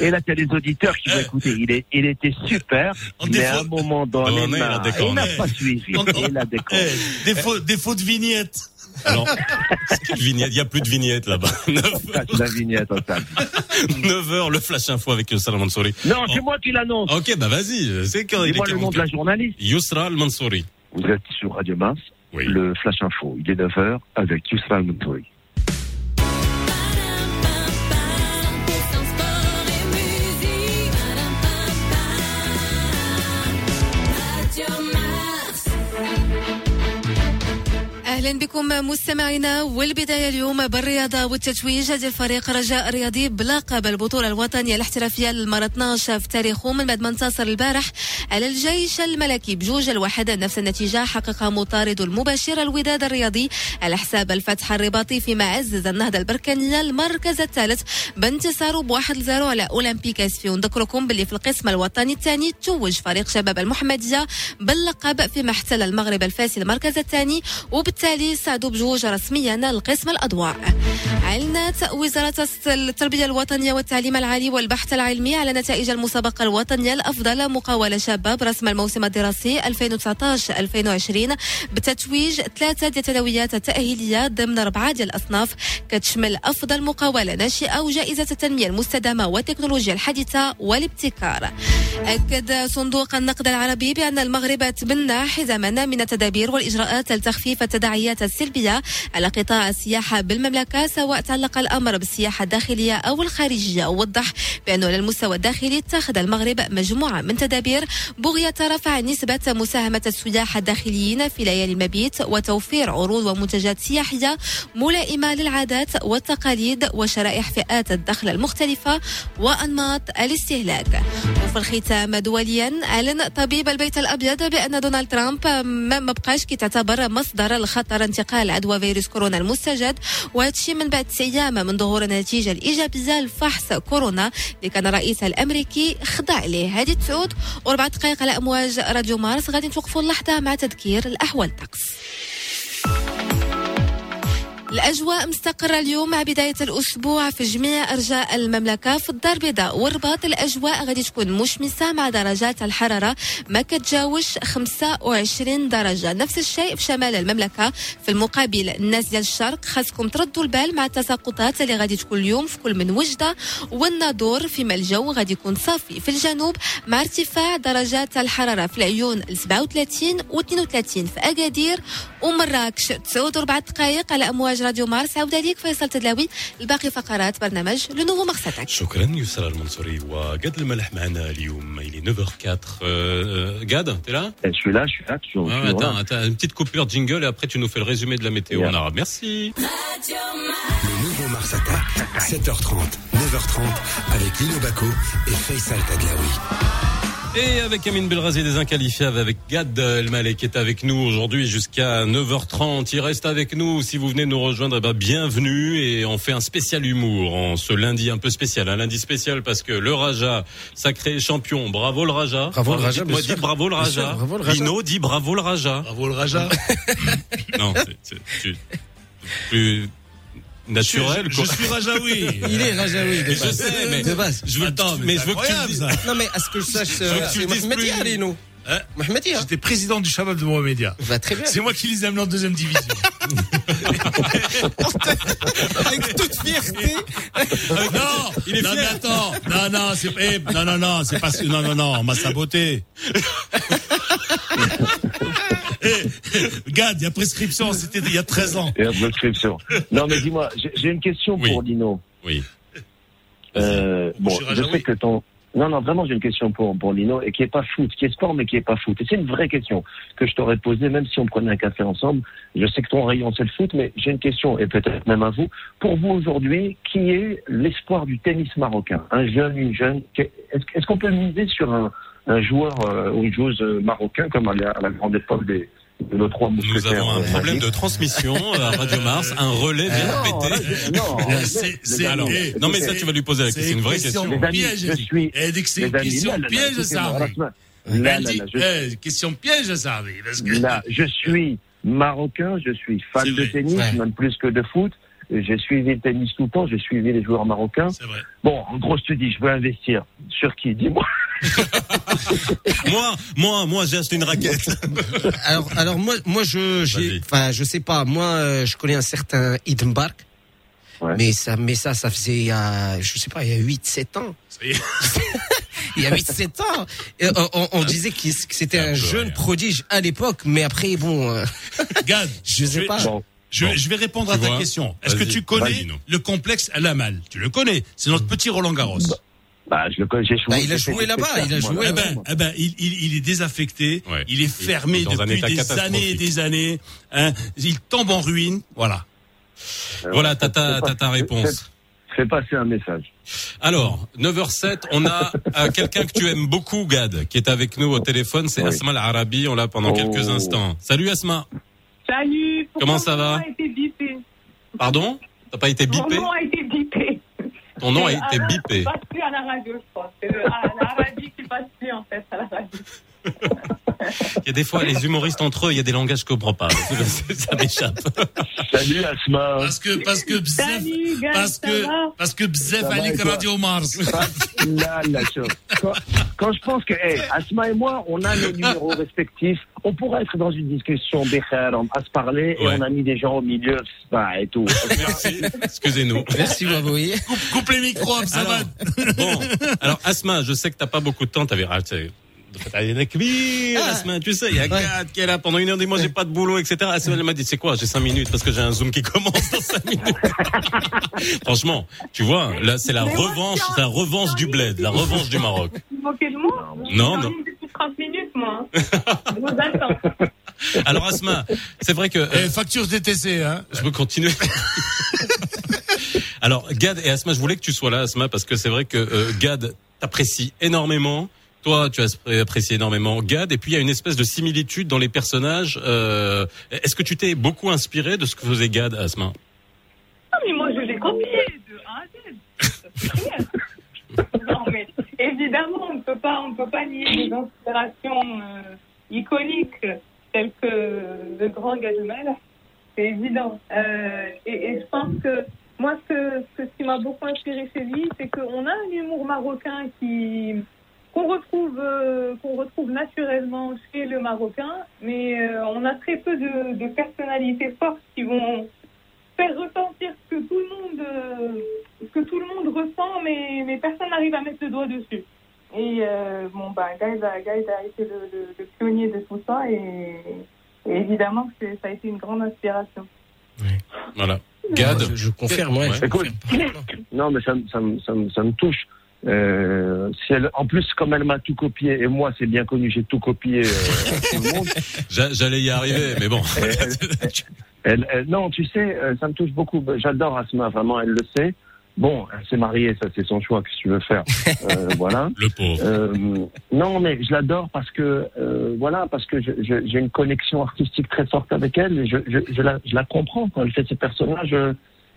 et là, t'as les auditeurs qui vont écouter. Il, est, il était super, En mais à défaut- un moment donné, il n'a pas suivi. Il a déconné. eh, défaut, défaut de vignette. Quelle vignette? Il n'y a plus de vignette là-bas. La vignette en salle. 9h, le flash info avec Youssal Mansouri. Non, c'est moi qui l'annonce. Ok, bah vas-y. C'est quand il est Dis-moi le nom de la 44. journaliste. Yousra Al-Mansouri. Vous êtes sur Radio Mars, Oui. le Flash Info. Il est 9h avec Yousra Mantouri. أهلا بكم مستمعينا. والبداية اليوم بالرياضة والتتويج ديال فريق رجاء الرياضي بلقب البطوله الوطنية الاحترافية للمره 12 في تاريخه من بعد ما انتصر البارح على الجيش الملكي بجوج الواحد. نفس النتيجة حققها مطارد المباشر الوداد الرياضي على حساب الفتح الرباطي فيما عزز النهضة البركانية المركز الثالث بانتصاره بواحد لزيرو على أولمبيك اسفي ونذكركم باللي في القسم الوطني الثاني توج فريق شباب المحمدية باللقب فيما احتل المغرب الفاسي المركز الثاني. وبالتالي الثالث سعدو بجوج رسميا القسم الأضواء. أعلنت وزارة التربية الوطنية والتعليم العالي والبحث العلمي على نتائج المسابقة الوطنية الأفضل مقاولة شابة برسم الموسم الدراسي 2019-2020 بتتويج ثلاثة الثانويات التأهيلية ضمن أربعة ديال الأصناف كتشمل أفضل مقاولة ناشئة وجائزة التنمية المستدامة والتكنولوجيا الحديثة والابتكار. أكد صندوق النقد العربي بأن المغرب تبنى حزما من التدابير والإجراءات لتخفيف التداعيات السلبية على قطاع السياحة بالمملكة سواء تعلق الأمر بالسياحة الداخلية أو الخارجية ووضح بانه على المستوى الداخلي اتخذ المغرب مجموعة من تدابير بغية رفع نسبة مساهمة السياح الداخليين في ليالي المبيت وتوفير عروض ومنتجات سياحية ملائمة للعادات والتقاليد وشرائح فئات الدخل المختلفة وأنماط الاستهلاك. وفي الختام دوليا أعلن طبيب البيت الأبيض بأن دونالد ترامب ما ما بقاش كيتعتبر مصدر الخطر انتقال عدوى فيروس كورونا المستجد وهادشي من بعد أيام من ظهور النتيجه الايجابيه لفحص كورونا اللي كان الرئيس الأمريكي خضع ليه هذه تسعود واربع دقائق على أمواج راديو مارس. غادي نتوقفوا اللحظة مع تذكير الأحوال الطقس الأجواء مستقرة اليوم مع بداية الأسبوع في جميع أرجاء المملكة في الدار البيضاء والرباط. الأجواء غادي تكون مشمسة مع درجات الحرارة ما كتجاوش 25 درجة. نفس الشيء في شمال المملكة. في المقابل الناس ديال الشرق خاصكم تردوا البال مع التساقطات اللي غادي تكون اليوم في كل من وجدة والناظور. فيما الجو غادي يكون صافي. في الجنوب مع ارتفاع درجات الحرارة في العيون ل 37 و 32 في أكادير ومراكش تسعود وربع دقائق على أمواج راديو مارس عودة ليك فيصل تدلاوي الباقي فقرات برنامج لو نوفو مقصتك شكرا يسرى المنصوري وقاد الملح معنا اليوم il est 9h04 euh, Gad t'es là Je suis là, je suis là. Je suis, je Ah, suis attends, vraiment- attends, une petite coupure de jingle et après tu nous fais le résumé de la météo en arabe. Merci. Le nouveau Mars Attack, 7h30, 9h30, avec Lino Baco et Faisal Tadlaoui. Et avec Amine Belrazi des Inqualifiables, avec Gad El Malek qui est avec nous aujourd'hui jusqu'à 9h30. Il reste avec nous. Si vous venez nous rejoindre, eh ben, bienvenue. Et on fait un spécial humour en ce lundi un peu spécial. Un lundi spécial parce que le Raja, sacré champion. Bravo le Raja. Bravo le Raja, sûr. dites bravo le Raja. sûr, bravo le Raja. Lino dit bravo le Raja. Bravo le Raja. Non, c'est- c'est tu- plus naturel. Je, quoi. je suis Rajaoui. Il est Rajaoui de Je sais, mais de base. je veux, Attends, mais mais je veux que tu le dises. ça. Non mais à ce que je sache, veux que tu c'est. Dia, nous. Hein. J'étais président du Shabab de Mohamedia. Va très bien. C'est moi qui les amenés en deuxième division. Avec toute fierté. non, Il est non, fier. mais attends, non, non, c'est, eh, non, non, non, c'est pas, non, non, non, on m'a saboté. Gad, il y a prescription, c'était il y a 13 ans. Et la prescription. Non, mais dis-moi, j'ai une question Oui. pour Lino. Oui. Euh, bon, je sais que ton. Non, non, vraiment, j'ai une question pour, pour Lino et qui est pas foot, qui est sport, mais qui est pas foot. Et c'est une vraie question que je t'aurais posée, même si on prenait un café ensemble. Je sais que ton rayon, c'est le foot, mais j'ai une question, et peut-être même à vous. Pour vous, aujourd'hui, qui est l'espoir du tennis marocain? Un jeune, une jeune est-ce qu'on peut miser sur un, un joueur euh, ou une joueuse euh, marocain, comme à la, à la grande époque des, de nos trois Nous avons un euh, problème de transmission à Radio Mars, un relais vient Non, péter. non, mais ça tu vas lui poser la question, c'est une vraie question piège, je suis- c'est une question piège, ça question piège, ça. Là, je suis marocain, je suis fan de tennis, même plus que de foot. J'ai suivi le tennis tout le temps, j'ai suivi les joueurs marocains. Bon, en gros, je te dis, je veux investir. Sur qui? Dis-moi. Moi, moi, moi j'ai acheté une raquette. Alors, alors moi, moi, je, j'ai, enfin, je sais pas. Moi, euh, je connais un certain Eden Bark. Ouais. Mais ça, mais ça, ça faisait, il y a, je sais pas, il y a 8, 7 ans. Ça y est. Il y a 8, 7 ans. Et on, on- on disait qu'il- que c'était Un jeune rien. prodige à l'époque, mais après, bon, euh, Gad, je sais vais- pas. Bon, Je, Bon. je vais répondre Tu à ta vois question. Est-ce que tu connais le complexe El Amal Tu le connais C'est notre petit Roland Garros. bah, je le connais, j'ai joué. Bah, il a joué là-bas, il a joué, Eh ben, eh ben, il, il, il est désaffecté, Ouais. il est fermé Il est depuis des années et des années. Hein, il tombe en ruine. Voilà. Voilà, t'as ta, réponse. Fais passer un message. Alors, 9h07, on a euh, quelqu'un que tu aimes beaucoup, Gad, qui est avec nous au téléphone, c'est Oui. Asma Al-Arabi, on l'a pendant Oh. quelques instants. Salut Asma. Salut. Comment ça va Pardon? T'as pas été bipé? Mon nom a été bipé. Ton nom a été Alain, bipé. Ça passe plus à la radio, je pense. C'est le- radio qui passe plus, en fait, à la radio. Il y a des fois, les humoristes entre eux, il y a des langages que je comprends pas. Ça m'échappe. Salut Asma. Parce que, parce que, bzef, Salut, gars, parce que, parce que Bzef Radio Mars. Là, là, quand, quand je pense que hey, Asma et moi, on a nos numéros respectifs, on pourrait être dans une discussion bécher, à se parler, et on a mis des gens au milieu, bah, et tout. Merci. Excusez-nous. Merci, coupe, coupe les micros, va. bon, alors Asma, je sais que t'as pas beaucoup de temps. T'avais ah, kbir, Ah. Asma, tu sais, il y a Ouais. Gad qui est là pendant une heure, dit moi j'ai pas de boulot, etc. Asma elle m'a dit c'est quoi, j'ai cinq minutes parce que j'ai un zoom qui commence dans cinq minutes. Franchement, tu vois, là c'est la Mais revanche, la revanche du bled, la revanche du Maroc. Vous moquez de moi Non, non. depuis 30 minutes, moi. Je vous attends. Alors Asma, c'est vrai que euh, Eh, facture DTC, hein. je peux continuer. Alors Gad et Asma, je voulais que tu sois là, Asma, parce que c'est vrai que euh, Gad t'apprécie énormément. Toi, tu as appré- apprécié énormément Gad, et puis il y a une espèce de similitude dans les personnages. Euh, Est-ce que tu t'es beaucoup inspiré de ce que faisait Gad, Asma Ah, mais moi, je l'ai copié de A à Z. Non, mais évidemment, on ne peut pas, on ne peut pas nier des inspirations euh, iconiques telles que le grand Gademel. C'est évident. Euh, et, et je pense que moi, ce, ce qui m'a beaucoup inspiré chez lui, c'est qu'on a un humour marocain qui qu'on retrouve euh, qu'on retrouve naturellement chez le marocain, mais euh, on a très peu de, de personnalités fortes qui vont faire ressentir ce que tout le monde euh, ce que tout le monde ressent, mais, mais personne n'arrive à mettre le doigt dessus. Et euh, bon bah Guys a, a été le, le- le pionnier de tout ça et, et évidemment que c'est- ça a été une grande inspiration. Voilà. Gad Je, je confirme, ouais. je Écoute, confirme. non, mais ça, ça, me- ça, me- ça me touche. Euh, si elle, en plus, comme elle m'a tout copié, et moi, c'est bien connu, j'ai tout copié euh, à tout le monde. J'a- J'allais y arriver, mais bon. Elle, elle- non, tu sais, euh, ça me touche beaucoup. J'adore Asma, vraiment, elle le sait. Bon, elle s'est mariée, ça c'est son choix, qu'est-ce que tu veux faire Euh, Voilà. Le pauvre. Euh, non, mais je l'adore parce que euh, voilà, parce que je- je- j'ai une connexion artistique très forte avec elle. Et je, je, je, la, je la comprends quand elle fait ses personnages.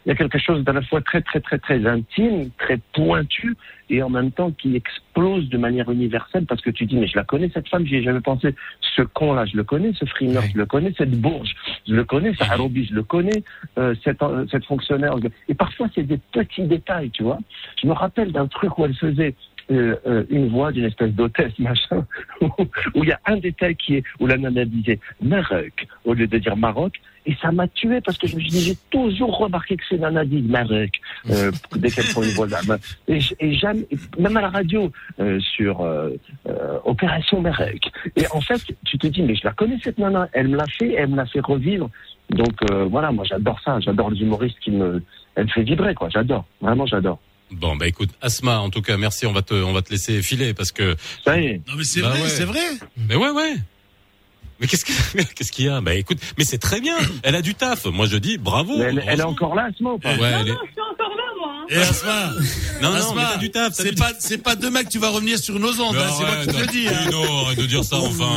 Il y a quelque chose d'à la fois très très très très intime, très pointu, et en même temps qui explose de manière universelle parce que tu dis mais je la connais cette femme, j'y ai jamais pensé. Ce con là, je le connais, ce frimeur, je le connais, cette bourge, je le connais, ce Harobi, je le connais, euh, cette, euh, cette fonctionnaire. Et parfois c'est des petits détails, tu vois. Je me rappelle d'un truc où elle faisait euh, euh, une voix d'une espèce d'hôtesse, machin, où il y a un détail qui est, où la nana disait Maroc au lieu de dire Maroc, et ça m'a tué parce que je me suis dit, j'ai toujours remarqué que ces nanas disent Maroc, euh, dès qu'elles font une voix d'âme. Et, jamais, même à la radio, euh, sur euh, euh, Opération Maroc. Et en fait, tu te dis, mais je la connais cette nana, elle me l'a fait, elle me l'a fait revivre. Donc euh, voilà, moi j'adore ça, j'adore les humoristes qui me, elle me fait vibrer, quoi, j'adore, vraiment j'adore. Bon, bah écoute, Asma, en tout cas, merci. On va te, on va te laisser filer parce que. Ça y est. Non, mais c'est Bah vrai, ouais. c'est vrai. Mais ouais, ouais. Mais qu'est-ce que- qu'est-ce qu'il y a? Bah écoute, mais c'est très bien. Elle a du taf. Moi, je dis bravo. Mais elle, elle est encore là, Asma, ou pas? Ouais, non, elle est- non, je suis encore là, moi. hein. Et Asma, Non, non, Asma, mais t'as du taf. c'est du pas, c'est pas demain que tu vas revenir sur nos ondes, hein, c'est moi qui te le dis. hein. Lino, arrête de dire ça enfin.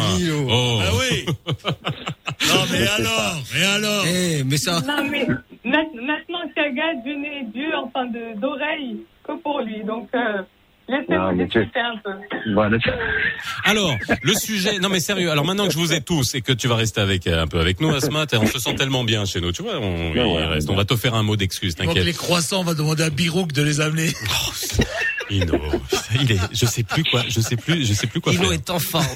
Oh. Ah oui. non, mais alors, mais alors. Eh, mais ça, Non, mais ma- maintenant, Kaga, Dieu n'est Dieu, enfin, de- d'oreille que pour lui. Donc, euh, Non, laissez-moi discuter un peu. Voilà. Alors, le sujet, non mais sérieux. Alors maintenant que je vous ai tous et que tu vas rester avec euh, un peu avec nous, Asma, t'es- on se sent tellement bien chez nous. Tu vois, on, ouais. reste. On va te faire un mot d'excuse, t'inquiète. les croissants, on va demander à Birouk de les amener. Lino, il est, je sais plus quoi, je sais plus, je sais plus quoi Lino faire. est en forme.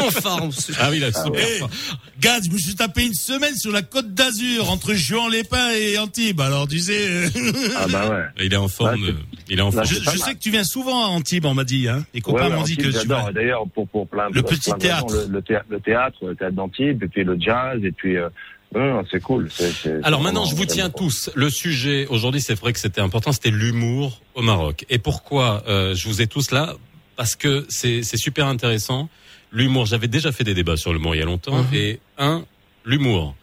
en forme. Ah oui, il a super. Eh, Gad, je me suis tapé une semaine sur la côte d'Azur entre Juan-les-Pins et Antibes. Alors, tu sais, Ah bah ouais. Il est en forme. Là, euh, il est en là, forme. je, je sais que tu viens souvent à Antibes, on m'a dit. Hein. Les copains Ouais, ouais, m'ont dit Antibes, que tu vas. D'ailleurs, pour, pour plein Le pour petit plein de raisons, théâtre. Le, le théâtre, le théâtre, le théâtre d'Antibes, et puis le jazz, et puis, euh, non, c'est cool. c'est- c'est- Alors maintenant, je vous tiens tous. Le sujet aujourd'hui, c'est vrai que c'était important, c'était l'humour au Maroc. Et pourquoi euh, je vous ai tous là? Parce que c'est c'est super intéressant. L'humour, j'avais déjà fait des débats sur l'humour il y a longtemps. Mhm. Et un, l'humour,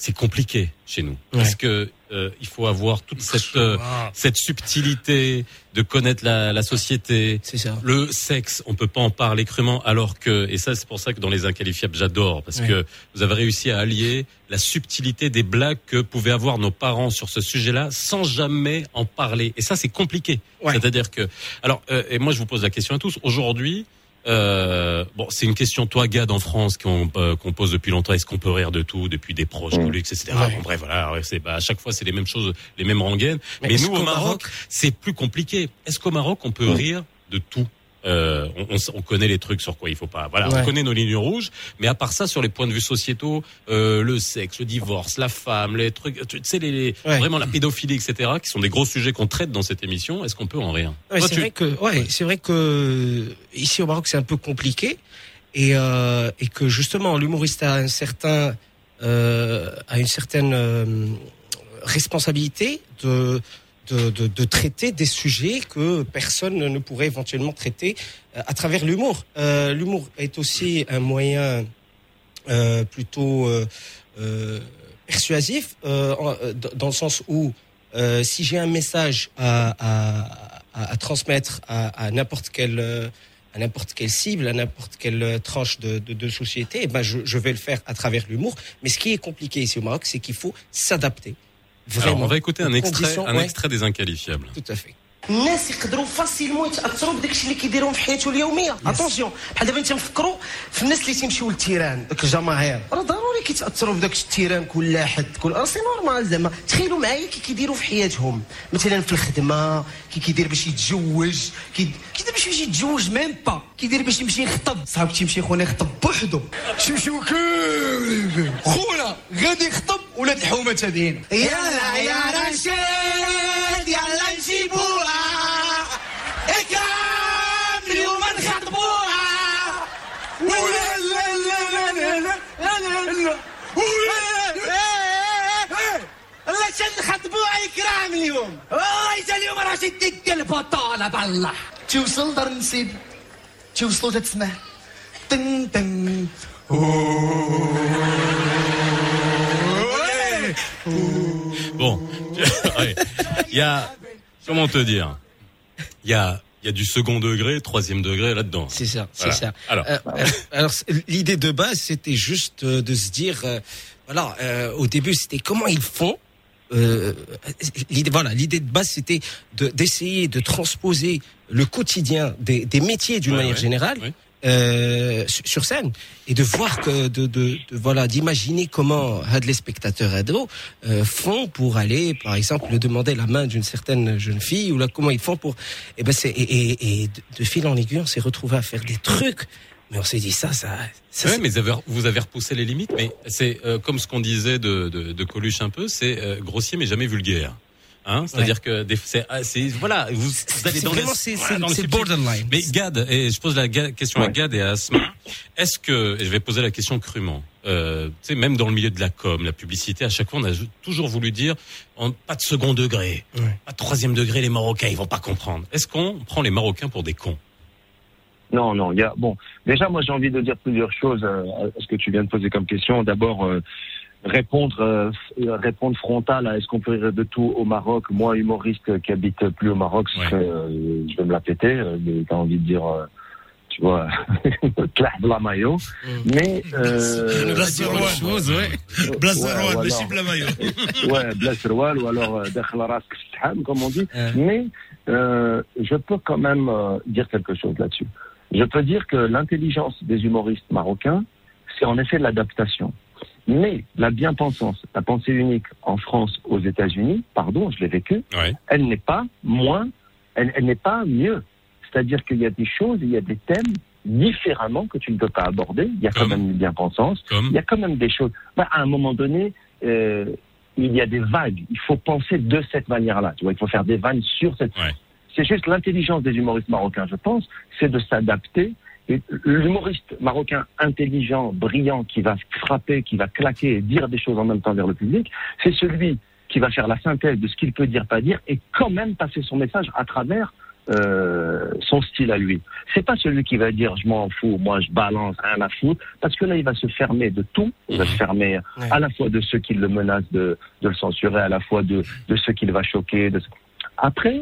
c'est compliqué chez nous parce que euh, il faut avoir toute cette euh, cette subtilité de connaître la, la société. Ça. Le sexe, on peut pas en parler crûment, alors que et ça c'est pour ça que dans les inqualifiables j'adore parce Ouais. que vous avez réussi à allier la subtilité des blagues que pouvaient avoir nos parents sur ce sujet-là sans jamais en parler. Et ça c'est compliqué. Ouais. C'est-à-dire que alors euh, et moi je vous pose la question à tous aujourd'hui. Euh, bon, c'est une question, toi, Gad, en France, qu'on euh, qu'on pose depuis longtemps. Est-ce qu'on peut rire de tout, depuis des proches, Mm. du luxe, etc. Ouais. Bon, bref, voilà. c'est bah, à chaque fois, c'est les mêmes choses, les mêmes rengaines. Mais, nous, au Maroc, c'est plus compliqué. Est-ce qu'au Maroc, on peut Mm. rire de tout? Euh, on, on s- on connaît les trucs sur quoi il faut pas. Voilà, Ouais. on connaît nos lignes rouges, mais à part ça, sur les points de vue sociétaux, euh, le sexe, le divorce, la femme, les trucs, tu sais, les, les- Ouais. vraiment la pédophilie, etc., qui sont des gros sujets qu'on traite dans cette émission. Est-ce qu'on peut en rire? Ouais, Toi, c'est tu- vrai que ouais, c'est vrai que ici au Maroc c'est un peu compliqué et euh, et que justement l'humoriste a un certain euh, a une certaine euh, responsabilité de de, traiter des sujets que personne ne pourrait éventuellement traiter euh, à travers l'humour. Euh, l'humour est aussi un moyen euh, plutôt persuasif dans- le sens où si j'ai un message à, transmettre à, n'importe à n'importe quelle cible, à n'importe quelle tranche de société, eh ben je, je vais le faire à travers l'humour. Mais ce qui est compliqué ici au Maroc, c'est qu'il faut s'adapter. Vraiment. Alors, on va écouter un extrait, un ouais. extrait des inqualifiables. Tout à fait. الناس يقدروا فاسيلمون يتاثروا بداك الشيء اللي كيديرهم في حياته اليومية. اتونسيون بحال دابا انت نفكروا في الناس اللي تيمشيو للتيران داك الجماهير. راه ضروري كيتأثروا بداك التيران كل حد كل راه سي نورمال زعما. تخيلوا معايا كي كيديروا في حياتهم. مثلا في الخدمة كي كيدير باش يتزوج كي كيدير باش يمشي يتزوج ميم با كيدير باش يمشي يخطب. صاحبك تيمشي خونا يخطب بوحدو. تيمشيو كاملين خونا غادي يخطب ولاد الحومه تادين يلا يا رشيد يلا نجيبوها. توصل دار نسيب توصلوا تتسمع تن تن Bon, il y a, comment te dire, il y a, y a du second degré, troisième degré là-dedans. C'est ça, c'est ça. Alors, Euh, euh, alors l'idée de base, c'était juste euh, de se dire, euh, voilà, au début, c'était comment ils font. Euh, l'idée, voilà, l'idée de base, c'était de- d'essayer de transposer le quotidien des, des métiers d'une Ouais, manière ouais, générale. ouais. Euh, sur scène et de voir que de, de, de- voilà d'imaginer comment les spectateurs ado euh, font pour aller par exemple demander la main d'une certaine jeune fille ou là comment ils font pour et ben c'est et, et, et de, fil en aiguille on s'est retrouvé à faire des trucs mais on s'est dit ça ça, ça Ouais, c'est- mais vous avez, vous avez repoussé les limites, mais c'est euh, comme ce qu'on disait de, de, de Coluche un peu, c'est euh, grossier mais jamais vulgaire. Hein C'est-à-dire que des- c'est, ah, c'est voilà, vous, vous allez dans les, c'est voilà, c'est- dans le borderline Mais Gad, et je pose la question à Gad et à Asma, est-ce que, et je vais poser la question crûment, euh, tu sais, même dans le milieu de la com, la publicité, à chaque fois, on a toujours voulu dire, en- pas de second degré, pas de troisième degré, les Marocains, ils vont pas comprendre. Est-ce qu'on prend les Marocains pour des cons? Non, non, il y a bon. Déjà, moi, j'ai envie de dire plusieurs choses euh, à ce que tu viens de poser comme question. D'abord, euh, répondre, euh, f- répondre frontal à est-ce qu'on peut rire de tout au Maroc. Moi, humoriste qui habite plus au Maroc, serait, euh, je vais me la péter. Euh, mais T'as envie de dire, euh, tu vois, la maillot. Mais euh, Blas Roual. chose, ouais. Blas Ouais, la maillot. ouais, Blas Roual, ou alors euh, Stham, comme on dit. Mais euh, je peux quand même euh, dire quelque chose là-dessus. Je peux dire que l'intelligence des humoristes marocains, c'est en effet l'adaptation. Mais la bien-pensance, la pensée unique en France, aux États-Unis, pardon, je l'ai vécu, elle n'est pas moins, elle, elle n'est pas mieux. C'est-à-dire qu'il y a des choses, il y a des thèmes différemment que tu ne peux pas aborder. Il y a quand même une bien-pensance. Il y a quand même des choses. Bah, à un moment donné, euh, il y a des vagues. Il faut penser de cette manière-là. Tu vois, il faut faire des vannes sur cette. C'est juste l'intelligence des humoristes marocains, je pense, c'est de s'adapter. L'humoriste marocain intelligent, brillant, qui va frapper, qui va claquer et dire des choses en même temps vers le public, c'est celui qui va faire la synthèse de ce qu'il peut dire, pas dire, et quand même passer son message à travers euh, son style à lui. C'est pas celui qui va dire je m'en fous, moi je balance, rien à foutre, parce que là il va se fermer de tout, il va se fermer à la fois de ceux qui le menacent de, de le censurer, à la fois de, de ceux qui va choquer. De... Après,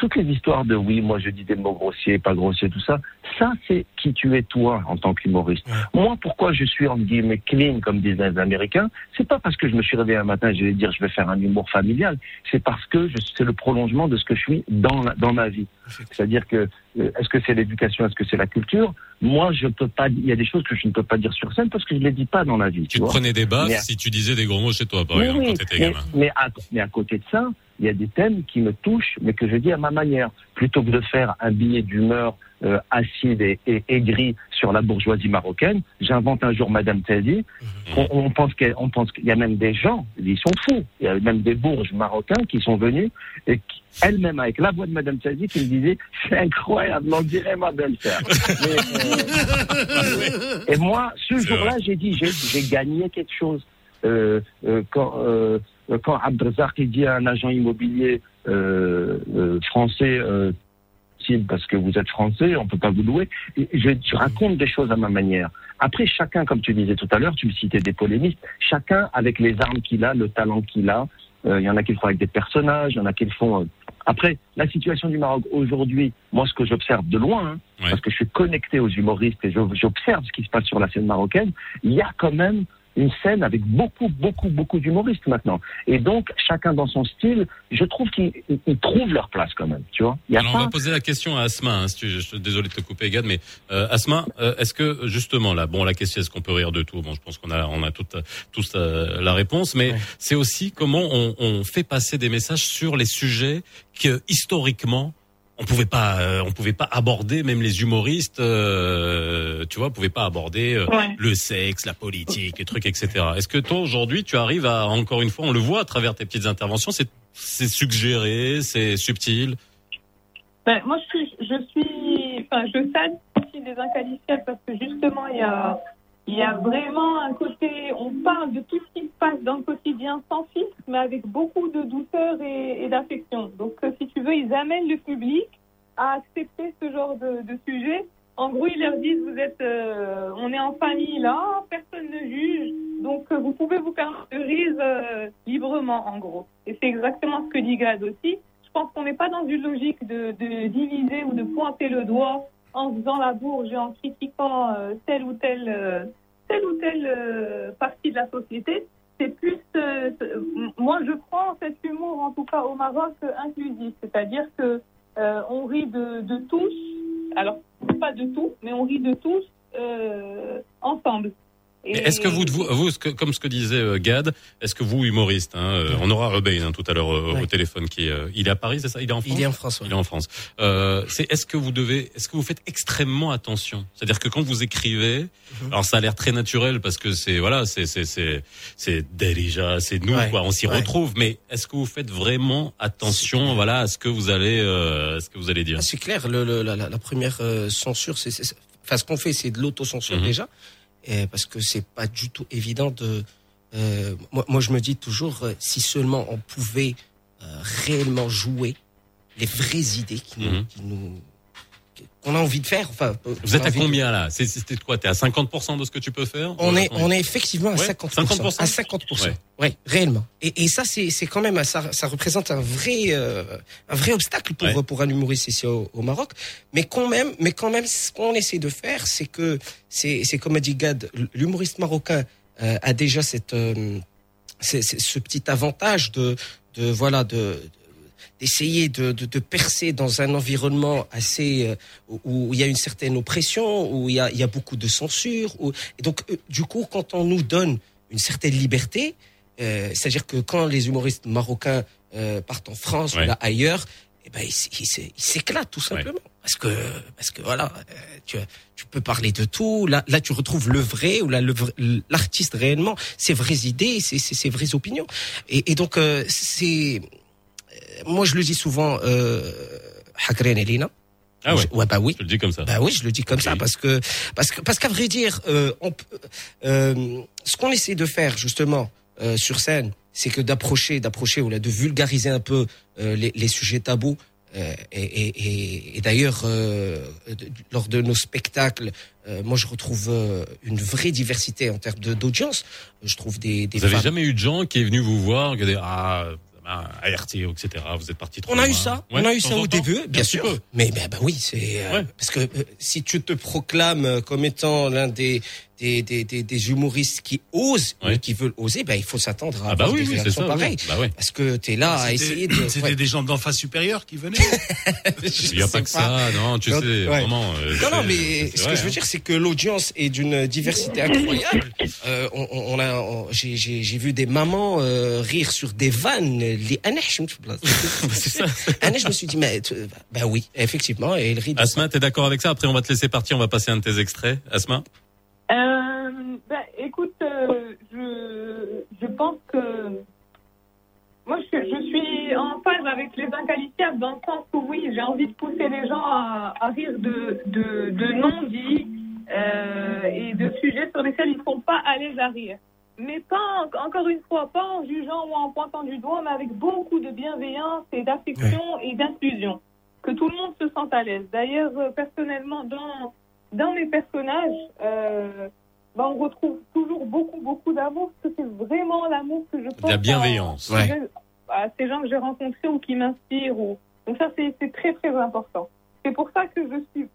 toutes les histoires de oui, moi je dis des mots grossiers, pas grossiers, tout ça, ça c'est qui tu es toi en tant qu'humoriste. Moi, pourquoi je suis en guillemets clean, comme disent les Américains, c'est pas parce que je me suis réveillé un matin et je vais dire je vais faire un humour familial, c'est parce que je- c'est le prolongement de ce que je suis dans, la- dans ma vie. C'est-à-dire que euh, est-ce que c'est l'éducation, est-ce que c'est la culture? Moi, je peux pas. Il y a des choses que je ne peux pas dire sur scène parce que je les dis pas dans la vie. Tu, Tu vois prenais des baffes Mais- si tu disais des gros mots chez toi, par oui, exemple, quand mais, gamin. mais à, mais à côté de ça, il y a des thèmes qui me touchent, mais que je dis à ma manière. Plutôt que de faire un billet d'humeur euh, acide et, et aigri sur la bourgeoisie marocaine, j'invente un jour Madame Tadi. On, on pense qu'il y a- y même des gens, ils sont fous. Il y a même des bourges marocains qui sont venus et elle-même avec la voix de Madame Tadi qui me disait c'est incroyable, on dirait ma belle-sœur. Euh, et moi, ce jour-là, j'ai dit, j'ai gagné quelque chose. Euh, quand, euh, quand Abdelzak il dit à un agent immobilier euh, euh, français, euh, parce que vous êtes français, on peut pas vous louer. Je, je raconte des choses à ma manière. Après, chacun, comme tu disais tout à l'heure, tu me citais des polémistes, chacun avec les armes qu'il a, le talent qu'il a, Euh, Il y en a qui le font avec des personnages, il y en a qui le font. euh, Après, la situation du Maroc aujourd'hui, moi, ce que j'observe de loin, hein, parce que je suis connecté aux humoristes et j'observe ce qui se passe sur la scène marocaine, il y a quand même une scène avec beaucoup, beaucoup, beaucoup d'humoristes maintenant. Et donc, chacun dans son style, je trouve qu'ils ils- ils trouvent leur place quand même, tu vois. Il y a Alors, pas- on va poser la question à Asma. Hein, si tu- je suis désolé de te couper, Gad, mais euh, Asma, euh, est-ce que justement là, bon, la question, est-ce qu'on peut rire de tout? Bon, je pense qu'on a, on a toute, tous euh, la réponse, mais c'est aussi comment on, on fait passer des messages sur les sujets que historiquement on pouvait pas, euh, on pouvait pas aborder, même les humoristes, euh, tu vois, pouvaient pas aborder euh, Ouais. le sexe, la politique, les trucs, etc. Est-ce que toi aujourd'hui, tu arrives à, encore une fois, on le voit à travers tes petites interventions, c'est, c'est suggéré, c'est subtil? Ben, moi, je suis, je suis, enfin, je salue aussi des inqualifiables parce que justement, il y a, il y a vraiment un côté, on parle de tout ce qui se passe dans le quotidien sans filtre, mais avec beaucoup de douceur et, d'affection. Donc, euh, si tu veux, ils amènent le public à accepter ce genre de, sujet. En gros, ils leur disent, vous êtes, euh, on est en famille là, personne ne juge, donc euh, vous pouvez vous euh, librement, en gros. Et c'est exactement ce que dit Gad aussi. Je pense qu'on n'est pas dans une logique de, diviser ou de pointer le doigt en faisant la bourge et en critiquant telle ou euh, telle ou telle euh, partie de la société. C'est plus, euh, moi je prends cet humour en tout cas au Maroc euh, inclusif, c'est-à-dire que on rit de, de tous, alors pas de tout, mais on rit de tous ensemble. Et- Est-ce que vous, vous, comme ce que disait euh, Gad, est-ce que vous, humoriste, hein, euh, on aura Rebein hein, tout à l'heure euh, au téléphone, qui est, il est à Paris, c'est ça? Il est en France? Il est en France, ouais. Il est en France. Euh, c'est est-ce que vous devez, est-ce que vous faites extrêmement attention? C'est-à-dire que quand vous écrivez, Mhm. alors ça a l'air très naturel parce que c'est voilà, c'est c'est c'est c'est déjà, c'est nous Ouais, quoi, on s'y retrouve. Mais est-ce que vous faites vraiment attention, voilà, à ce que vous allez, euh, à ce que vous allez dire? Ah, C'est clair, le, le- la, la- première censure, c'est, c'est- enfin, ce qu'on fait, c'est de l'autocensure Mhm. déjà, et parce que c'est pas du tout évident de. euh, moi, moi, je me dis toujours, euh, si seulement on pouvait euh, réellement jouer les vraies idées qui nous, Mhm. qui nous- qu'on a envie de faire. Enfin, euh, Vous êtes à de- combien là? C'était quoi? T'es à 50% de ce que tu peux faire? On est, on est effectivement à Ouais, 50%. 50%? À 50%. Ouais. Ouais, réellement. Et, et ça, c'est, quand même, ça, ça représente un vrai, euh, un vrai obstacle pour, Ouais. pour un humoriste ici au, au Maroc. Mais quand même, mais quand même, ce qu'on essaie de faire, c'est que, c'est, c'est comme a dit Gad, l'humoriste marocain euh, a déjà cette, euh, ce petit avantage de, de voilà, de, d'essayer de, de, de percer dans un environnement assez euh, où- où il y a une certaine oppression, où il y a, il y a beaucoup de censure. Où, et donc, euh, du coup, quand on nous donne une certaine liberté, euh, c'est-à-dire que quand les humoristes marocains euh, partent en France Ouais. ou là ailleurs, eh ben, ils s'éclatent tout simplement. Parce que, parce que voilà, euh, tu, tu peux parler de tout. Là, là, tu retrouves le vrai ou l'artiste réellement, ses vraies idées, ses, ses, ses vraies opinions. Et, et donc, euh, c'est, moi, je le dis souvent, euh, Hakren Elina. Ah ouais. Ouais, bah oui. Je le dis comme ça. Bah oui, je le dis comme ça parce que parce que parce qu'à vrai dire, euh, on peut- euh, ce qu'on essaie de faire justement euh, sur scène, c'est que d'approcher, d'approcher ou là, de vulgariser un peu euh, les, les sujets tabous. Euh, et et, et, et d'ailleurs, euh, lors de nos spectacles, euh, moi je retrouve une vraie diversité en termes d'audience. Je trouve des, des Vous avez femmes- jamais eu de gens qui est venu vous voir, qui a dit ah, ART, etc. Vous êtes parti trop On a eu ça, Ouais, on a eu ça au début, bien sûr. Mais ben bah oui, c'est euh, parce que euh, si tu te proclames euh, comme étant l'un des des, des, des, des humoristes qui osent, ou qui veulent oser, ben il faut s'attendre à Ah bah avoir oui, des oui, ça, pareilles. oui. Bah ouais. Parce que tu es là à essayer de. C'était ouais. des gens d'en face supérieure qui venaient. Il n'y a pas que ça, non, tu Donc, sais, ouais. vraiment. euh, Non, non, mais ce vrai, que je veux hein. dire, c'est que l'audience est d'une diversité incroyable. Euh, on, on a, on- j'ai, j'ai, j'ai vu des mamans euh, rire sur des vannes. Les Aneh, je me suis- C'est ça. Je me suis dit, mais tu- bah oui, effectivement, et elle rit. Asma, t'es d'accord avec ça? Après, on va te laisser partir, on va passer un de tes extraits. Asma? Euh, ben, écoute, euh, je, je pense que moi, je, je suis en phase avec les inqualifiables dans le sens où oui, j'ai envie de pousser les gens à, à rire de, de, de non-dits euh, et de sujets sur lesquels ils ne sont pas l'aise à rire. Mais pas, en- encore une fois, pas en jugeant ou en pointant du doigt, mais avec beaucoup de bienveillance et d'affection et d'inclusion. Que tout le monde se sente à l'aise. D'ailleurs, personnellement, dans, dans mes personnages, euh, ben, on retrouve toujours beaucoup, beaucoup d'amour, parce que c'est vraiment l'amour que je pense. la bienveillance. en- Ouais. à ces gens que j'ai rencontrés ou qui m'inspirent. Ou... Donc ça, c'est c'est très très important. C'est pour ça que je suis.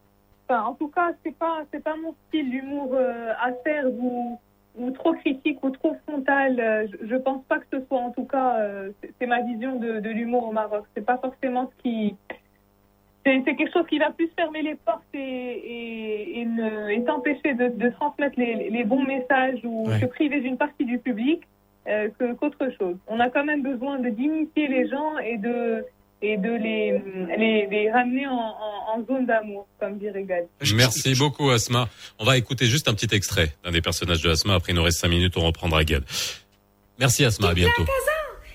Enfin, en tout cas, c'est pas c'est pas mon style d'humour euh, acerbe ou ou trop critique ou trop frontal. Euh, Je, je pense pas que ce soit en tout cas. euh, c'est- c'est ma vision de, de l'humour au Maroc. C'est pas forcément ce qui c'est quelque chose qui va plus fermer les portes et, et, et, ne- et t'empêcher de, de transmettre les, les bons messages ou Ouais. se priver d'une partie du public euh, que- qu'autre chose. On a quand même besoin de d'initier les gens et de et de les, les, les ramener en, en, en zone d'amour, comme dirait Gad. Merci beaucoup Asma. On va écouter juste un petit extrait d'un des personnages de Asma. Après, il nous reste cinq minutes, on reprendra Gad. Merci Asma, à bientôt.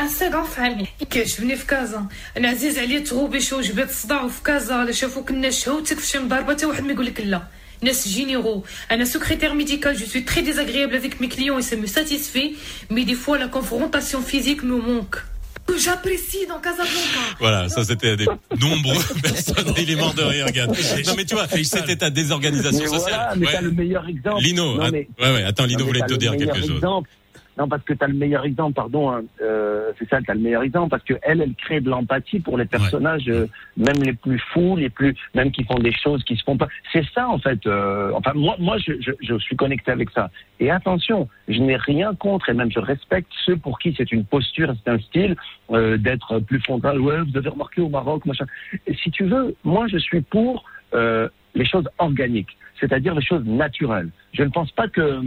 ان سيغون فامي كيعجبني في كازا انا عزيز عليا تغوبيش وجبات صداع في كازا لا شافو كنا شهوتك في شي مضاربه حتى واحد ما يقول لك لا ناس généraux. Un secrétaire médical, je suis très désagréable avec mes clients et ça me satisfait, mais des fois la confrontation physique me manque. Que j'apprécie dans Casablanca. Voilà, ça c'était des nombreuses personnes. Il est mort de rire, Gad. Non mais tu vois, c'était ta désorganisation Mais sociale. voilà, mais Ouais. t'as le meilleur exemple. Lino, Non, att- mais- ouais, ouais, attends, Lino Non, mais voulait t'as te le dire quelque meilleur chose. exemple. Non, parce que tu as le meilleur exemple, pardon, hein, euh, c'est ça, tu as le meilleur exemple, parce que elle, elle crée de l'empathie pour les personnages, euh, même les plus fous, les plus, même qui font des choses qui se font pas. C'est ça, en fait. euh, enfin, moi, moi, je, je, je suis connecté avec ça. Et attention, je n'ai rien contre, et même je respecte ceux pour qui c'est une posture, c'est un style d'être plus frontal. Ouais, vous avez remarqué au Maroc, machin. Et si tu veux, moi, je suis pour les choses organiques, c'est-à-dire les choses naturelles. Je ne pense pas que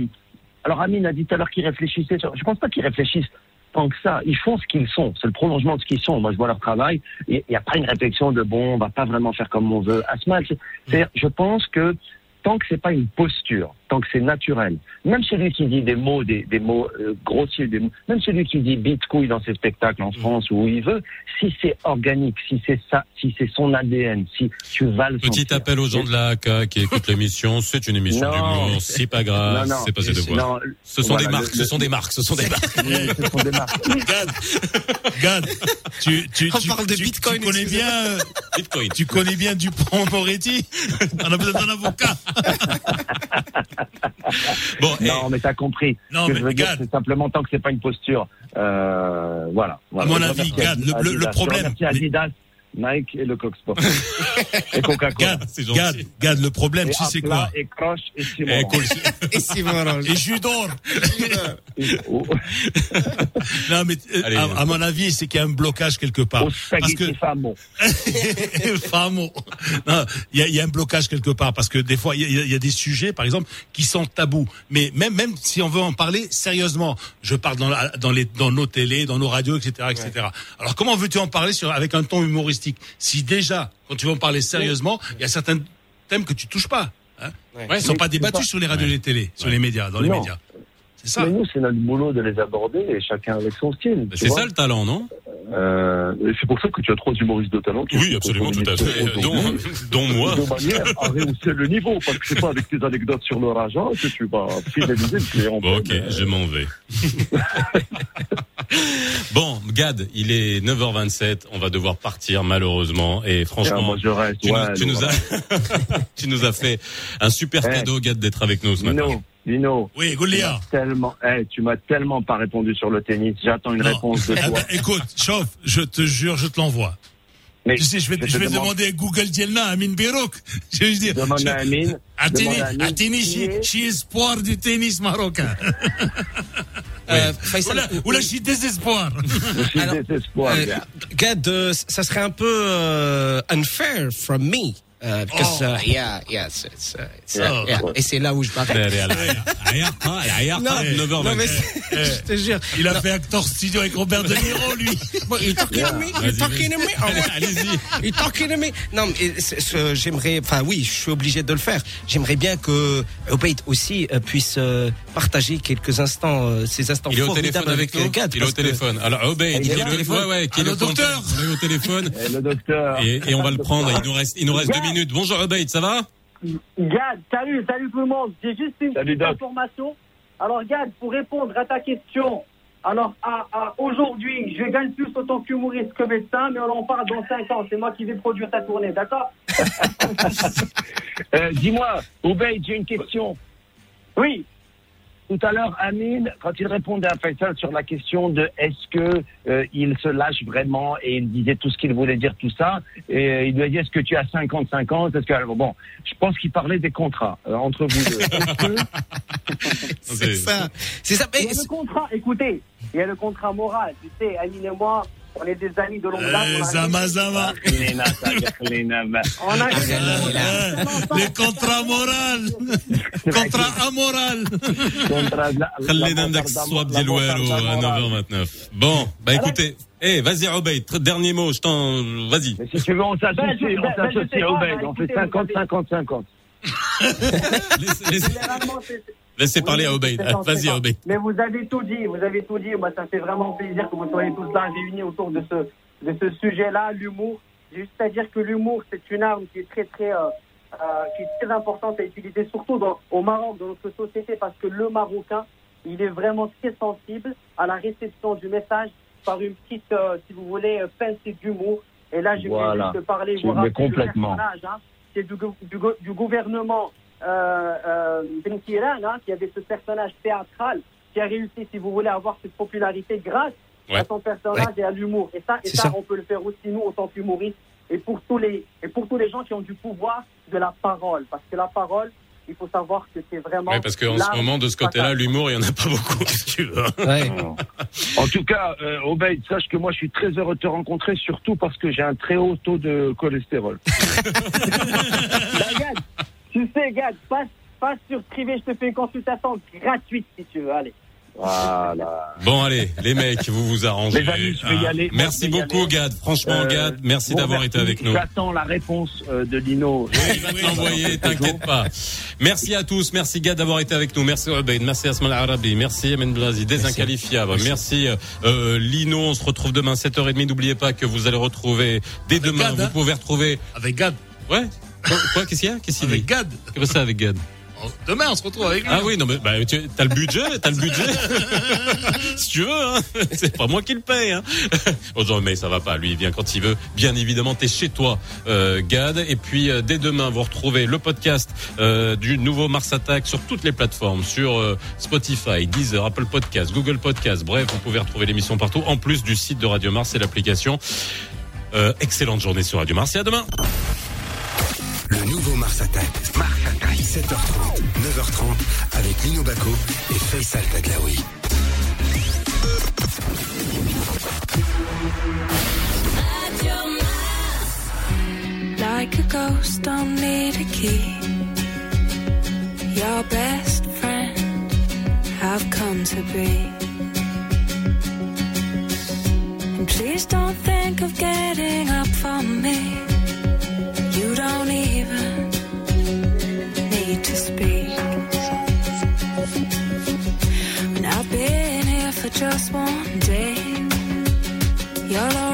alors Amine a dit tout à l'heure qu'ils réfléchissaient. Sur... Je pense pas qu'ils réfléchissent tant que ça. Ils font ce qu'ils sont. C'est le prolongement de ce qu'ils sont. Moi, je vois leur travail. Il n'y a pas une réflexion de bon, on va pas vraiment faire comme on veut. Asma, c'est- c'est- je pense que tant que c'est pas une posture, tant que c'est naturel, même celui qui dit des mots, des, des mots euh, grossiers, des mots, même celui qui dit bite couille dans ses spectacles en France ou où il veut, si c'est organique, si c'est ça, si c'est son ADN, si tu vas le Petit sentir. appel aux gens de la AK qui écoutent l'émission. C'est une émission d'humour. C'est pas grave. Non, non. C'est passé de Non, voix. Ce sont voilà, des marques. le- Ce sont des marques. Ce sont des marques. Ce sont des marques. Gad, Gad, tu, tu, tu, parle de tu- Bitcoin, tu connais bien, euh, Bitcoin. tu connais bien Dupont Moretti. On a besoin d'un avocat. Bon, et- Non, mais t'as compris. Non, Ce que mais je veux dire, Gad. c'est simplement tant que c'est pas une posture. Euh, voilà. voilà. À mon avis, Gad, le- le- le Adidas. problème- Je remercie Adidas, Nike et le Coq Sport. et Coca-Cola. Gad, le problème, Et tu sais quoi Et Croche et Simon. Eh. Et Simon. Et jus d'or. Au, Non, mais euh, Allez. à, à mon avis, c'est qu'il y a un blocage quelque part. Parce que famo. Famo. Il y a, il y a un blocage quelque part parce que des fois il y, a- il y a des sujets, par exemple, qui sont tabous. Mais même même si on veut en parler sérieusement, je parle dans la- dans les dans nos télés, dans nos radios, etc., etc. Alors comment veux-tu en parler sur avec un ton si déjà quand tu veux en parler sérieusement, il y a certains thèmes que tu touches pas. Hein Ouais. Ils sont Mais pas débattus pas- sur les radios et les télés, sur les médias, dans les médias. C'est ça. Mais nous, c'est notre boulot de les aborder et chacun avec son style. C'est ça le talent, non? Euh, c'est pour ça que tu as trois humoristes de talent. qui Oui, absolument, tout à fait. de- Dont, dont moi. de manière à rehausser le niveau, parce que c'est pas avec tes anecdotes sur leur agent que tu vas fidéliser le client. Bon, ok, je m'en vais. bon, Gad, il est 9h27. On va devoir partir, malheureusement. Et Ah, franchement, moi je reste. tu, ouais, nous, tu nous as, tu nous as fait un super Eh. cadeau, Gad, d'être avec nous ce matin. Lino, Lino. Oui, Goulia. Tellement, eh, tu m'as tellement pas répondu sur le tennis. J'attends une Non. réponse de Eh toi. ben, écoute, chauffe, je te jure, je te l'envoie. Mais Tu sais, je vais, te je vais demande- demander à Google Dielna, à Amine Birouk. Je vais dire. Demande je- à Amine. À tennis, à tennis, espoir du tennis marocain. Euh, Faisal, Oula, oula, je suis désespoir. Je suis Alors, désespoir, euh. Gad, euh, ça serait un peu euh, unfair from me Uh, because, uh, yeah, yes, it's, uh, it's, uh, Oh. yeah. Et c'est là où je m'arrête. Non, non, mais c'est- je te jure. Il a Non. fait acteur studio avec Robert De Niro, lui. Il talking to me, il Vas-y, talking to me. Oh, Allez, allez-y. Il talking to me. Non, mais j'aimerais, enfin oui, je suis obligé de le faire. J'aimerais bien que Obeid aussi euh, puisse euh, partager quelques instants, euh, ces instants Il est au téléphone avec nous. Il est au téléphone. Alors, Obeid, Il est qui au le- téléphone ouais, ouais, qui est Allô, le docteur On est au téléphone. Eh, le docteur. Et, et on va le prendre. Il nous reste, il nous reste deux minutes. Bonjour, Obeid, ça va? Gad, salut, salut tout le monde. J'ai juste une Salut, petite Doc. information. Alors, Gad, pour répondre à ta question, alors à, à- aujourd'hui, je gagne plus autant qu'humoriste que médecin, mais on en parle dans 5 ans. C'est moi qui vais produire ta tournée, d'accord Euh, Dis-moi, Obeid, j'ai une question. Oui. Tout à l'heure, Amine, quand il répondait à Faisal sur la question de est-ce que euh, il se lâche vraiment et il disait tout ce qu'il voulait dire, tout ça, et euh, il lui a dit est-ce que tu as 50-50 Est-ce que alors, bon, je pense qu'il parlait des contrats euh, entre vous deux. Que- C'est ça. C'est ça. Il y a le contrat, écoutez, il y a le contrat moral. Tu sais, Aline et moi, on est des amis de longue date. Eh, on a- Zama Zama. Lena, ça, Lena, bah. On a Eh, Les contrats moraux. Contrat amoral. Contrat de la- خلينا la ندك bande الصواب d'am- ديال la bande والو à d'am- 9h29. Bon, bah écoutez, eh, vas-y Obeid, tr- dernier mot, je t'en, vas-y. Mais si tu veux, on Ben, je- s'associe, ben, on ben, je s'associe, sais pas, Obeid, là, on fait écoutez, 50-50-50. Laissez, laissez- parler à Obeid. Vas-y. Obeid. Mais vous avez tout dit, vous avez tout dit. Moi, ça fait vraiment plaisir que vous soyez tous là réunis autour de ce, de ce sujet-là, l'humour. J'ai juste à dire que l'humour, c'est une arme qui est très, très, euh, euh, qui est très importante à utiliser, surtout dans, au Maroc, dans notre société, parce que le Marocain, il est vraiment très sensible à la réception du message par une petite, euh, si vous voulez, euh, pincée d'humour. Et là, je Voilà. juste parler, Tu vous complètement. hein. c'est du gouvernement euh, euh, Ben Kiran, hein, qui avait ce personnage théâtral, qui a réussi, si vous voulez, à avoir cette popularité grâce Ouais. à son personnage et à l'humour. Et ça, et C'est ça, ça. on peut le faire aussi nous, en tant qu'humoristes, et pour tous les et pour tous les gens qui ont du pouvoir de la parole, parce que la parole, il faut savoir que c'est vraiment. Ouais, parce qu'en ce moment, de ce côté-là, l'humour, il y en a pas beaucoup, si tu veux. Ouais. En tout cas, euh, Obeid, sache que moi je suis très heureux de te rencontrer, surtout parce que j'ai un très haut taux de cholestérol. Ben, tu sais, Gad, passe, passe sur privé, je te fais une consultation gratuite si tu veux. Allez. Voilà. Bon, allez, les mecs, vous vous arrangez. Les amis, je vais y aller. Merci Je vais y beaucoup, aller. Gad. Franchement, Euh, Gad, merci bon, d'avoir été avec nous. J'attends la réponse euh, de Lino. Il va te l'envoyer, t'inquiète pas. Merci à tous, merci Gad d'avoir été avec nous, merci Obeid, merci Asmal Arabi, merci Amen Blazi, des inqualifiables, merci, euh, Lino, on se retrouve demain 7h30, n'oubliez pas que vous allez retrouver dès demain, Gad, vous hein. pouvez retrouver... Avec Gad. Ouais Quoi, quoi, qu'est-ce qu'il y a? Qu'est-ce qu'il dit Avec Gad. Que c'est avec Gad? Oh, Demain, on se retrouve avec lui. Ah oui, non mais bah, tu as le budget, t'as le budget. si tu veux, hein. c'est pas moi qui le paye. Hein. Bonjour, mais ça va pas. Lui, il vient quand il veut. Bien évidemment, t'es chez toi, euh, Gad. Et puis euh, dès demain, vous retrouvez le podcast euh, du nouveau Mars Attack sur toutes les plateformes, sur Spotify, Deezer, Apple Podcast, Google Podcast. Bref, vous pouvez retrouver l'émission partout, en plus du site de Radio Mars et l'application. Excellente journée sur Radio Mars et à demain. Le nouveau Mars Attack. Mars Attack. 7h30, 9h30 avec Lino Baco et Faisal Taglaoui. Like a ghost, don't need a key. Your best friend, I've come to be. And please don't think of getting up for me. Just one day, already